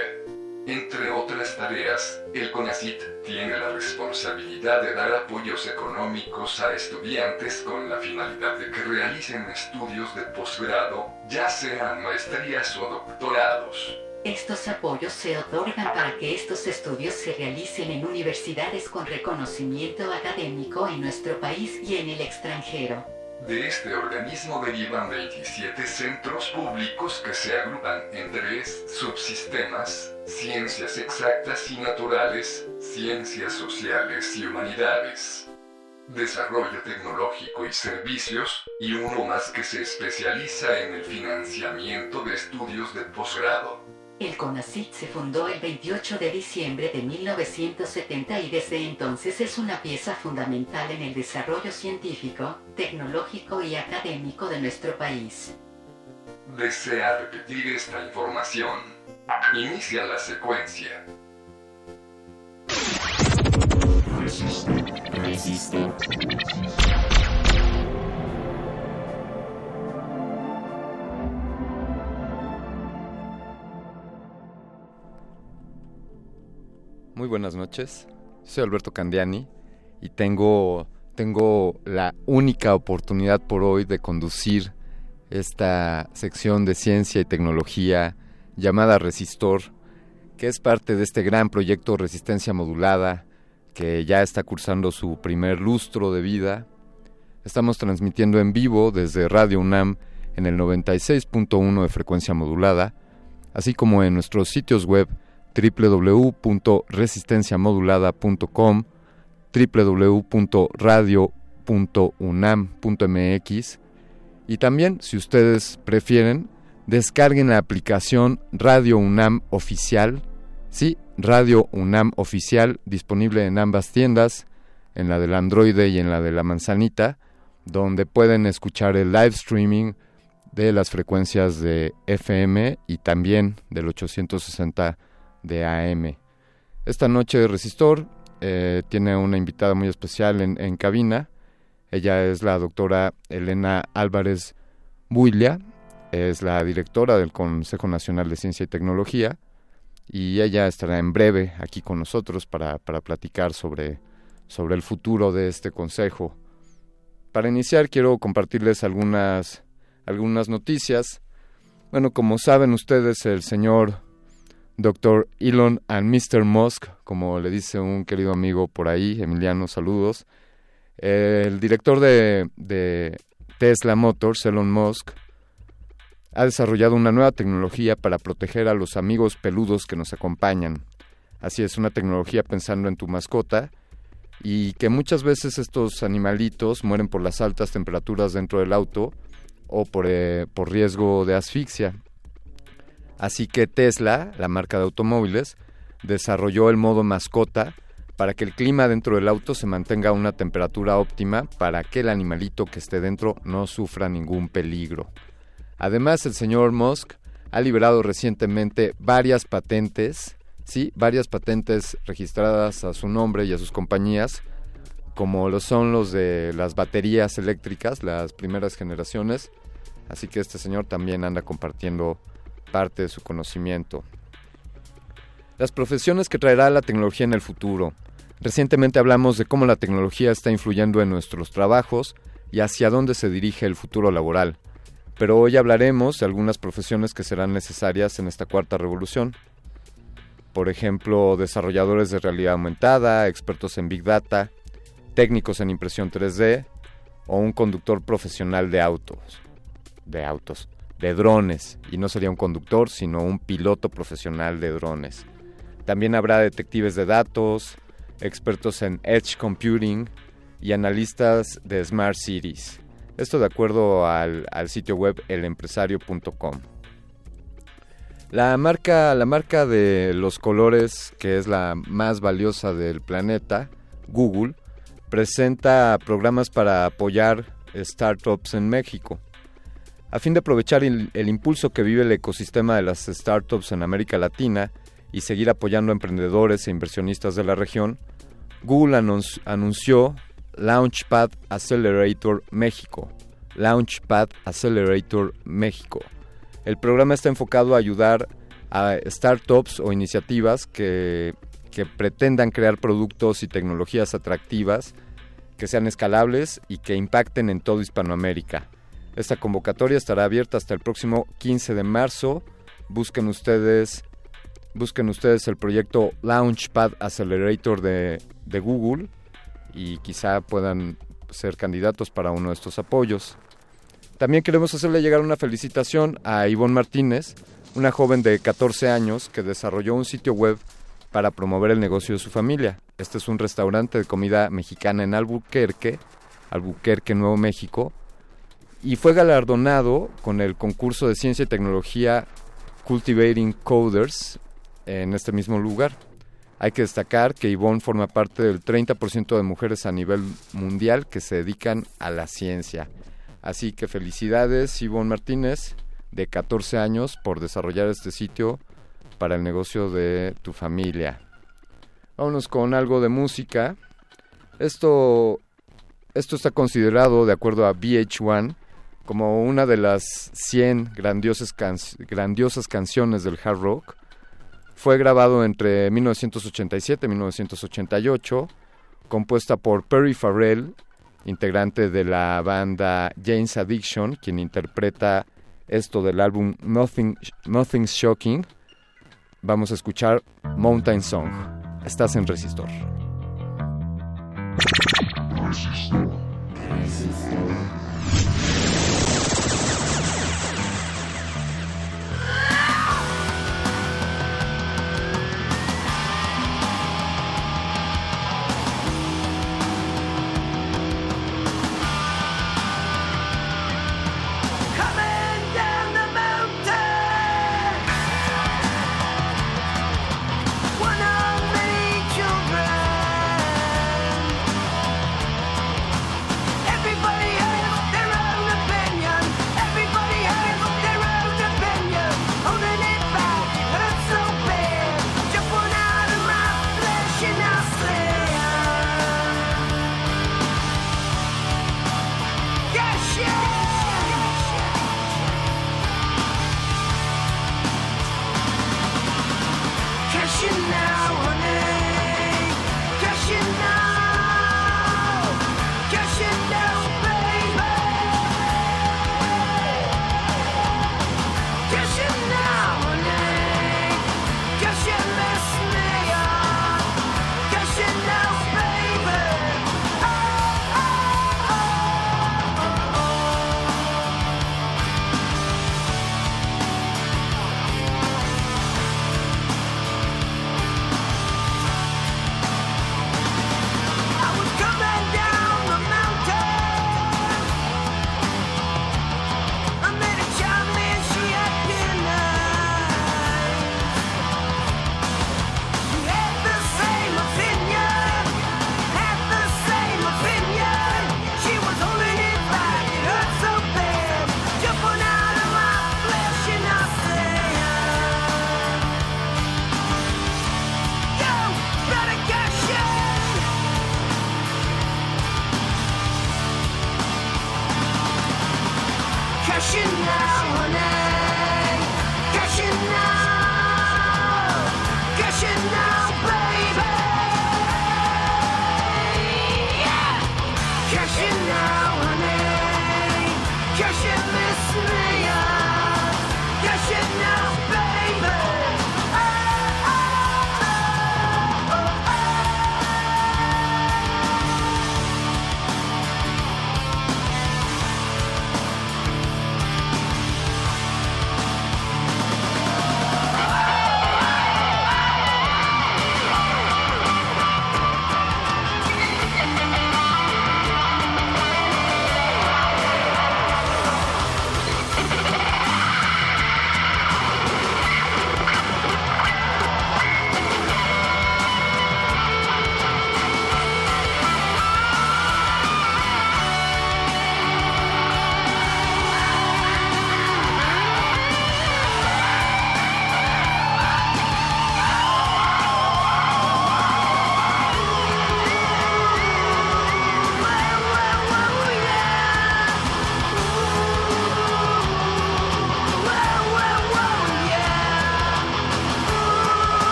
Entre otras tareas, el CONACYT tiene la responsabilidad de dar apoyos económicos a estudiantes con la finalidad de que realicen estudios de posgrado, ya sean maestrías o doctorados. Estos apoyos se otorgan para que estos estudios se realicen en universidades con reconocimiento académico en nuestro país y en el extranjero. De este organismo derivan 27 centros públicos que se agrupan en tres subsistemas, ciencias exactas y naturales, ciencias sociales y humanidades, desarrollo tecnológico y servicios, y uno más que se especializa en el financiamiento de estudios de posgrado. El CONACYT se fundó el 28 de diciembre de 1970 y desde entonces es una pieza fundamental en el desarrollo científico, tecnológico y académico de nuestro país. ¿Desea repetir esta información? Inicia la secuencia. Resisto. Muy buenas noches. Soy Alberto Candiani y tengo, tengo la única oportunidad por hoy de conducir esta sección de ciencia y tecnología llamada Resistor, que es parte de este gran proyecto Resistencia Modulada que ya está cursando su primer lustro de vida. Estamos transmitiendo en vivo desde Radio UNAM en el 96.1 de frecuencia modulada, así como en nuestros sitios web www.resistenciamodulada.com, www.radio.unam.mx y también, si ustedes prefieren, descarguen la aplicación Radio UNAM Oficial, sí, Radio UNAM Oficial, disponible en ambas tiendas, en la del Android y en la de la Manzanita, donde pueden escuchar el live streaming de las frecuencias de FM y también del 860 de AM. Esta noche Resistor eh, tiene una invitada muy especial en, cabina. Ella es la doctora Elena Álvarez Builla, es la directora del Consejo Nacional de Ciencia y Tecnología y ella estará en breve aquí con nosotros para, para platicar sobre, sobre el futuro de este consejo. Para iniciar quiero compartirles algunas, algunas noticias. Bueno, como saben ustedes, el señor Dr. Elon and Mr. Musk, como le dice un querido amigo por ahí, Emiliano, saludos. El director de, de Tesla Motors, Elon Musk, ha desarrollado una nueva tecnología para proteger a los amigos peludos que nos acompañan. Así es, una tecnología pensando en tu mascota y que muchas veces estos animalitos mueren por las altas temperaturas dentro del auto o por, eh, por riesgo de asfixia. Así que Tesla, la marca de automóviles, desarrolló el modo mascota para que el clima dentro del auto se mantenga a una temperatura óptima para que el animalito que esté dentro no sufra ningún peligro. Además, el señor Musk ha liberado recientemente varias patentes, sí, varias patentes registradas a su nombre y a sus compañías, como lo son los de las baterías eléctricas, las primeras generaciones. Así que este señor también anda compartiendo parte de su conocimiento. Las profesiones que traerá la tecnología en el futuro. Recientemente hablamos de cómo la tecnología está influyendo en nuestros trabajos y hacia dónde se dirige el futuro laboral. Pero hoy hablaremos de algunas profesiones que serán necesarias en esta cuarta revolución. Por ejemplo, desarrolladores de realidad aumentada, expertos en Big Data, técnicos en impresión 3D o un conductor profesional de autos. De autos de drones, y no sería un conductor, sino un piloto profesional de drones. También habrá detectives de datos, expertos en Edge Computing y analistas de Smart Cities. Esto de acuerdo al, sitio web elempresario.com. La marca, la marca de los colores, que es la más valiosa del planeta, Google, presenta programas para apoyar startups en México. A fin de aprovechar el, impulso que vive el ecosistema de las startups en América Latina y seguir apoyando a emprendedores e inversionistas de la región, Google anunció Launchpad Accelerator México. Launchpad Accelerator México. El programa está enfocado a ayudar a startups o iniciativas que, que pretendan crear productos y tecnologías atractivas que sean escalables y que impacten en todo Hispanoamérica. Esta convocatoria estará abierta hasta el próximo 15 de marzo. Busquen ustedes, busquen ustedes el proyecto Launchpad Accelerator de, Google y quizá puedan ser candidatos para uno de estos apoyos. También queremos hacerle llegar una felicitación a Ivonne Martínez, una joven de 14 años que desarrolló un sitio web para promover el negocio de su familia. Este es un restaurante de comida mexicana en Albuquerque, Albuquerque, Nuevo México, y fue galardonado con el concurso de ciencia y tecnología Cultivating Coders en este mismo lugar. Hay que destacar que Ivonne forma parte del 30% de mujeres a nivel mundial que se dedican a la ciencia. Así que felicidades Ivonne Martínez, de 14 años, por desarrollar este sitio para el negocio de tu familia. Vámonos con algo de música. Esto, esto está considerado, de acuerdo a VH1, como una de las 100 grandiosas, canciones del hard rock. Fue grabado entre 1987 y 1988, compuesta por Perry Farrell, integrante de la banda James Addiction, quien interpreta esto del álbum Nothing, Nothing's Shocking. Vamos a escuchar Mountain Song. Estás en Resistor. Resistor. Resistor.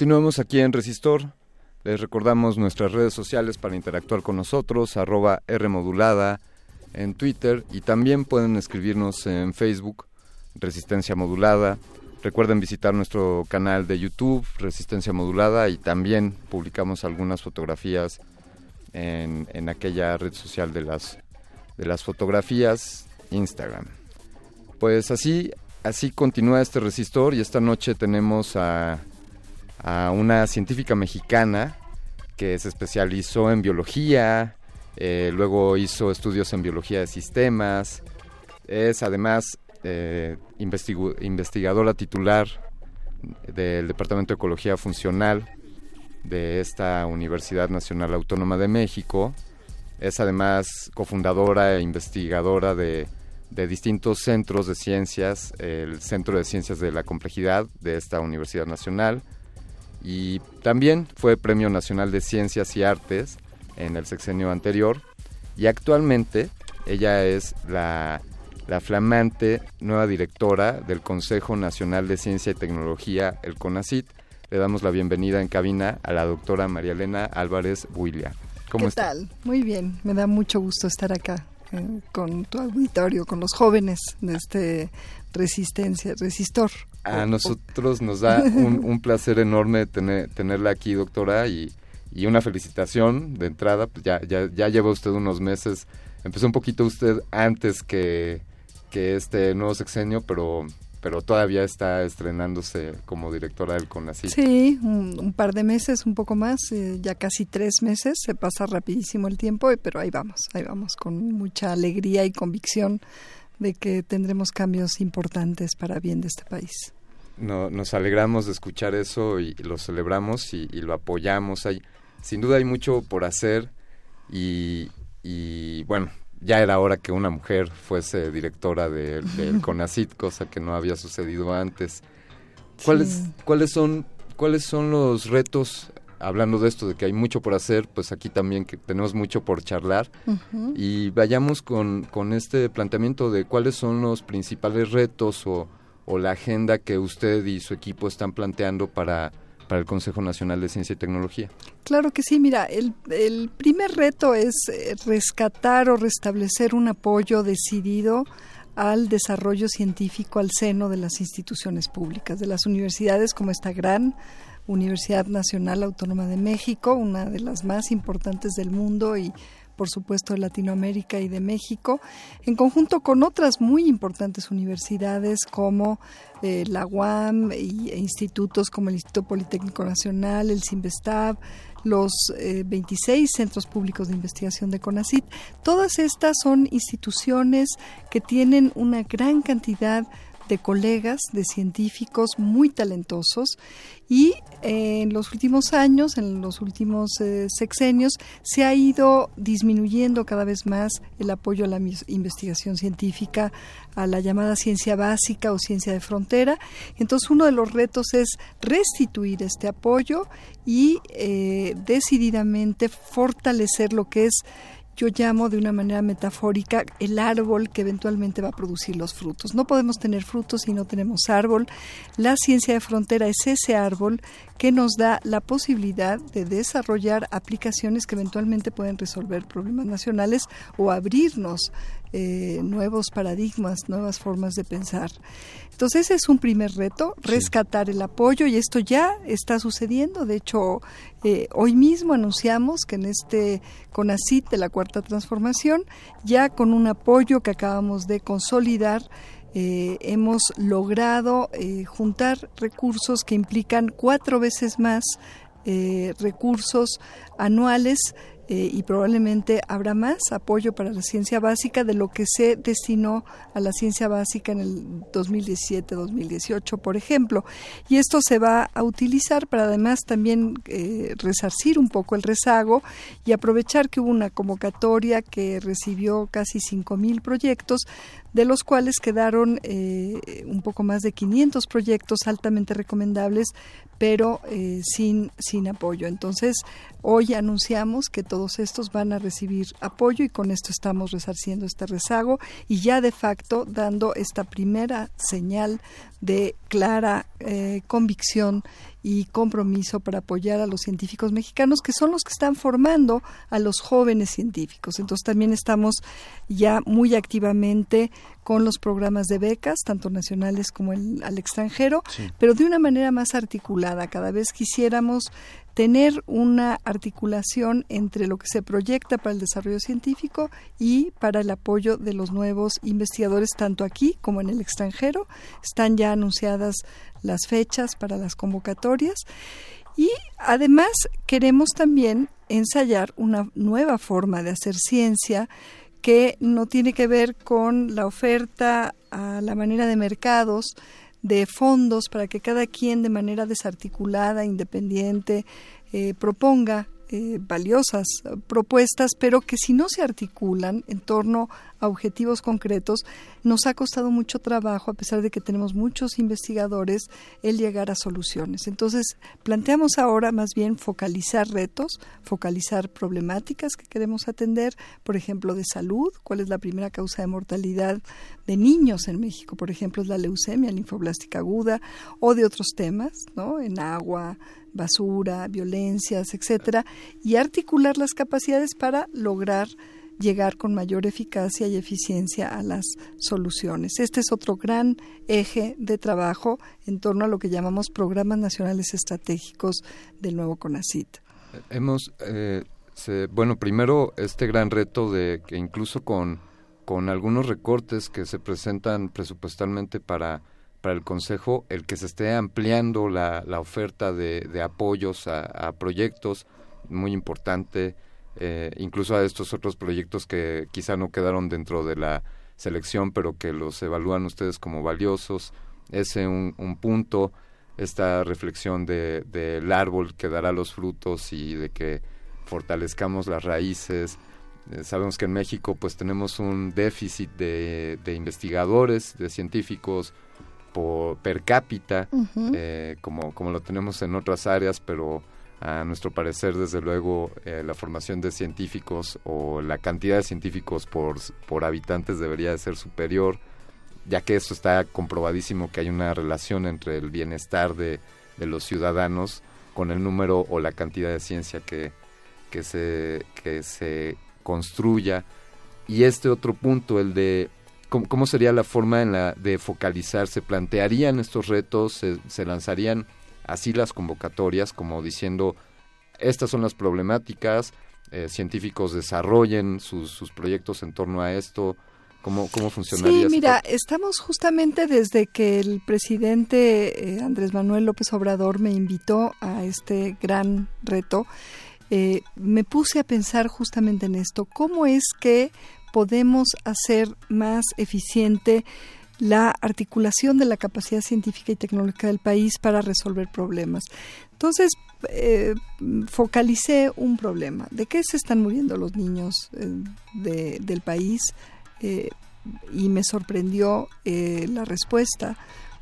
Continuamos aquí en Resistor. Les recordamos nuestras redes sociales para interactuar con nosotros, arroba Rmodulada en Twitter y también pueden escribirnos en Facebook, Resistencia Modulada. Recuerden visitar nuestro canal de YouTube, Resistencia Modulada, y también publicamos algunas fotografías en, en aquella red social de las, de las fotografías, Instagram. Pues así, así continúa este resistor y esta noche tenemos a a una científica mexicana que se especializó en biología, eh, luego hizo estudios en biología de sistemas, es además eh, investigadora titular del Departamento de Ecología Funcional de esta Universidad Nacional Autónoma de México, es además cofundadora e investigadora de, de distintos centros de ciencias, el Centro de Ciencias de la Complejidad de esta Universidad Nacional, y también fue Premio Nacional de Ciencias y Artes en el sexenio anterior y actualmente ella es la, flamante nueva directora del Consejo Nacional de Ciencia y Tecnología, el CONACIT. Le damos la bienvenida en cabina a la doctora María Elena Álvarez Builia. ¿Cómo ¿Qué tal? Muy bien, me da mucho gusto estar acá eh, con tu auditorio, con los jóvenes de este Resistencia, Resistor. A nosotros nos da un, placer enorme tener, tenerla aquí, doctora, y, una felicitación de entrada. Pues ya, ya, ya lleva usted unos meses. Empezó un poquito usted antes que, que este nuevo sexenio, pero pero todavía está estrenándose como directora del CONACYT. Sí, un, par de meses, un poco más, eh, ya casi tres meses, se pasa rapidísimo el tiempo, pero ahí vamos, ahí vamos, con mucha alegría y convicción de que tendremos cambios importantes para bien de este país. No, nos alegramos de escuchar eso y, lo celebramos y, lo apoyamos. Hay, sin duda hay mucho por hacer y, y bueno, ya era hora que una mujer fuese directora del CONACIT, cosa que no había sucedido antes. ¿Cuáles, ¿cuáles, son, ¿Cuáles son los retos hablando de esto, de que hay mucho por hacer, pues aquí también que tenemos mucho por charlar y vayamos con, con, este planteamiento de cuáles son los principales retos o, o, la agenda que usted y su equipo están planteando para, para el Consejo Nacional de Ciencia y Tecnología. Claro que sí, mira, el, el primer reto es eh, rescatar o restablecer un apoyo decidido al desarrollo científico al seno de las instituciones públicas, de las universidades como esta gran Universidad Nacional Autónoma de México, una de las más importantes del mundo y por supuesto, de Latinoamérica y de México, en conjunto con otras muy importantes universidades como eh, la UAM e institutos como el Instituto Politécnico Nacional, el CIMBESTAB, los 26 eh, centros públicos de investigación de CONACIT. Todas estas son instituciones que tienen una gran cantidad de colegas, de científicos muy talentosos y eh, en los últimos años, en los últimos eh, sexenios, se ha ido disminuyendo cada vez más el apoyo a la investigación científica, a la llamada ciencia básica o ciencia de frontera. Entonces uno de los retos es restituir este apoyo y eh, decididamente fortalecer lo que es yo llamo de una manera metafórica el árbol que eventualmente va a producir los frutos. No podemos tener frutos si no tenemos árbol. La ciencia de frontera es ese árbol que nos da la posibilidad de desarrollar aplicaciones que eventualmente pueden resolver problemas nacionales o abrirnos eh, nuevos paradigmas, nuevas formas de pensar. Entonces ese es un primer reto, rescatar el apoyo y esto ya está sucediendo. De hecho, eh, hoy mismo anunciamos que en este CONACIT de la Cuarta Transformación, ya con un apoyo que acabamos de consolidar, eh, hemos logrado eh, juntar recursos que implican cuatro veces más recursos anuales eh, y probablemente habrá más apoyo para la ciencia básica de lo que se destinó a la ciencia básica en el 2017-2018, por ejemplo. Y esto se va a utilizar para además también eh, resarcir un poco el rezago y aprovechar que hubo una convocatoria que recibió casi 5.000 proyectos de los cuales quedaron eh, un poco más de 500 proyectos altamente recomendables, pero eh, sin, sin apoyo. Entonces, hoy anunciamos que todos estos van a recibir apoyo y con esto estamos resarciendo este rezago y ya de facto dando esta primera señal de clara eh, convicción y compromiso para apoyar a los científicos mexicanos, que son los que están formando a los jóvenes científicos. Entonces también estamos ya muy activamente con los programas de becas, tanto nacionales como el, al extranjero, pero de una manera más articulada. Cada vez quisiéramos tener una articulación entre lo que se proyecta para el desarrollo científico y para el apoyo de los nuevos investigadores, tanto aquí como en el extranjero. Están ya anunciadas las fechas para las convocatorias y además queremos también ensayar una nueva forma de hacer ciencia que no tiene que ver con la oferta a la manera de mercados de fondos para que cada quien de manera desarticulada, independiente, eh, proponga eh, valiosas propuestas, pero que si no se articulan en torno a objetivos concretos, nos ha costado mucho trabajo, a pesar de que tenemos muchos investigadores, el llegar a soluciones. Entonces, planteamos ahora más bien focalizar retos, focalizar problemáticas que queremos atender, por ejemplo, de salud, cuál es la primera causa de mortalidad de niños en México, por ejemplo, es la leucemia linfoblástica aguda, o de otros temas, ¿no? En agua, basura, violencias, etcétera, y articular las capacidades para lograr llegar con mayor eficacia y eficiencia a las soluciones. Este es otro gran eje de trabajo en torno a lo que llamamos programas nacionales estratégicos del nuevo CONACIT. Hemos, eh, bueno, primero este gran reto de que incluso con, con algunos recortes que se presentan presupuestalmente para para el Consejo el que se esté ampliando la, la oferta de, de apoyos a, proyectos, muy importante, eh, incluso a estos otros proyectos que quizá no quedaron dentro de la selección, pero que los evalúan ustedes como valiosos. Ese un, un punto, esta reflexión del de, árbol que dará los frutos y de que fortalezcamos las raíces. Eh, sabemos que en México pues tenemos un déficit de, de investigadores, de científicos, por, per cápita, eh, como, como lo tenemos en otras áreas, pero a nuestro parecer, desde luego, eh, la formación de científicos o la cantidad de científicos por, por habitantes debería de ser superior, ya que eso está comprobadísimo que hay una relación entre el bienestar de, de los ciudadanos con el número o la cantidad de ciencia que, que, se, que se construya. Y este otro punto, el de ¿Cómo, sería la forma en la de focalizar? ¿Se plantearían estos retos? ¿Se, lanzarían así las convocatorias como diciendo, estas son las problemáticas, eh, científicos desarrollen sus, sus, proyectos en torno a esto? ¿Cómo, cómo funcionaría? Sí, mira, estamos justamente desde que el presidente eh, Andrés Manuel López Obrador me invitó a este gran reto, eh, me puse a pensar justamente en esto, cómo es que podemos hacer más eficiente la articulación de la capacidad científica y tecnológica del país para resolver problemas. Entonces, eh, focalicé un problema. ¿De qué se están muriendo los niños eh, del país? Eh, y me sorprendió la respuesta.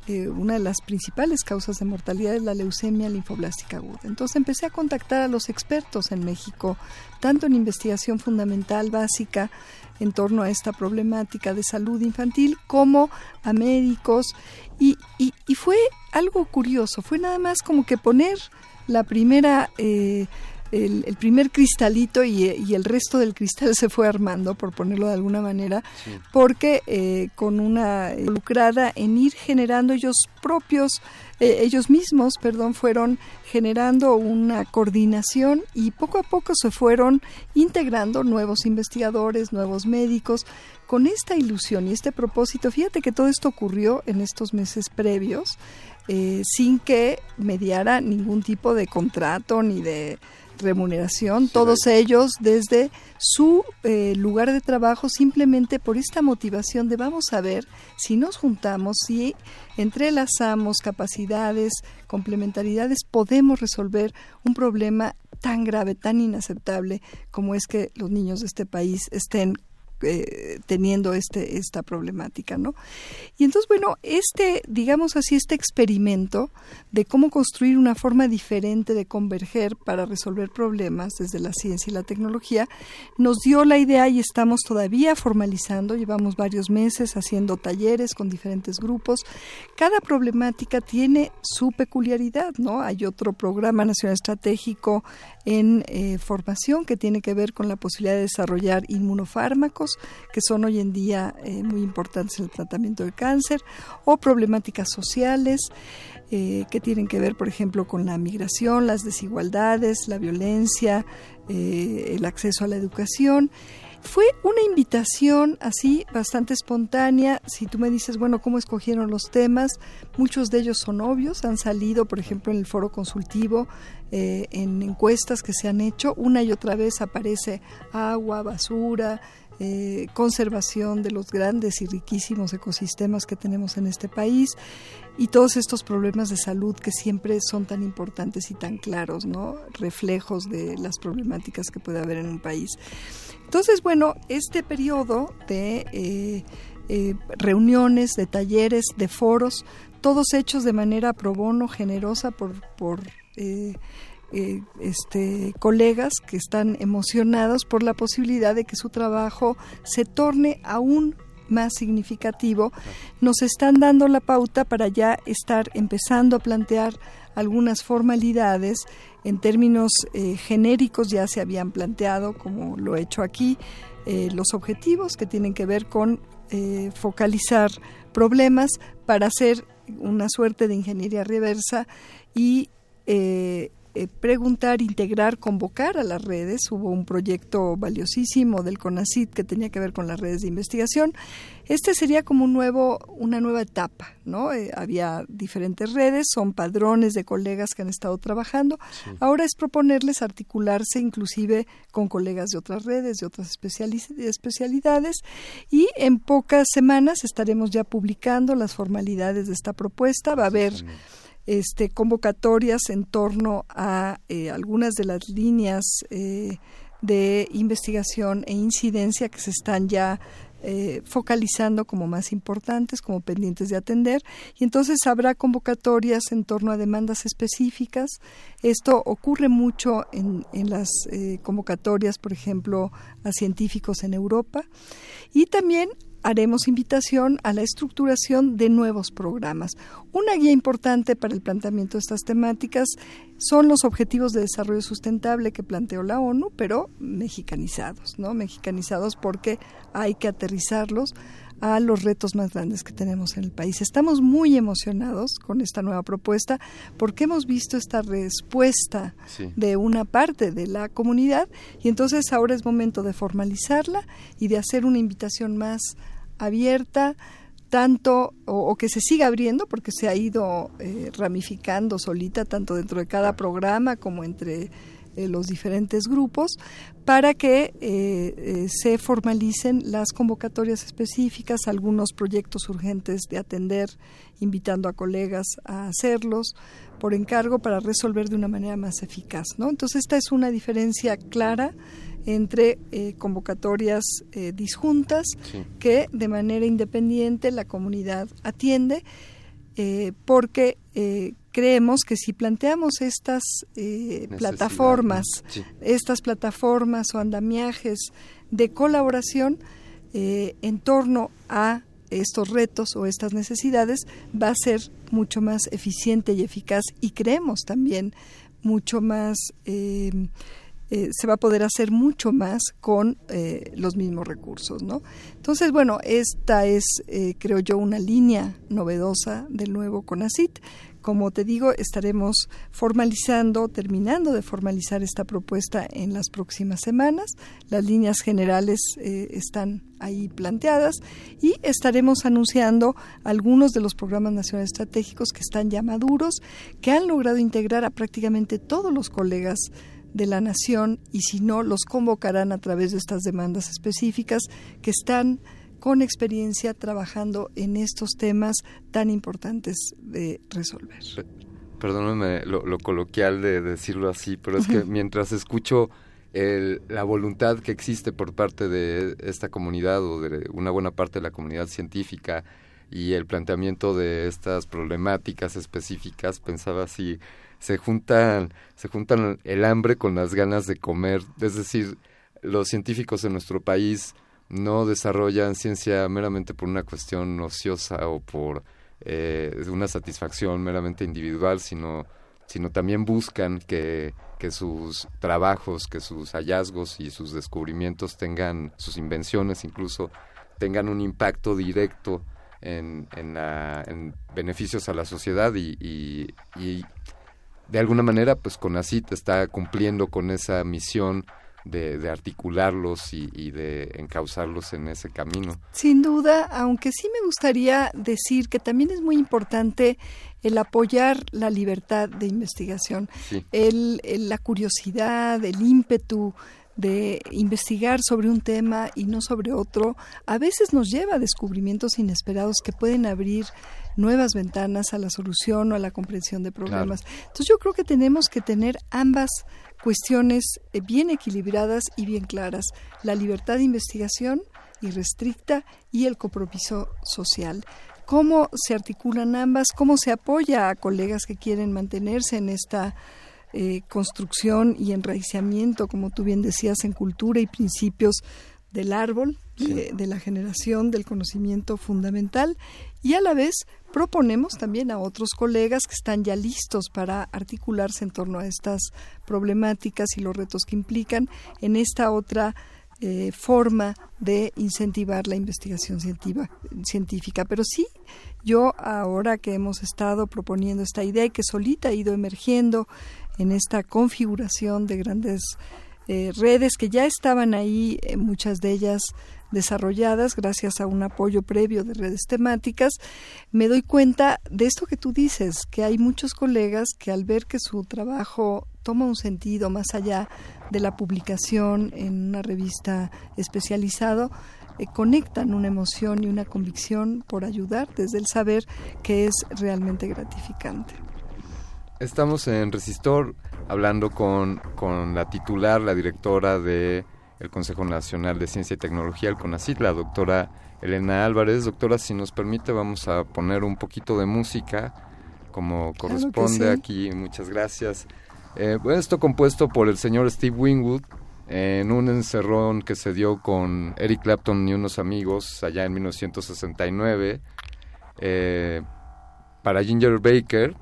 una de las principales causas de mortalidad es la leucemia linfoblástica aguda. Entonces empecé a contactar a los expertos en México, tanto en investigación fundamental básica, en torno a esta problemática de salud infantil como a médicos. Y, y, fue algo curioso, fue nada más como que poner la primera... Eh, el, primer cristalito y, el resto del cristal se fue armando, por ponerlo de alguna manera, porque eh, con una lucrada en ir generando ellos propios eh, ellos mismos, perdón, fueron generando una coordinación y poco a poco se fueron integrando nuevos investigadores, nuevos médicos, con esta ilusión y este propósito. Fíjate que todo esto ocurrió en estos meses previos, eh, sin que mediara ningún tipo de contrato ni de remuneración, todos ellos desde su eh, lugar de trabajo simplemente por esta motivación de vamos a ver si nos juntamos, si entrelazamos capacidades, complementariedades, podemos resolver un problema tan grave, tan inaceptable como es que los niños de este país estén eh, teniendo este esta problemática, ¿no? Y entonces, bueno, este, digamos así, este experimento de cómo construir una forma diferente de converger para resolver problemas desde la ciencia y la tecnología, nos dio la idea y estamos todavía formalizando, llevamos varios meses haciendo talleres con diferentes grupos. Cada problemática tiene su peculiaridad, ¿no? Hay otro programa nacional estratégico en eh, formación que tiene que ver con la posibilidad de desarrollar inmunofármacos que son hoy en día eh, muy importantes en el tratamiento del cáncer o problemáticas sociales eh, que tienen que ver, por ejemplo, con la migración, las desigualdades, la violencia, el acceso a la educación. Fue una invitación así bastante espontánea. Si tú me dices, bueno, ¿cómo escogieron los temas? Muchos de ellos son obvios, han salido, por ejemplo, en el foro consultivo, eh, en encuestas que se han hecho. Una y otra vez aparece agua, basura, eh, conservación de los grandes y riquísimos ecosistemas que tenemos en este país y todos estos problemas de salud que siempre son tan importantes y tan claros, ¿no? Reflejos de las problemáticas que puede haber en un país. Entonces, bueno, este periodo de eh, eh, reuniones, de talleres, de foros, todos hechos de manera pro bono, generosa por, por eh, este, colegas que están emocionados por la posibilidad de que su trabajo se torne aún más significativo, nos están dando la pauta para ya estar empezando a plantear algunas formalidades en términos eh, genéricos ya se habían planteado, como lo he hecho aquí, eh, los objetivos que tienen que ver con eh, focalizar problemas para hacer una suerte de ingeniería reversa y eh, preguntar, integrar, convocar a las redes. Hubo un proyecto valiosísimo del CONACIT que tenía que ver con las redes de investigación. Este sería como un nuevo, una nueva etapa, ¿no? Eh, había diferentes redes, son padrones de colegas que han estado trabajando. Ahora es proponerles articularse inclusive con colegas de otras redes, de otras especialidades y en pocas semanas estaremos ya publicando las formalidades de esta propuesta. Va a haber este, convocatorias en torno a eh, algunas de las líneas eh, de investigación e incidencia que se están ya eh, focalizando como más importantes, como pendientes de atender, y entonces habrá convocatorias en torno a demandas específicas. Esto ocurre mucho en, en las convocatorias, por ejemplo, a científicos en Europa, y también haremos invitación a la estructuración de nuevos programas. Una guía importante para el planteamiento de estas temáticas son los objetivos de desarrollo sustentable que planteó la ONU, pero mexicanizados, ¿no? Mexicanizados porque hay que aterrizarlos a los retos más grandes que tenemos en el país. Estamos muy emocionados con esta nueva propuesta porque hemos visto esta respuesta de una parte de la comunidad y entonces ahora es momento de formalizarla y de hacer una invitación más abierta, tanto o, que se siga abriendo porque se ha ido eh, ramificando solita tanto dentro de cada programa como entre eh, los diferentes grupos para que eh, se formalicen las convocatorias específicas, algunos proyectos urgentes de atender, invitando a colegas a hacerlos por encargo para resolver de una manera más eficaz. ¿no? Entonces esta es una diferencia clara entre eh, convocatorias eh, disjuntas que de manera independiente la comunidad atiende eh, porque creemos que si planteamos estas plataformas, estas plataformas o andamiajes de colaboración en torno a estos retos o estas necesidades, va a ser mucho más eficiente y eficaz y creemos también mucho más eh, se va a poder hacer mucho más con eh, los mismos recursos, ¿no? Entonces, bueno, esta es, eh, creo yo, una línea novedosa del nuevo CONACIT. Como te digo, estaremos formalizando, terminando de formalizar esta propuesta en las próximas semanas. Las líneas generales están ahí planteadas y estaremos anunciando algunos de los programas nacionales estratégicos que están ya maduros, que han logrado integrar a prácticamente todos los colegas de la nación y si no, los convocarán a través de estas demandas específicas que están con experiencia trabajando en estos temas tan importantes de resolver. Perdóname lo, coloquial de decirlo así, pero es que mientras escucho la voluntad que existe por parte de esta comunidad o de una buena parte de la comunidad científica y el planteamiento de estas problemáticas específicas, pensaba así, se juntan, se juntan el hambre con las ganas de comer, es decir, los científicos en nuestro país no desarrollan ciencia meramente por una cuestión ociosa o por eh, una satisfacción meramente individual, sino, sino también buscan que, que sus trabajos, que sus hallazgos y sus descubrimientos tengan, sus invenciones incluso, tengan un impacto directo en, en, en beneficios a la sociedad y, y de alguna manera, pues CONACIT está cumpliendo con esa misión de, articularlos y, de encauzarlos en ese camino. Sin duda, aunque sí me gustaría decir que también es muy importante el apoyar la libertad de investigación, el, la curiosidad, el ímpetu de investigar sobre un tema y no sobre otro, a veces nos lleva a descubrimientos inesperados que pueden abrir nuevas ventanas a la solución o a la comprensión de problemas. Entonces yo creo que tenemos que tener ambas cuestiones eh, bien equilibradas y bien claras, la libertad de investigación irrestricta y el compromiso social. ¿Cómo se articulan ambas? ¿Cómo se apoya a colegas que quieren mantenerse en esta eh, construcción y enraizamiento, como tú bien decías, en cultura y principios del árbol, de, la generación del conocimiento fundamental y a la vez proponemos también a otros colegas que están ya listos para articularse en torno a estas problemáticas y los retos que implican en esta otra eh, forma de incentivar la investigación científica. Pero sí, yo ahora que hemos estado proponiendo esta idea y que solita ha ido emergiendo en esta configuración de grandes eh, redes que ya estaban ahí, eh, muchas de ellas desarrolladas gracias a un apoyo previo de redes temáticas, me doy cuenta de esto que tú dices, que hay muchos colegas que al ver que su trabajo toma un sentido más allá de la publicación en una revista especializado, eh, conectan una emoción y una convicción por ayudar desde el saber que es realmente gratificante. Estamos en Resistor hablando con, con la titular, la directora de el Consejo Nacional de Ciencia y Tecnología, el CONACYT, la doctora Elena Álvarez. Doctora, si nos permite, vamos a poner un poquito de música, como corresponde aquí. Muchas gracias. Eh, esto compuesto por el señor Steve Wingwood en un encerrón que se dio con Eric Clapton y unos amigos allá en 1969 eh, para Ginger Baker.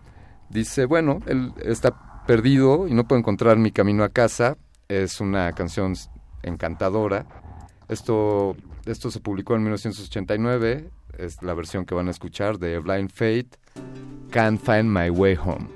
Dice, bueno, él está perdido y no puede encontrar mi camino a casa. Es una canción encantadora. Esto esto se publicó en 1989, es la versión que van a escuchar de Blind Fate, Can't Find My Way Home.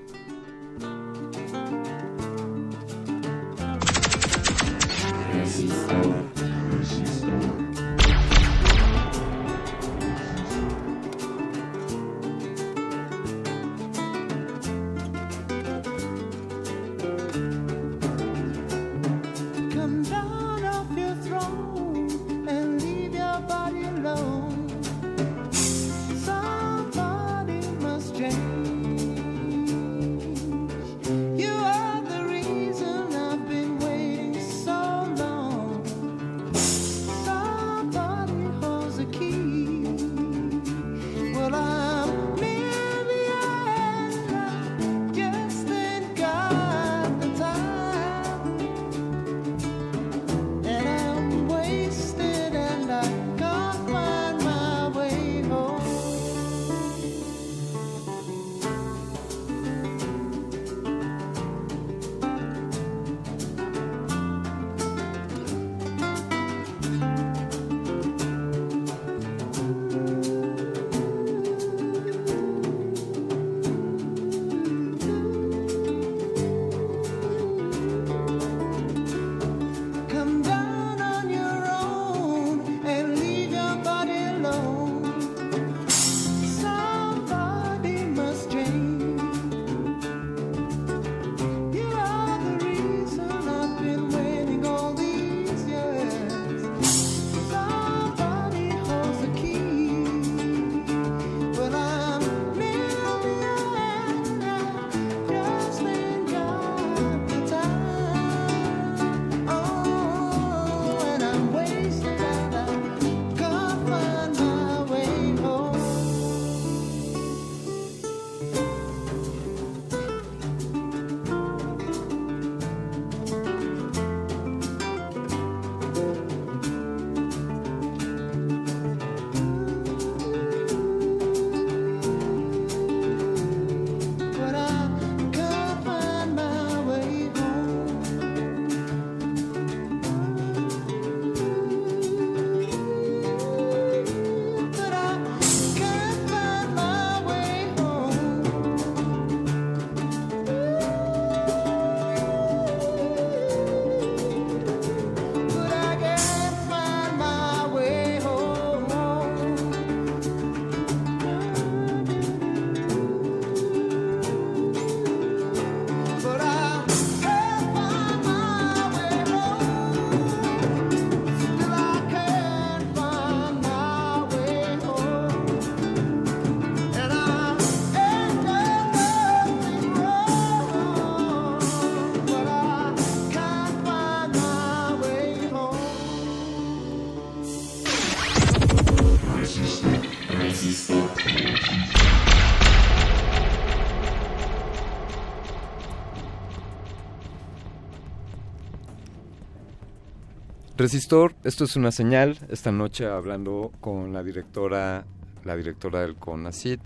Resistor, esto es una señal. Esta noche hablando con la directora, la directora del CONACID,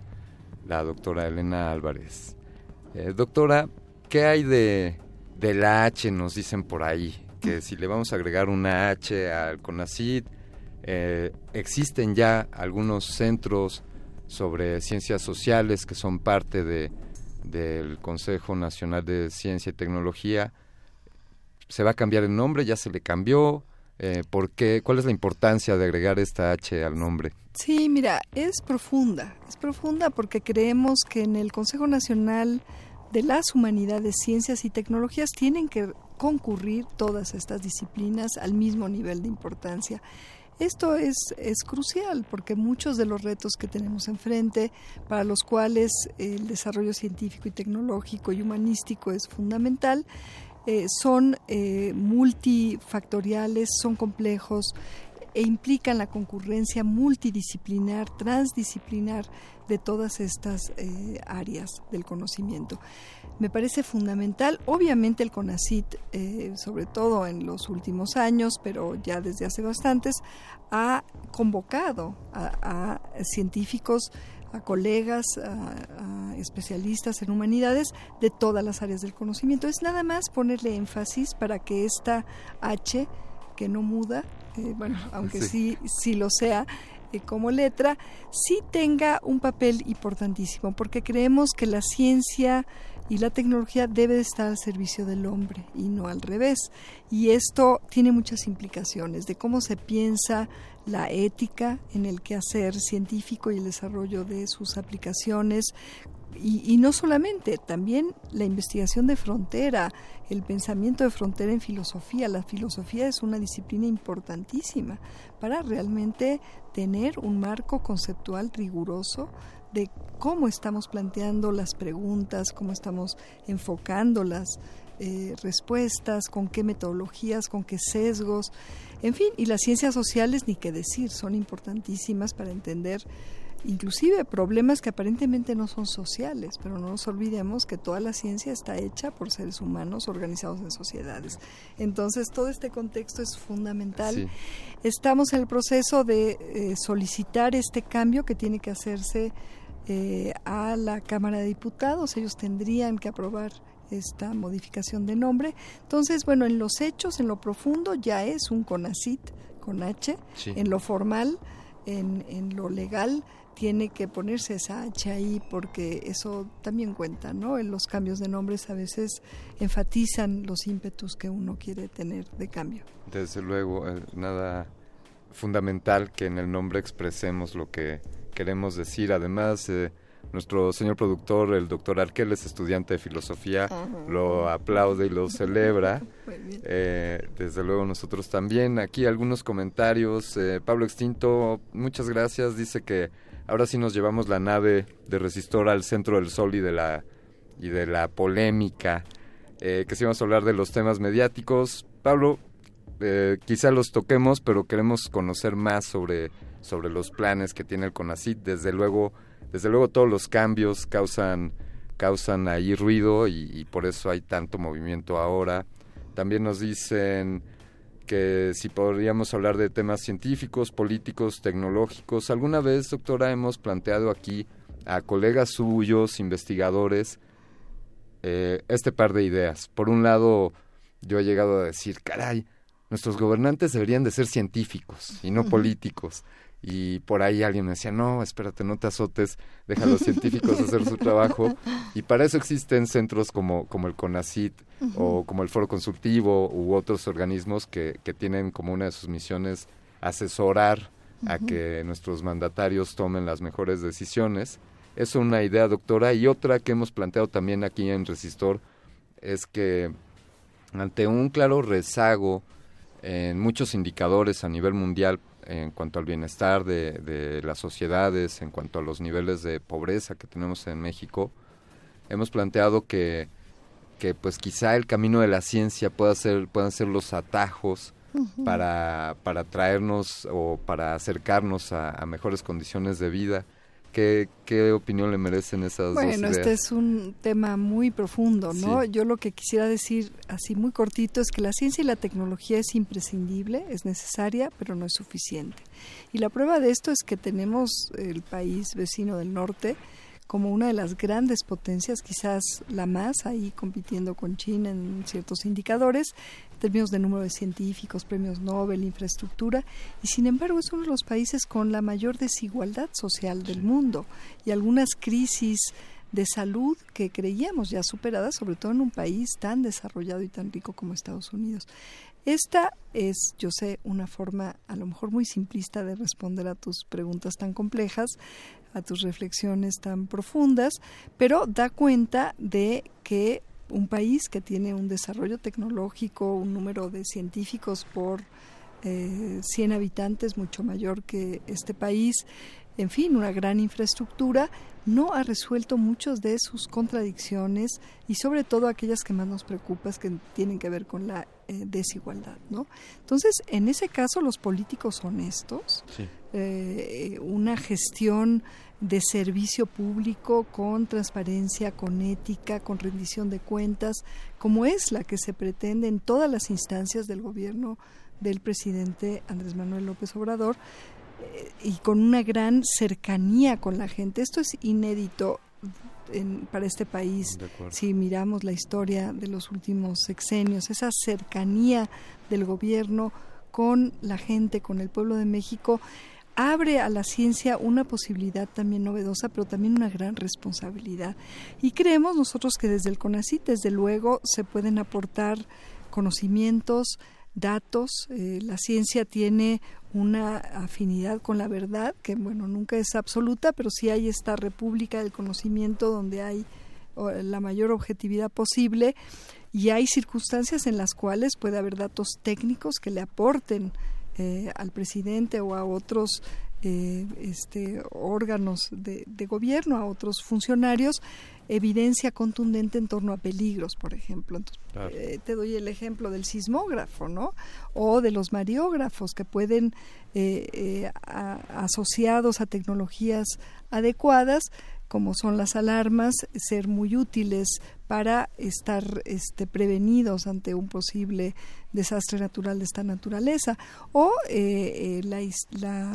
la doctora Elena Álvarez. Eh, doctora, ¿qué hay de, de la H? Nos dicen por ahí que si le vamos a agregar una H al CONACID, eh, existen ya algunos centros sobre ciencias sociales que son parte de, del Consejo Nacional de Ciencia y Tecnología. ¿Se va a cambiar el nombre? ¿Ya se le cambió? Eh, ¿por qué? ¿Cuál es la importancia de agregar esta H al nombre? Sí, mira, es profunda, es profunda porque creemos que en el Consejo Nacional de las Humanidades, Ciencias y Tecnologías tienen que concurrir todas estas disciplinas al mismo nivel de importancia. Esto es, es crucial porque muchos de los retos que tenemos enfrente, para los cuales el desarrollo científico y tecnológico y humanístico es fundamental, eh, son eh, multifactoriales, son complejos e implican la concurrencia multidisciplinar, transdisciplinar de todas estas eh, áreas del conocimiento. Me parece fundamental, obviamente el CONACIT, sobre todo en los últimos años, pero ya desde hace bastantes, ha convocado a científicos a colegas, a, especialistas en humanidades de todas las áreas del conocimiento. Es nada más ponerle énfasis para que esta H que no muda, eh, bueno, aunque sí, sí, lo sea, eh, como letra, sí tenga un papel importantísimo, porque creemos que la ciencia y la tecnología debe estar al servicio del hombre y no al revés. Y esto tiene muchas implicaciones de cómo se piensa la ética en el quehacer científico y el desarrollo de sus aplicaciones, y, no solamente, también la investigación de frontera, el pensamiento de frontera en filosofía. La filosofía es una disciplina importantísima para realmente tener un marco conceptual riguroso de cómo estamos planteando las preguntas, cómo estamos enfocando las eh, respuestas, con qué metodologías, con qué sesgos, en fin, y las ciencias sociales ni qué decir, son importantísimas para entender inclusive problemas que aparentemente no son sociales, pero no nos olvidemos que toda la ciencia está hecha por seres humanos organizados en sociedades. Entonces, todo este contexto es fundamental. Estamos en el proceso de eh, solicitar este cambio que tiene que hacerse eh, a la Cámara de Diputados. Ellos tendrían que aprobar esta modificación de nombre. Entonces, bueno, en los hechos, en lo profundo, ya es un CONACIT con H, en lo formal, en, en lo legal, tiene que ponerse esa H ahí porque eso también cuenta, ¿no? En los cambios de nombres a veces enfatizan los ímpetus que uno quiere tener de cambio. Desde luego, eh, nada fundamental que en el nombre expresemos lo que queremos decir. Además, eh, nuestro señor productor, el doctor Arquel, es estudiante de filosofía, lo aplaude y lo celebra. Eh, desde luego nosotros también. Aquí algunos comentarios. Pablo Extinto, muchas gracias. Dice que Ahora sí nos llevamos la nave de Resistor al centro del sol y de la, y de la polémica, eh, que sí vamos a hablar de los temas mediáticos. Pablo, eh, quizá los toquemos, pero queremos conocer más sobre, sobre los planes que tiene el CONACIT. Desde luego, desde luego todos los cambios causan, causan ahí ruido y, y por eso hay tanto movimiento ahora. También nos dicen que si podríamos hablar de temas científicos, políticos, tecnológicos. Alguna vez, doctora, hemos planteado aquí a colegas suyos, investigadores, eh, este par de ideas. Por un lado, yo he llegado a decir, caray, nuestros gobernantes deberían de ser científicos y no políticos y por ahí alguien me decía, no, espérate, no te azotes, deja a los científicos hacer su trabajo. Y para eso existen centros como, como el CONACIT o como el Foro Consultivo u otros organismos que, que tienen como una de sus misiones asesorar a que nuestros mandatarios tomen las mejores decisiones. Es una idea, doctora. Y otra que hemos planteado también aquí en Resistor es que ante un claro rezago en muchos indicadores a nivel mundial en cuanto al bienestar de, de, las sociedades, en cuanto a los niveles de pobreza que tenemos en México, hemos planteado que, que pues quizá el camino de la ciencia pueda ser, puedan ser los atajos para, para traernos o para acercarnos a mejores condiciones de vida ¿Qué, opinión le merecen esas bueno, dos ideas? este es un tema muy profundo, ¿no? Yo lo que quisiera decir así muy cortito es que la ciencia y la tecnología es imprescindible, es necesaria, pero no es suficiente. Y la prueba de esto es que tenemos el país vecino del norte, como una de las grandes potencias, quizás la más, ahí compitiendo con China en ciertos indicadores, en términos de número de científicos, premios Nobel, infraestructura, y sin embargo es uno de los países con la mayor desigualdad social del mundo y algunas crisis de salud que creíamos ya superadas, sobre todo en un país tan desarrollado y tan rico como Estados Unidos. Esta es, yo sé, una forma a lo mejor muy simplista de responder a tus preguntas tan complejas, a tus reflexiones tan profundas, pero da cuenta de que un país que tiene un desarrollo tecnológico, un número de científicos por eh, 100 habitantes mucho mayor que este país, en fin, una gran infraestructura, no ha resuelto muchas de sus contradicciones y sobre todo aquellas que más nos preocupan que tienen que ver con la eh, desigualdad, ¿no? Entonces, en ese caso, los políticos honestos, eh, una gestión de servicio público con transparencia, con ética, con rendición de cuentas, como es la que se pretende en todas las instancias del gobierno del presidente Andrés Manuel López Obrador eh, y con una gran cercanía con la gente. Esto es inédito para este país si miramos la historia de los últimos sexenios, esa cercanía del gobierno con la gente, con el pueblo de México, abre a la ciencia una posibilidad también novedosa, pero también una gran responsabilidad. Y creemos nosotros que desde el CONACYT, desde luego, se pueden aportar conocimientos, datos. Eh, la ciencia tiene una afinidad con la verdad, que bueno, nunca es absoluta, pero sí hay esta república del conocimiento donde hay la mayor objetividad posible y hay circunstancias en las cuales puede haber datos técnicos que le aporten eh, al presidente o a otros eh, este, órganos de, gobierno, a otros funcionarios, evidencia contundente en torno a peligros, por ejemplo. Eh, te doy el ejemplo del sismógrafo, ¿no? O de los mariógrafos que pueden, asociados a tecnologías adecuadas, como son las alarmas, ser muy útiles para estar este, prevenidos ante un posible desastre natural de esta naturaleza. O eh, eh,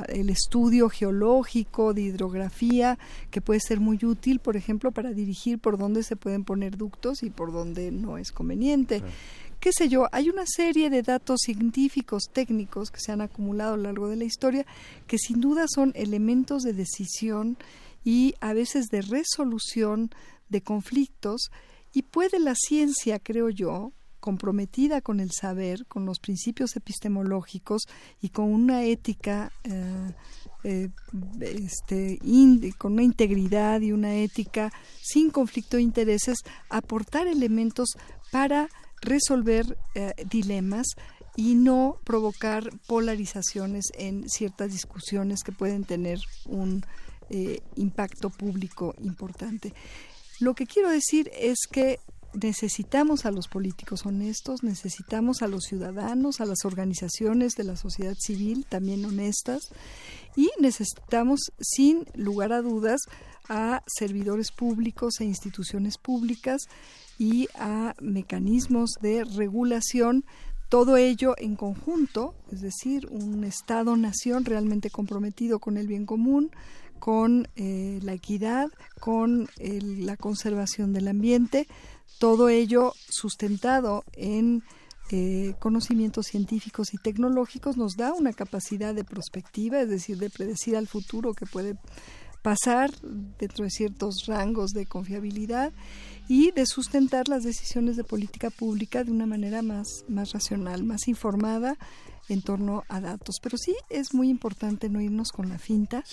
el estudio geológico de hidrografía que puede ser muy útil por ejemplo para dirigir por dónde se pueden poner ductos y por dónde no es conveniente. Qué sé yo, hay una serie de datos científicos, técnicos que se han acumulado a lo largo de la historia que sin duda son elementos de decisión y a veces de resolución de conflictos y puede la ciencia, creo yo, comprometida con el saber, con los principios epistemológicos y con una ética, eh, eh, este, con una integridad y una ética sin conflicto de intereses, aportar elementos para resolver eh, dilemas y no provocar polarizaciones en ciertas discusiones que pueden tener un impacto público importante. Lo que quiero decir es que necesitamos a los políticos honestos, necesitamos a los ciudadanos, a las organizaciones de la sociedad civil también honestas y necesitamos sin lugar a dudas a servidores públicos e instituciones públicas y a mecanismos de regulación todo ello en conjunto, es decir, un Estado-nación realmente comprometido con el bien común, con eh, la equidad, con la conservación del ambiente, todo ello sustentado en eh, conocimientos científicos y tecnológicos nos da una capacidad de prospectiva, es decir, de predecir al futuro que puede pasar dentro de ciertos rangos de confiabilidad y de sustentar las decisiones de política pública de una manera más, más racional, más informada en torno a datos. Pero sí es muy importante no irnos con la finta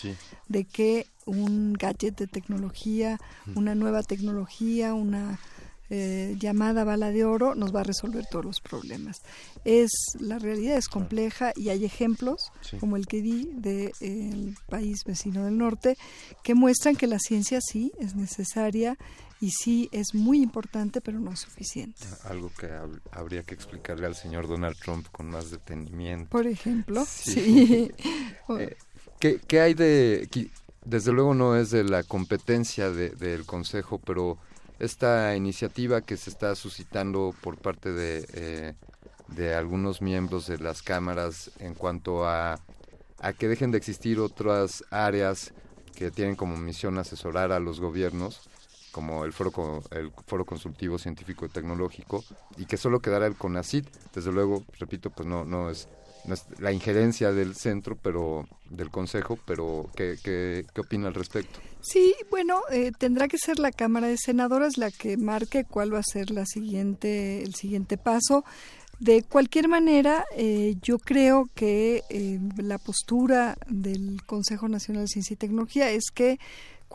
de que un gadget de tecnología, una nueva tecnología, una eh, llamada bala de oro nos va a resolver todos los problemas. Es la realidad es compleja y hay ejemplos como el que di del país vecino del norte que muestran que la ciencia sí es necesaria y sí es muy importante, pero no es suficiente. Algo que habría que explicarle al señor Donald Trump con más detenimiento. Por ejemplo, sí. Eh, ¿qué, hay de...? Desde luego no es de la competencia del Consejo, pero esta iniciativa que se está suscitando por parte de, eh, de algunos miembros de las cámaras en cuanto a, a que dejen de existir otras áreas que tienen como misión asesorar a los gobiernos como el foro el foro consultivo científico y tecnológico y que solo quedara el CONACIT desde luego repito pues no no es, la injerencia del centro pero del consejo pero qué, qué, qué opina al respecto sí bueno eh, tendrá que ser la cámara de senadores la que marque cuál va a ser la siguiente el siguiente paso. De cualquier manera, eh, yo creo que eh, la postura del Consejo Nacional de Ciencia y Tecnología es que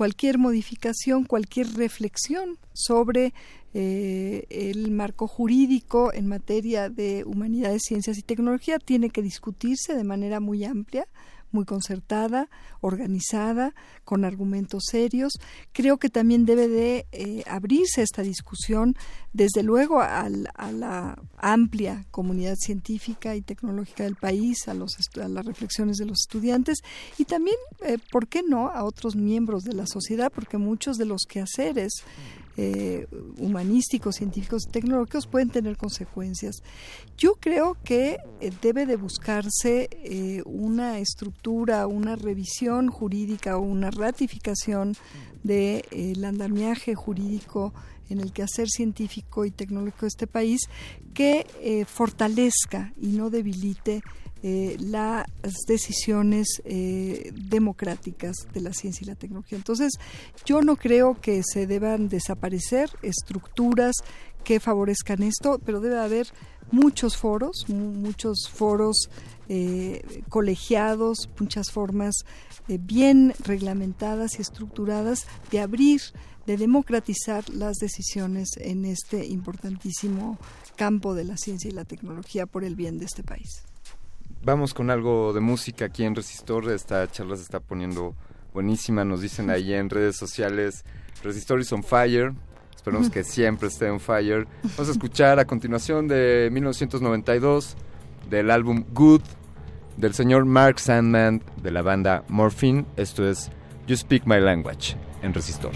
cualquier modificación, cualquier reflexión sobre eh, el marco jurídico en materia de humanidades, ciencias y tecnología tiene que discutirse de manera muy amplia, muy concertada, organizada, con argumentos serios. Creo que también debe de eh, abrirse esta discusión, desde luego, a la amplia comunidad científica y tecnológica del país, a, los, a las reflexiones de los estudiantes y también, eh, ¿por qué no?, a otros miembros de la sociedad, porque muchos de los quehaceres eh, humanísticos, científicos, tecnológicos pueden tener consecuencias. Yo creo que eh, debe de buscarse eh, una estructura, una revisión jurídica o una ratificación del de, andamiaje jurídico en el quehacer científico y tecnológico de este país que fortalezca y no debilite eh, las decisiones eh, democráticas de la ciencia y la tecnología. Entonces, yo no creo que se deban desaparecer estructuras que favorezcan esto, pero debe haber muchos foros, muchos foros eh, colegiados, muchas formas bien reglamentadas y estructuradas de abrir, de democratizar las decisiones en este importantísimo campo de la ciencia y la tecnología por el bien de este país. Vamos con algo de música aquí en Resistor. Esta charla se está poniendo buenísima. Nos dicen ahí en redes sociales, Resistor is on fire. Esperemos que siempre esté on fire. Vamos a escuchar a continuación de 1992 del álbum Good del señor Mark Sandman de la banda Morphine. Esto es You Speak My Language en Resistor.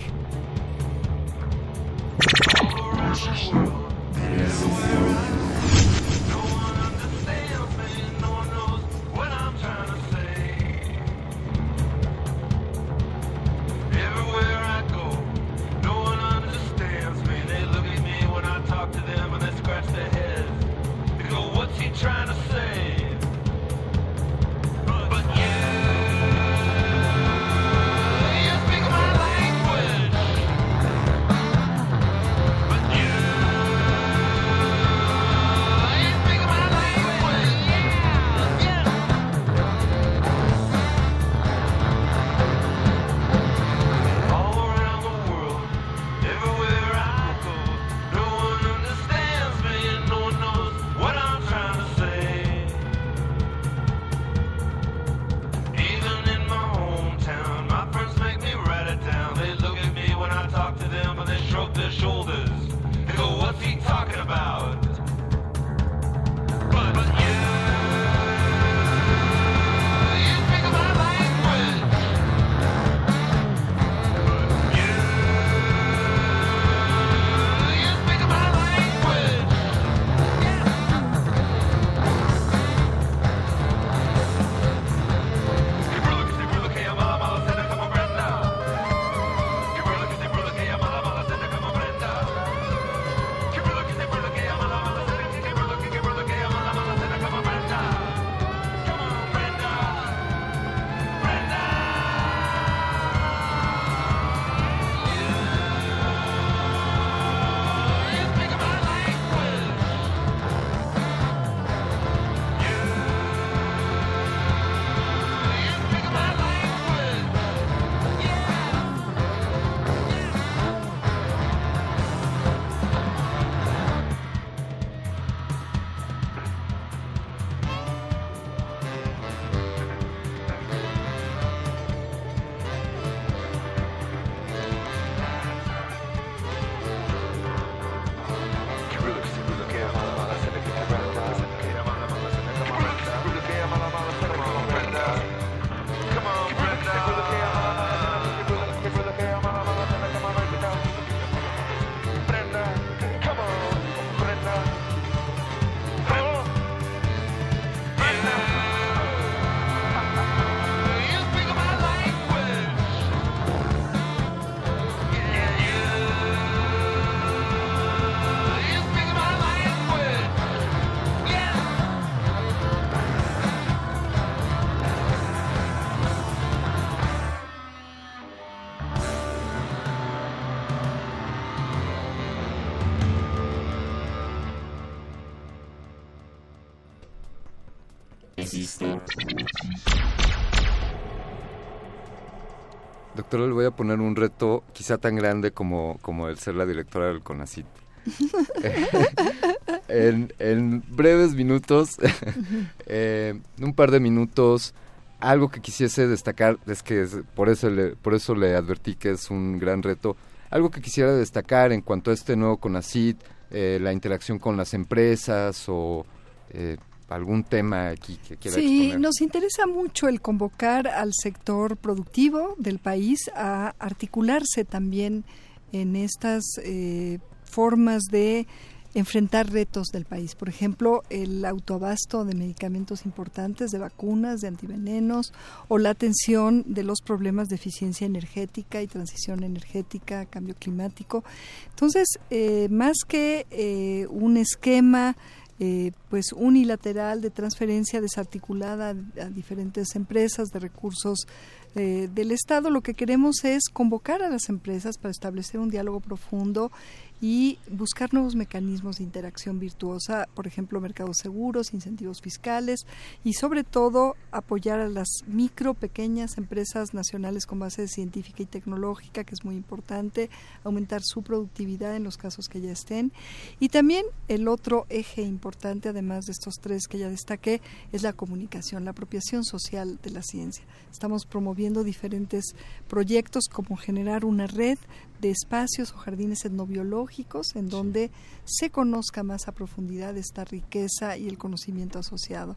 Doctor, le voy a poner un reto quizá tan grande como, como el ser la directora del CONACIT. en, breves minutos, eh, un par de minutos, algo que quisiese destacar, es que por, eso le, por eso le advertí que es un gran reto, algo que quisiera destacar en cuanto a este nuevo CONACIT, eh, la interacción con las empresas o eh, algún tema aquí que quiera Sí, nos interesa mucho el convocar al sector productivo del país a articularse también en estas eh, formas de enfrentar retos del país. Por ejemplo, el autoabasto de medicamentos importantes, de vacunas, de antivenenos, o la atención de los problemas de eficiencia energética y transición energética, cambio climático. Entonces, eh, más que eh, un esquema eh, pues unilateral de transferencia desarticulada a diferentes empresas de recursos eh, del Estado. Lo que queremos es convocar a las empresas para establecer un diálogo profundo y buscar nuevos mecanismos de interacción virtuosa, por ejemplo, mercados seguros, incentivos fiscales y sobre todo apoyar a las micro, pequeñas empresas nacionales con base científica y tecnológica, que es muy importante, aumentar su productividad en los casos que ya estén. Y también el otro eje importante, además de estos tres que ya destaqué, es la comunicación, la apropiación social de la ciencia. Estamos promoviendo diferentes proyectos como generar una red de espacios o jardines etnobiológicos en donde se conozca más a profundidad esta riqueza y el conocimiento asociado.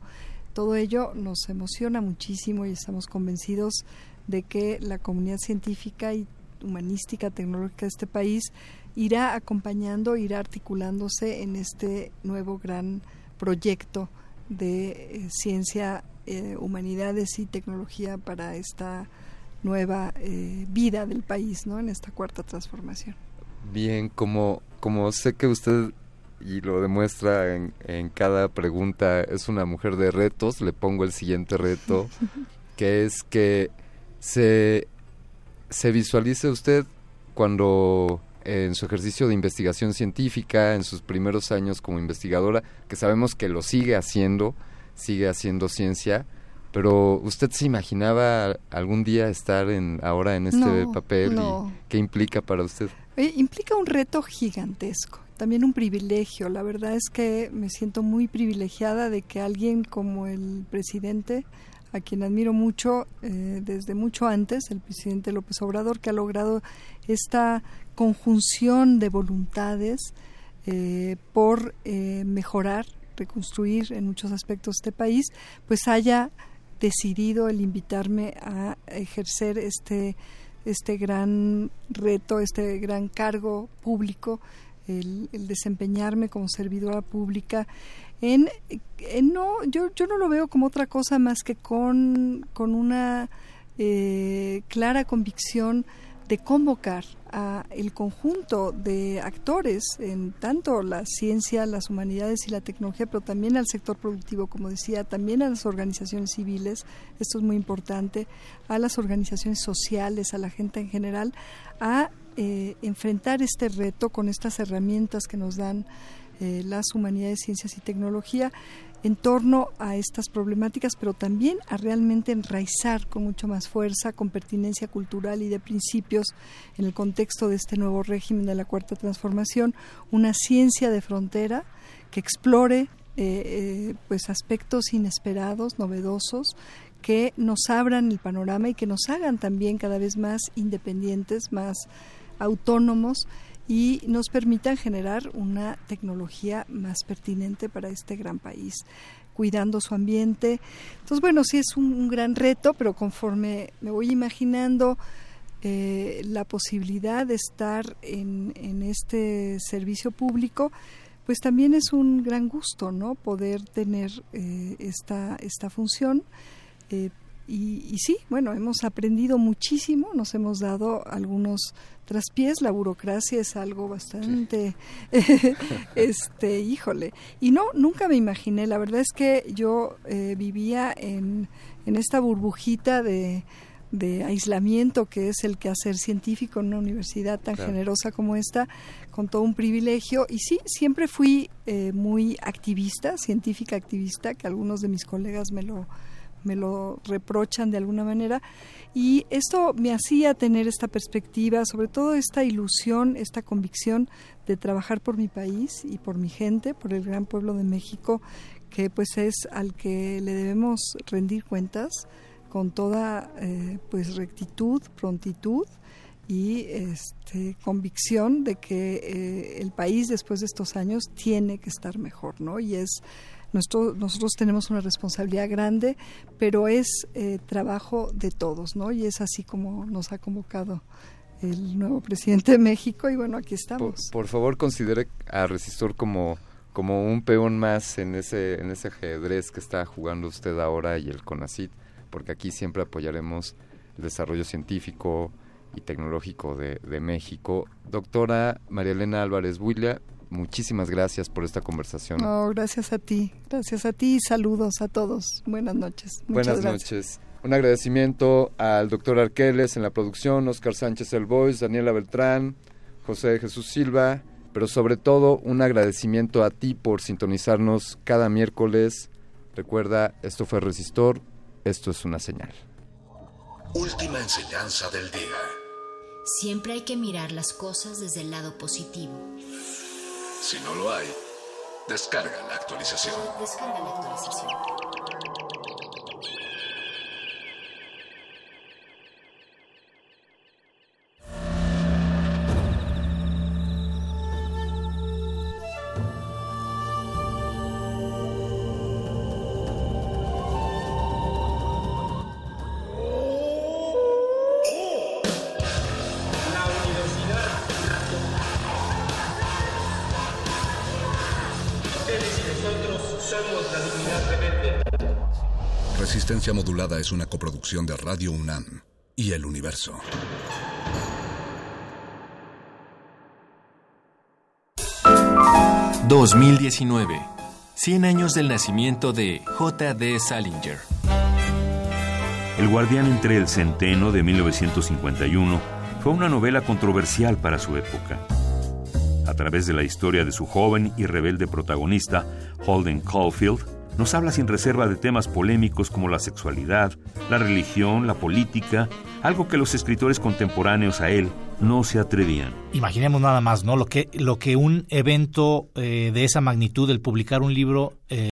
Todo ello nos emociona muchísimo y estamos convencidos de que la comunidad científica y humanística, tecnológica de este país irá acompañando, irá articulándose en este nuevo gran proyecto de eh, ciencia, eh, humanidades y tecnología para esta nueva eh, vida del país, ¿no? En esta cuarta transformación. Bien, como, como sé que usted y lo demuestra en, en cada pregunta, es una mujer de retos, le pongo el siguiente reto, que es que se, se visualice usted cuando en su ejercicio de investigación científica, en sus primeros años como investigadora, que sabemos que lo sigue haciendo, sigue haciendo ciencia, pero ¿usted se imaginaba algún día estar en ahora en este papel y qué implica para usted? Eh, implica un reto gigantesco, también un privilegio. La verdad es que me siento muy privilegiada de que alguien como el presidente, a quien admiro mucho eh, desde mucho antes, el presidente López Obrador, que ha logrado esta conjunción de voluntades eh, por mejorar, reconstruir en muchos aspectos este país, pues haya decidido el invitarme a ejercer este, este gran reto, este gran cargo público, el, desempeñarme como servidora pública. En, no, yo, yo no lo veo como otra cosa más que con, con una eh, clara convicción de convocar a el conjunto de actores en tanto la ciencia, las humanidades y la tecnología, pero también al sector productivo, como decía, también a las organizaciones civiles, esto es muy importante, a las organizaciones sociales, a la gente en general, a eh, enfrentar este reto con estas herramientas que nos dan eh, las humanidades, ciencias y tecnología en torno a estas problemáticas, pero también a realmente enraizar con mucho más fuerza, con pertinencia cultural y de principios en el contexto de este nuevo régimen de la Cuarta Transformación, una ciencia de frontera que explore eh, eh, pues aspectos inesperados, novedosos, que nos abran el panorama y que nos hagan también cada vez más independientes, más autónomos y nos permitan generar una tecnología más pertinente para este gran país cuidando su ambiente. Entonces, bueno, sí es un, gran reto, pero conforme me voy imaginando eh, la posibilidad de estar en, en, este servicio público, pues también es un gran gusto, ¿no? Poder tener eh, esta, esta función. Eh, y, sí, bueno, hemos aprendido muchísimo, nos hemos dado algunos traspiés, la burocracia es algo bastante, este, híjole, y no, nunca me imaginé, la verdad es que yo eh, vivía en, en esta burbujita de, de aislamiento que es el que hacer científico en una universidad tan generosa como esta, con todo un privilegio. Y sí, siempre fui eh, muy activista, científica activista, que algunos de mis colegas me lo me lo reprochan de alguna manera. Y esto me hacía tener esta perspectiva, sobre todo esta ilusión, esta convicción de trabajar por mi país y por mi gente, por el gran pueblo de México, que pues es al que le debemos rendir cuentas con toda eh, pues rectitud, prontitud y este, convicción de que eh, el país después de estos años tiene que estar mejor, ¿no? Y es nosotros tenemos una responsabilidad grande, pero es eh, trabajo de todos, ¿no? Y es así como nos ha convocado el nuevo presidente de México y bueno, aquí estamos. Por, favor, considere a Resistor como como un peón más en ese en ese ajedrez que está jugando usted ahora y el CONACIT, porque aquí siempre apoyaremos el desarrollo científico y tecnológico de, de México. Doctora María Elena Álvarez Builla, muchísimas gracias por esta conversación. No, gracias a ti, gracias a ti y saludos a todos. Buenas noches. Buenas noches. Un agradecimiento al doctor Arqueles en la producción, Oscar Sánchez El Boys, Daniela Beltrán, José Jesús Silva, pero sobre todo un agradecimiento a ti por sintonizarnos cada miércoles. Recuerda, esto fue Resistor, esto es una señal. Última enseñanza del día. Siempre hay que mirar las cosas desde el lado positivo. Si no lo hay, descarga la actualización. Descarga la actualización. Producción de Radio UNAM y El Universo. ...2019... 100 años del nacimiento de J.D. Salinger. El guardián entre el centeno de 1951 fue una novela controversial para su época. A través de la historia de su joven y rebelde protagonista, Holden Caulfield, nos habla sin reserva de temas polémicos como la sexualidad, la religión, la política, algo que los escritores contemporáneos a él no se atrevían. Imaginemos nada más, ¿no? Lo que, lo que un evento eh, de esa magnitud, el publicar un libro, eh,